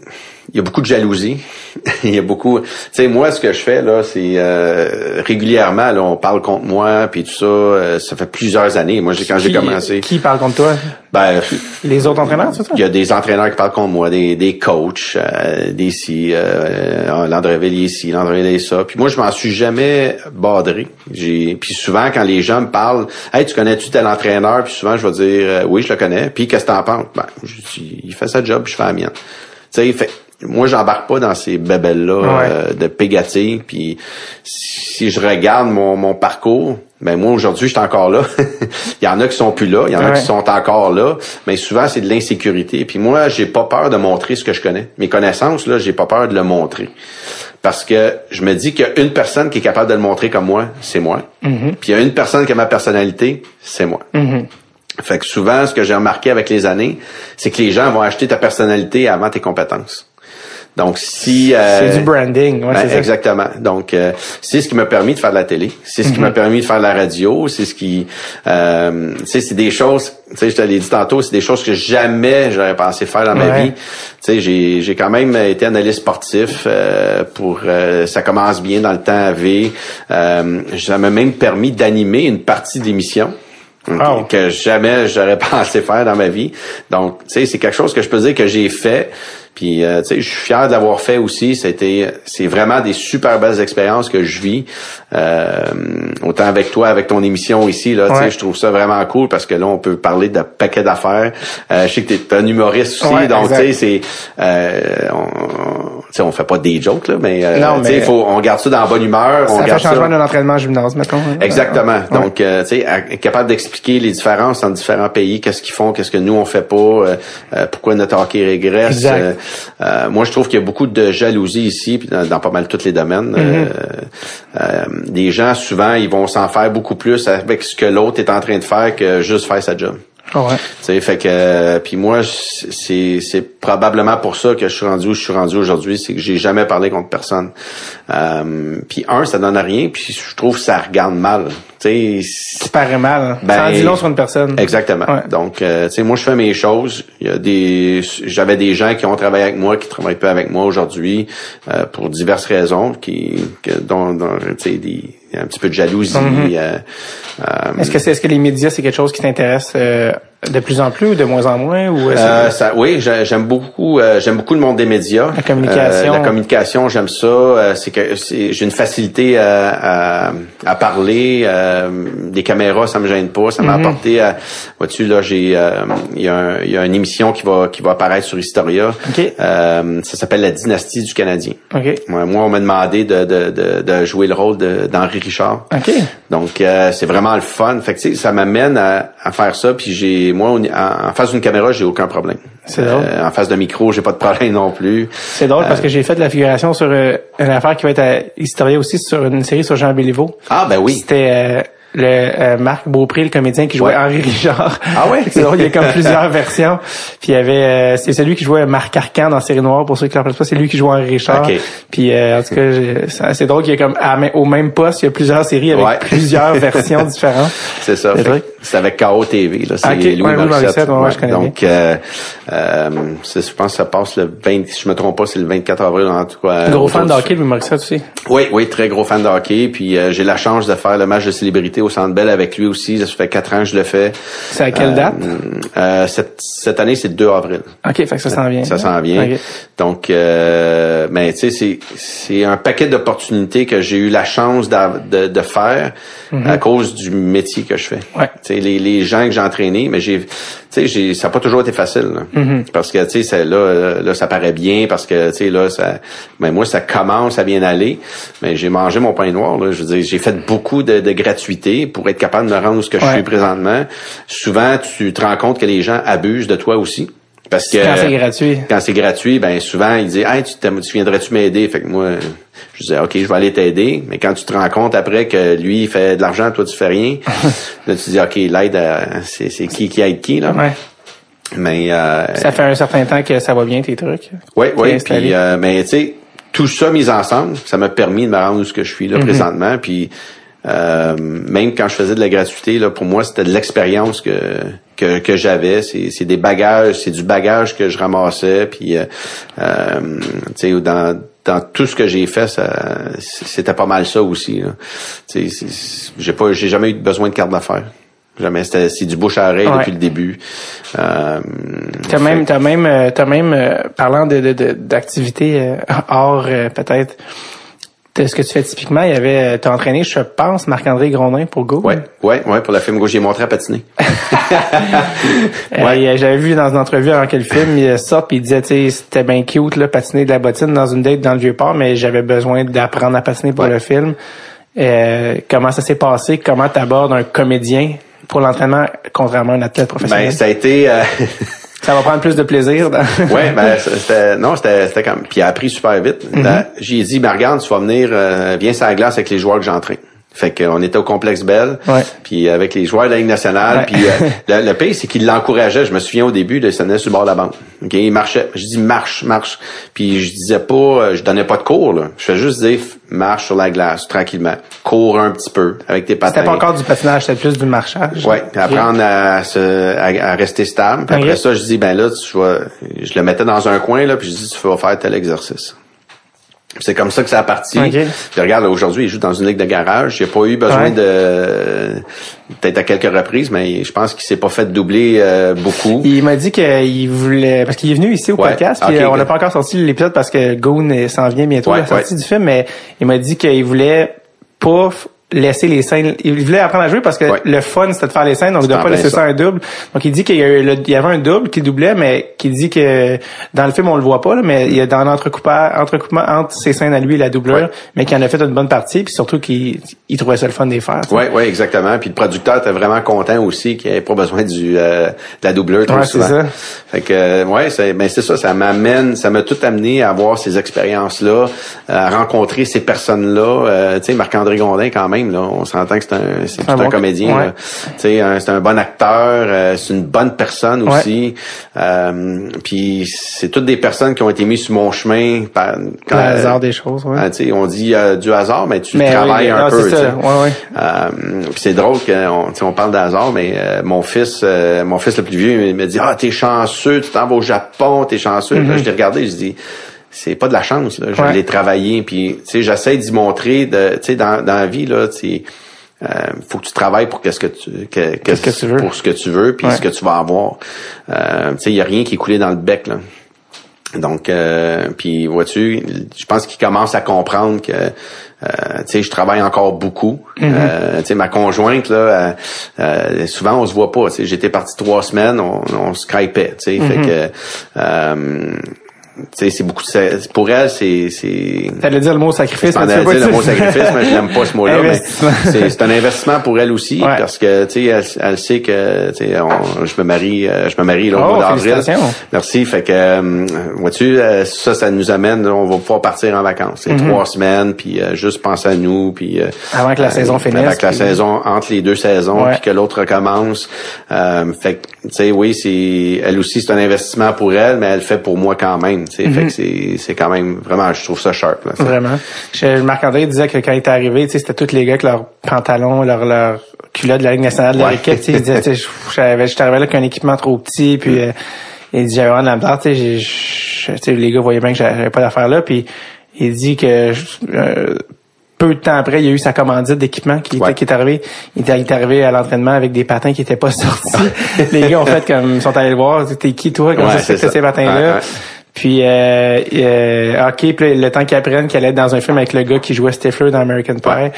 il y a beaucoup de jalousie. il y a beaucoup. Tu sais, moi, ce que je fais là, c'est euh, régulièrement, là, on parle contre moi, puis tout ça. euh, ça fait plusieurs années. Moi, j'ai quand j'ai commencé, Qui parle contre toi? ben, Les autres entraîneurs, c'est ça? il y a des entraîneurs qui parlent contre moi, des, des coachs, euh, des ci, euh, Landrevel est ici, Landrevel est ça. Puis moi, je m'en suis jamais badré. J'ai, puis souvent, quand les gens me parlent, hey, tu connais-tu tel entraîneur? Puis souvent, je vais dire, euh, oui, je le connais. Puis qu'est-ce que t'en penses? Ben, je il fait sa job, je fais la mienne. Tu sais, fait, moi, j'embarque pas dans ces bébelles-là Ouais. euh, de pégatif. Puis si je regarde mon, mon parcours, ben moi aujourd'hui, je suis encore là. il y en a qui sont plus là, il y en a qui sont encore là, mais souvent c'est de l'insécurité. Puis moi, j'ai pas peur de montrer ce que je connais. Mes connaissances là, j'ai pas peur de le montrer. Parce que je me dis qu'il y a une personne qui est capable de le montrer comme moi, c'est moi. Puis il y a une personne qui a ma personnalité, c'est moi. Fait que souvent, ce que j'ai remarqué avec les années, c'est que les gens vont acheter ta personnalité avant tes compétences. Donc, si... euh, C'est du branding. Ouais, ben, c'est ça. exactement. Donc, euh, c'est ce qui m'a permis de faire de la télé. C'est ce qui Mhm. m'a permis de faire de la radio. C'est ce qui... Euh, tu sais, c'est des choses... Tu sais, je te l'ai dit tantôt, c'est des choses que jamais j'aurais pensé faire dans ma Ouais. vie. Tu sais, j'ai, j'ai quand même été analyste sportif euh, pour... euh, ça commence bien dans le temps à V. Euh, ça m'a même permis d'animer une partie d'émission. Wow. que jamais j'aurais pensé faire dans ma vie. Donc, tu sais, c'est quelque chose que je peux dire que j'ai fait. Puis, euh, tu sais, je suis fier de l'avoir fait aussi. C'était, c'est vraiment des super belles expériences que je vis. Euh, autant avec toi, avec ton émission ici, là, tu sais, je trouve ça vraiment cool parce que là, on peut parler de paquet d'affaires. Euh, je sais que t'es un humoriste aussi, Ouais, donc tu sais, c'est, euh, on, sais, on fait pas des jokes là, mais, euh, Non, tu sais, mais- faut, on garde ça dans la bonne humeur. on Ça fait garde changement ça. d'un entraînement en gymnase, mettons. hein. Exactement. Ouais. Donc, euh, tu sais, capable d'expliquer les différences entre différents pays, qu'est-ce qu'ils font, qu'est-ce que nous on fait pas, euh, euh, pourquoi notre hockey régresse. Exact. Euh, euh, moi, je trouve qu'il y a beaucoup de jalousie ici, puis dans, dans pas mal tous les domaines. Euh, euh, des gens souvent, ils vont s'en faire beaucoup plus avec ce que l'autre est en train de faire que juste faire sa job. Ouais. Tu sais, fait que puis moi c'est c'est probablement pour ça que je suis rendu où je suis rendu aujourd'hui, c'est que j'ai jamais parlé contre personne. Euh, puis un, ça donne rien, puis je trouve que ça regarde mal. Tu sais, paraît mal. hein. Ben, ça en dit long sur une personne. Exactement. Ouais. Donc, euh, tu sais, moi, je fais mes choses. Il y a des, j'avais des gens qui ont travaillé avec moi, qui travaillent pas avec moi aujourd'hui, euh, pour diverses raisons, qui, que, dont, dont, tu sais, des, un petit peu de jalousie. Mm-hmm. euh, euh, Est-ce que c'est, est-ce que les médias, c'est quelque chose qui t'intéresse euh, de plus en plus ou de moins en moins ou Euh, ça, oui, j'ai- j'aime beaucoup, euh, j'aime beaucoup le monde des médias. La communication. Euh, la communication, j'aime ça. Euh, c'est que c'est- j'ai une facilité à, à, à parler. euh, des caméras, ça me gêne pas. Ça m'a Mhm. apporté. À, vois-tu là, j'ai, euh, il y, a un- il y a une émission qui va qui va apparaître sur Historia. Ok. Euh, ça s'appelle la dynastie du Canadien. Ok. Ouais, moi, on m'a demandé de, de, de, de jouer le rôle d'Henri Richard. Ok. Donc euh, c'est vraiment le fun. Fait que ça m'amène à, à faire ça. Puis j'ai moi en, en face d'une caméra, j'ai aucun problème. C'est drôle. Euh, en face de micro, j'ai pas de problème non plus. C'est drôle parce que j'ai fait de la figuration sur euh, une affaire qui va être à Historia aussi sur une série sur Jean Béliveau. Ah ben oui. C'était euh, le euh, Marc Beaupré, le comédien qui jouait Ouais. Henri Richard. Ah ouais? c'est drôle, il y a comme plusieurs versions. Puis il y avait euh, c'est celui qui jouait Marc Arcan dans Série Noire pour ceux qui ne rappellent pas, c'est lui qui jouait Henri Richard. Ok. Puis euh, en tout cas, c'est drôle qu'il y a comme à au même poste, il y a plusieurs séries avec Ouais. plusieurs versions différentes. C'est ça. C'est Fait, vrai. C'est avec KO TV, là. C'est Ok, Louis ouais, Morissette. Ouais, ouais, je connais Donc, euh, euh, je pense que ça passe le 20, si je me trompe pas, c'est le 24 avril, en tout cas. Gros autour fan de hockey, Louis Morissette aussi? Oui, oui, très gros fan de hockey. Puis euh, j'ai la chance de faire le match de célébrité au Centre Bell avec lui aussi. Ça fait quatre ans que je le fais. C'est à quelle Euh, date? euh, cette, cette année, c'est le 2 avril. OK, fait que ça s'en vient. Ça s'en vient. Ok. Donc, euh, mais tu sais, c'est c'est un paquet d'opportunités que j'ai eu la chance de, de faire à cause du métier que je fais. Ouais. Les, les gens que j'ai entraînés, mais j'ai, j'ai, ça n'a pas toujours été facile. là. Mhm. Parce que tu sais, là, là, ça paraît bien parce que tu sais là, ça, mais moi, ça commence à bien aller. Mais j'ai mangé mon pain noir. Là. Je veux dire, j'ai fait beaucoup de, de gratuité pour être capable de me rendre où ce que je suis présentement. Souvent, tu te rends compte que les gens abusent de toi aussi. Parce que Quand c'est gratuit. quand c'est gratuit, ben souvent ils disent Hey, tu, viendrais-tu m'aider? Fait que moi, je disais OK, je vais aller t'aider. Mais quand tu te rends compte après que lui il fait de l'argent, toi tu fais rien, là tu dis OK, l'aide c'est, c'est qui qui aide qui là? Ouais. Mais euh, Ça fait un certain temps que ça va bien, tes trucs? oui, oui. Puis, euh, mais tu sais, tout ça mis ensemble, ça m'a permis de me rendre où ce que je suis Mhm. là présentement. Puis euh, même quand je faisais de la gratuité, là, pour moi, c'était de l'expérience que que, que j'avais. C'est, c'est des bagages, c'est du bagage que je ramassais. Puis euh, euh, tu sais, dans dans tout ce que j'ai fait, ça, c'était pas mal ça aussi. J'ai pas, j'ai jamais eu besoin de carte d'affaires. Jamais. C'était, c'est du bouche à oreille Ouais. depuis le début. Euh, T'as même, t'as même, euh, t'as même, euh, parlant de, de, de- d'activités euh, hors peut-être ce que tu fais typiquement, il y avait, euh, t'as entraîné, je pense, Marc-André Grondin pour Go. Ouais, ouais, ouais, pour la film gauche, j'ai montré à patiner. Euh, Ouais. J'avais vu dans une entrevue avant que le film il sorte, puis il disait, tu sais, c'était bien cute là, patiner de la bottine dans une date dans le vieux port, mais j'avais besoin d'apprendre à patiner pour Ouais. le film. Euh, comment ça s'est passé? Comment t'abordes un comédien pour l'entraînement contrairement à un athlète professionnel? Ben, ça a été, euh, Ça va prendre plus de plaisir. Dans... ouais, ben, c'était, non, c'était, c'était comme, puis il a appris super vite. Là, J'ai dit, ben, regarde, tu vas venir, euh, viens sur la glace avec les joueurs que j'entraîne. Fait qu'on était au complexe Bell, puis avec les joueurs de la Ligue nationale, puis euh, le, le pire, c'est qu'il l'encourageait. Je me souviens au début, de, il s'en allait sur le bord de la bande. Ok, il marchait. Je dis marche, marche. Puis je disais pas, euh, je donnais pas de cours. Là. Je fais juste dire marche sur la glace tranquillement, cours un petit peu avec tes patins. C'était pas encore du patinage, c'était plus du marchage. Ouais, puis apprendre à, se, à, à rester stable. Puis après ça, je dis ben là, tu je le mettais dans un coin là, puis je dis tu vas faire tel exercice. C'est comme ça que ça a parti. Ok. Puis regarde, aujourd'hui, il joue dans une ligue de garage. J'ai pas eu besoin Ouais. de peut-être à quelques reprises, mais je pense qu'il s'est pas fait doubler euh, beaucoup. Il m'a dit qu'il voulait parce qu'il est venu ici au Ouais. podcast puis Ok, euh, on n'a pas encore sorti l'épisode parce que Goon euh, s'en vient bientôt Ouais, la sortie du film mais il m'a dit qu'il voulait pas laisser les scènes il voulait apprendre à jouer parce que Ouais. le fun c'était de faire les scènes donc il ne doit pas laisser ça. ça un double donc il dit qu'il y, avait un double qui doublait mais qui dit que dans le film on le voit pas là, mais il y a dans l'entrecoupement entrecoupement entre ses scènes à lui et la doubleur Ouais. mais qu'il en a fait une bonne partie puis surtout qu'il il trouvait ça le fun de les faire. Ouais, ouais, exactement. Puis le producteur était vraiment content aussi qu'il ait pas besoin du euh, de la doubleur trop Ouais, souvent. ça. Fait que euh, ouais, c'est ben c'est ça, ça m'amène, ça m'a tout amené à avoir ces expériences là, à rencontrer ces personnes là. tu sais, Marc-André Gondin quand même là, on s'entend que c'est un c'est Un un, bon- comédien. ouais. c'est un bon acteur, euh, c'est une bonne personne Ouais. aussi. Euh, puis c'est toutes des personnes qui ont été mises sur mon chemin par quand, le hasard des choses ouais. sais, on dit euh, du hasard, mais tu Mais travailles oui, un non, peu. c'est tu sais. ça. Ouais, ouais. Euh, c'est drôle qu'on on parle d'hasard, mais euh, mon fils, euh, mon fils le plus vieux, il me dit ah t'es chanceux, tu t'en vas au Japon, t'es chanceux. Là, je l'ai regardé, je dis c'est pas de la chance, là. je. Ouais. l'ai travaillé, puis tu sais j'essaie d'y montrer, de, tu sais dans, dans la vie là, tu euh, faut que tu travailles pour qu'est-ce que tu que- Qu'est-ce que tu veux. pour ce que tu veux puis Ouais. ce que tu vas avoir. Euh, tu sais il y a rien qui est coulé dans le bec là. Donc, euh, puis vois-tu, je pense qu'il commence à comprendre que, euh, tu sais, je travaille encore beaucoup. Euh, tu sais, ma conjointe là, euh, euh, souvent on se voit pas. Tu sais, j'étais parti trois semaines, on, on skypait. Tu sais, fait que, euh, c'est beaucoup. c'est- Pour elle, c'est, c'est. T'allais dire le mot sacrifice, mais tu pas dire le mot sacrifice, mais je n'aime pas ce mot-là. mais c'est, c'est un investissement pour elle aussi, Ouais. parce que tu sais, elle, elle sait que tu sais, je me marie, euh, je me marie là, au Oh, mois d'avril. Merci. Fait que, euh, vois-tu, euh, ça, ça nous amène, on va pouvoir partir en vacances. C'est trois semaines, puis euh, juste penser à nous, puis. Avant que la euh, saison finisse, Avant que la puis- saison entre les deux saisons, Ouais. puis que l'autre recommence. Euh, fait que tu sais, oui, c'est elle aussi c'est un investissement pour elle, mais elle le fait pour moi quand même. Fait que c'est c'est quand même vraiment, je trouve ça sharp. Là. Vraiment. Je- Marc-André disait que quand il était arrivé, c'était tous les gars avec leurs pantalons, leurs leur culottes de la Ligue nationale de leur Ouais. équipe. tu sais, Il disait, j'étais arrivé là avec un équipement trop petit, puis euh, il dit, j'avais vraiment de la sais, les gars voyaient bien que j'avais pas d'affaires là, puis il dit que euh, peu de temps après, il y a eu sa commandite d'équipement qui, était- Ouais. qui est arrivé. Il est arrivé à l'entraînement avec des patins qui étaient pas sortis. les gars ont fait comme, ils sont allés le voir, t'es qui toi, comme Ouais, ça, ces patins-là? Ouais. Puis, euh, euh, ok, puis le temps qu'ils apprennent qu'elle est dans un film avec le gars qui jouait Stifler dans American Pie, là,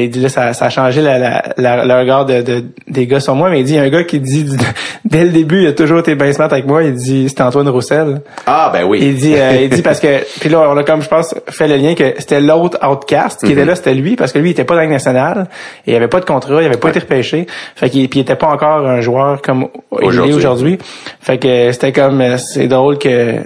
il dit, là, ça, ça a changé la, la, la- le regard de, de- des gars sur moi, mais il dit, il y a un gars qui dit, dès le début, il a toujours été bien smart avec moi, il dit, c'est Antoine Roussel. Ah ben oui. Il dit, euh, il dit parce que, puis là, on a comme, je pense, fait le lien que c'était l'autre outcast qui Mhm. était là, c'était lui, parce que lui, il était pas dans la nationale, et il avait pas de contrat, il avait pas été repêché, fait qu'il, puis il était pas encore un joueur comme aujourd'hui. Fait que c'était comme, euh, c'est drôle que,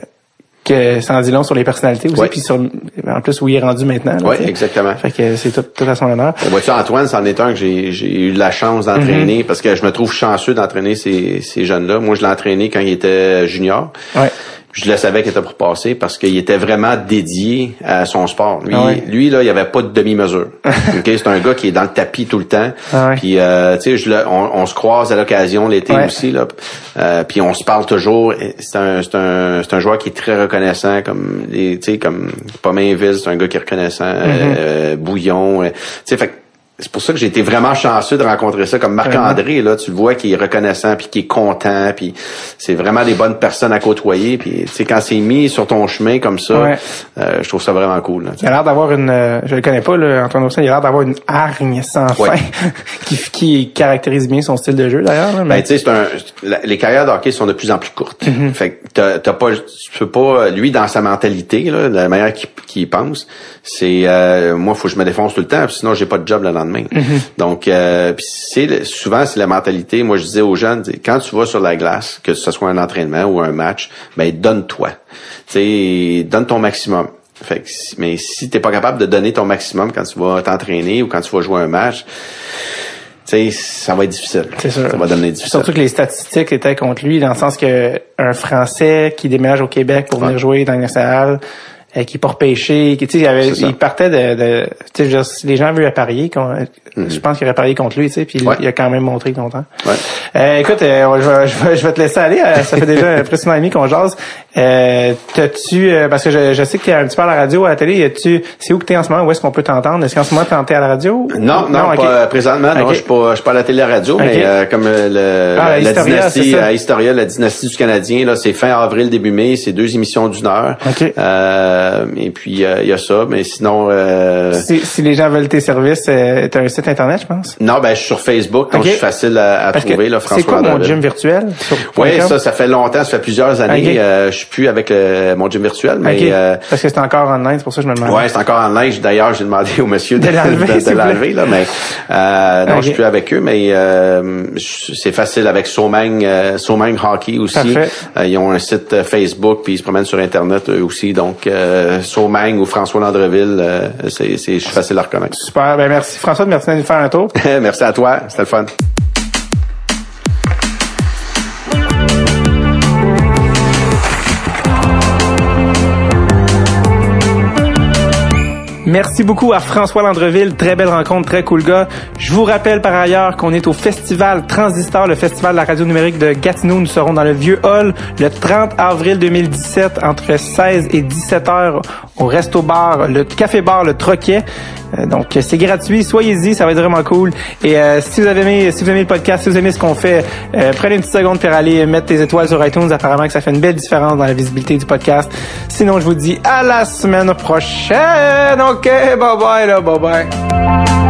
que ça en dit long sur les personnalités aussi, puis sur, en plus où il est rendu maintenant. tu sais. exactement. Fait que c'est tout, tout à son honneur. Ben, Vois-tu, Antoine, c'en est un que j'ai, j'ai eu la chance d'entraîner parce que je me trouve chanceux d'entraîner ces, ces jeunes-là. Moi, je l'ai entraîné quand il était junior. Ouais. Je le savais qu'il était pour passer parce qu'il était vraiment dédié à son sport. Lui, Ah ouais. lui là, il y avait pas de demi-mesure. Ok, c'est un gars qui est dans le tapis tout le temps. Ah ouais. Puis, euh, tu sais, on, on se croise à l'occasion l'été Ouais. aussi là. Euh, puis on se parle toujours. C'est un, c'est un, c'est un joueur qui est très reconnaissant, comme, tu sais, comme Pomainville, c'est un gars qui est reconnaissant. Mm-hmm. euh, Bouillon, euh, tu sais, fait c'est pour ça que j'ai été vraiment chanceux de rencontrer ça comme Marc-André là tu le vois qui est reconnaissant puis qui est content puis c'est vraiment des bonnes personnes à côtoyer puis tu sais quand c'est mis sur ton chemin comme ça Ouais. euh, je trouve ça vraiment cool là. Il a l'air d'avoir une, euh, je le connais pas, là, Antoine Roussel, il a l'air d'avoir une hargne sans Ouais. fin, qui, qui caractérise bien son style de jeu d'ailleurs. là, Ben, mais- tu sais, c'est un, la- les carrières de hockey sont de plus en plus courtes. Mm-hmm. Fait que t'as, t'as pas, tu peux pas, lui, dans sa mentalité, là, de la manière qu'il, pense, c'est, euh, moi, faut que je me défonce tout le temps, sinon j'ai pas de job le lendemain. Donc, euh, c'est, souvent, c'est la mentalité. Moi, je disais aux jeunes, quand tu vas sur la glace, que ce soit un entraînement ou un match, ben, donne-toi. Tu sais, donne ton maximum. Fait que, si- mais si t'es pas capable de donner ton maximum quand tu vas t'entraîner ou quand tu vas jouer un match, tu sais, ça va être difficile. C'est sûr. Ça va devenir difficile. Surtout que les statistiques étaient contre lui, dans le sens que un Français qui déménage au Québec pour venir jouer dans le national, euh, qui pas repêché, qui tu sais, il, avait- il partait de, de tu sais, si les gens veulent parier, qu'on- je pense qu'il aurait parié contre lui, tu sais, puis Mhm. Ouais. il a quand même montré content. Ouais. Euh, écoute, euh, je vais te laisser aller. euh, ça fait déjà presque un an et demi qu'on jase. Euh, T'as-tu, euh, parce que je, je sais qu'il y a un petit peu à la radio, à la télé, tu c'est où que t'es en ce moment? Où est-ce qu'on peut t'entendre? Est-ce qu'en ce moment t'es à la radio? Non, non, pas, présentement, non, je suis pas, je suis pas à la télé à la radio, mais euh, comme euh, le, Ah, la, la Historia, c'est dynastie à Historia, la dynastie du Canadien, là, c'est fin avril, début mai, c'est deux émissions d'une heure. Euh, et puis euh, il y a ça, mais sinon, euh, Si, si les gens veulent tes services, euh, t'as un site internet, je pense? non, ben je suis sur Facebook, donc je suis facile à, trouver que là, c'est François quoi mon gym virtuel? Oui, ça, ça fait longtemps, ça fait plusieurs années. Euh, je suis plus avec le- mon gym virtuel, mais Ok. euh, Parce que c'est encore en ligne, c'est pour ça que je me demande. Ouais, c'est encore en neige. D'ailleurs, j'ai demandé au monsieur de, De l'enlever, là, mais euh, non, Ok. je suis plus avec eux, mais euh, c'est facile avec Somang, euh, Somang Hockey aussi. Euh, ils ont un site euh, Facebook, puis ils se promènent sur Internet eux aussi. Donc, euh, Somang ou François Landreville, euh, c'est, c'est, je suis facile à reconnaître. Super. Ben, merci François de merci de nous faire un tour. Merci à toi, c'était le fun. Merci beaucoup à François Landreville. Très belle rencontre, très cool gars. Je vous rappelle par ailleurs qu'on est au festival Transistor, le festival de la radio numérique de Gatineau. Nous serons dans le Vieux Hall le 30 avril 2017 entre 16 et 17 heures au Resto Bar, le Café Bar, le Troquet. Euh, donc c'est gratuit, soyez-y, ça va être vraiment cool. Et euh, si vous avez aimé, si vous aimez le podcast, si vous aimez ce qu'on fait, euh, prenez une petite seconde pour aller mettre des étoiles sur iTunes. Apparemment que ça fait une belle différence dans la visibilité du podcast. Sinon, je vous dis à la semaine prochaine. Ok, bye bye là, bye bye.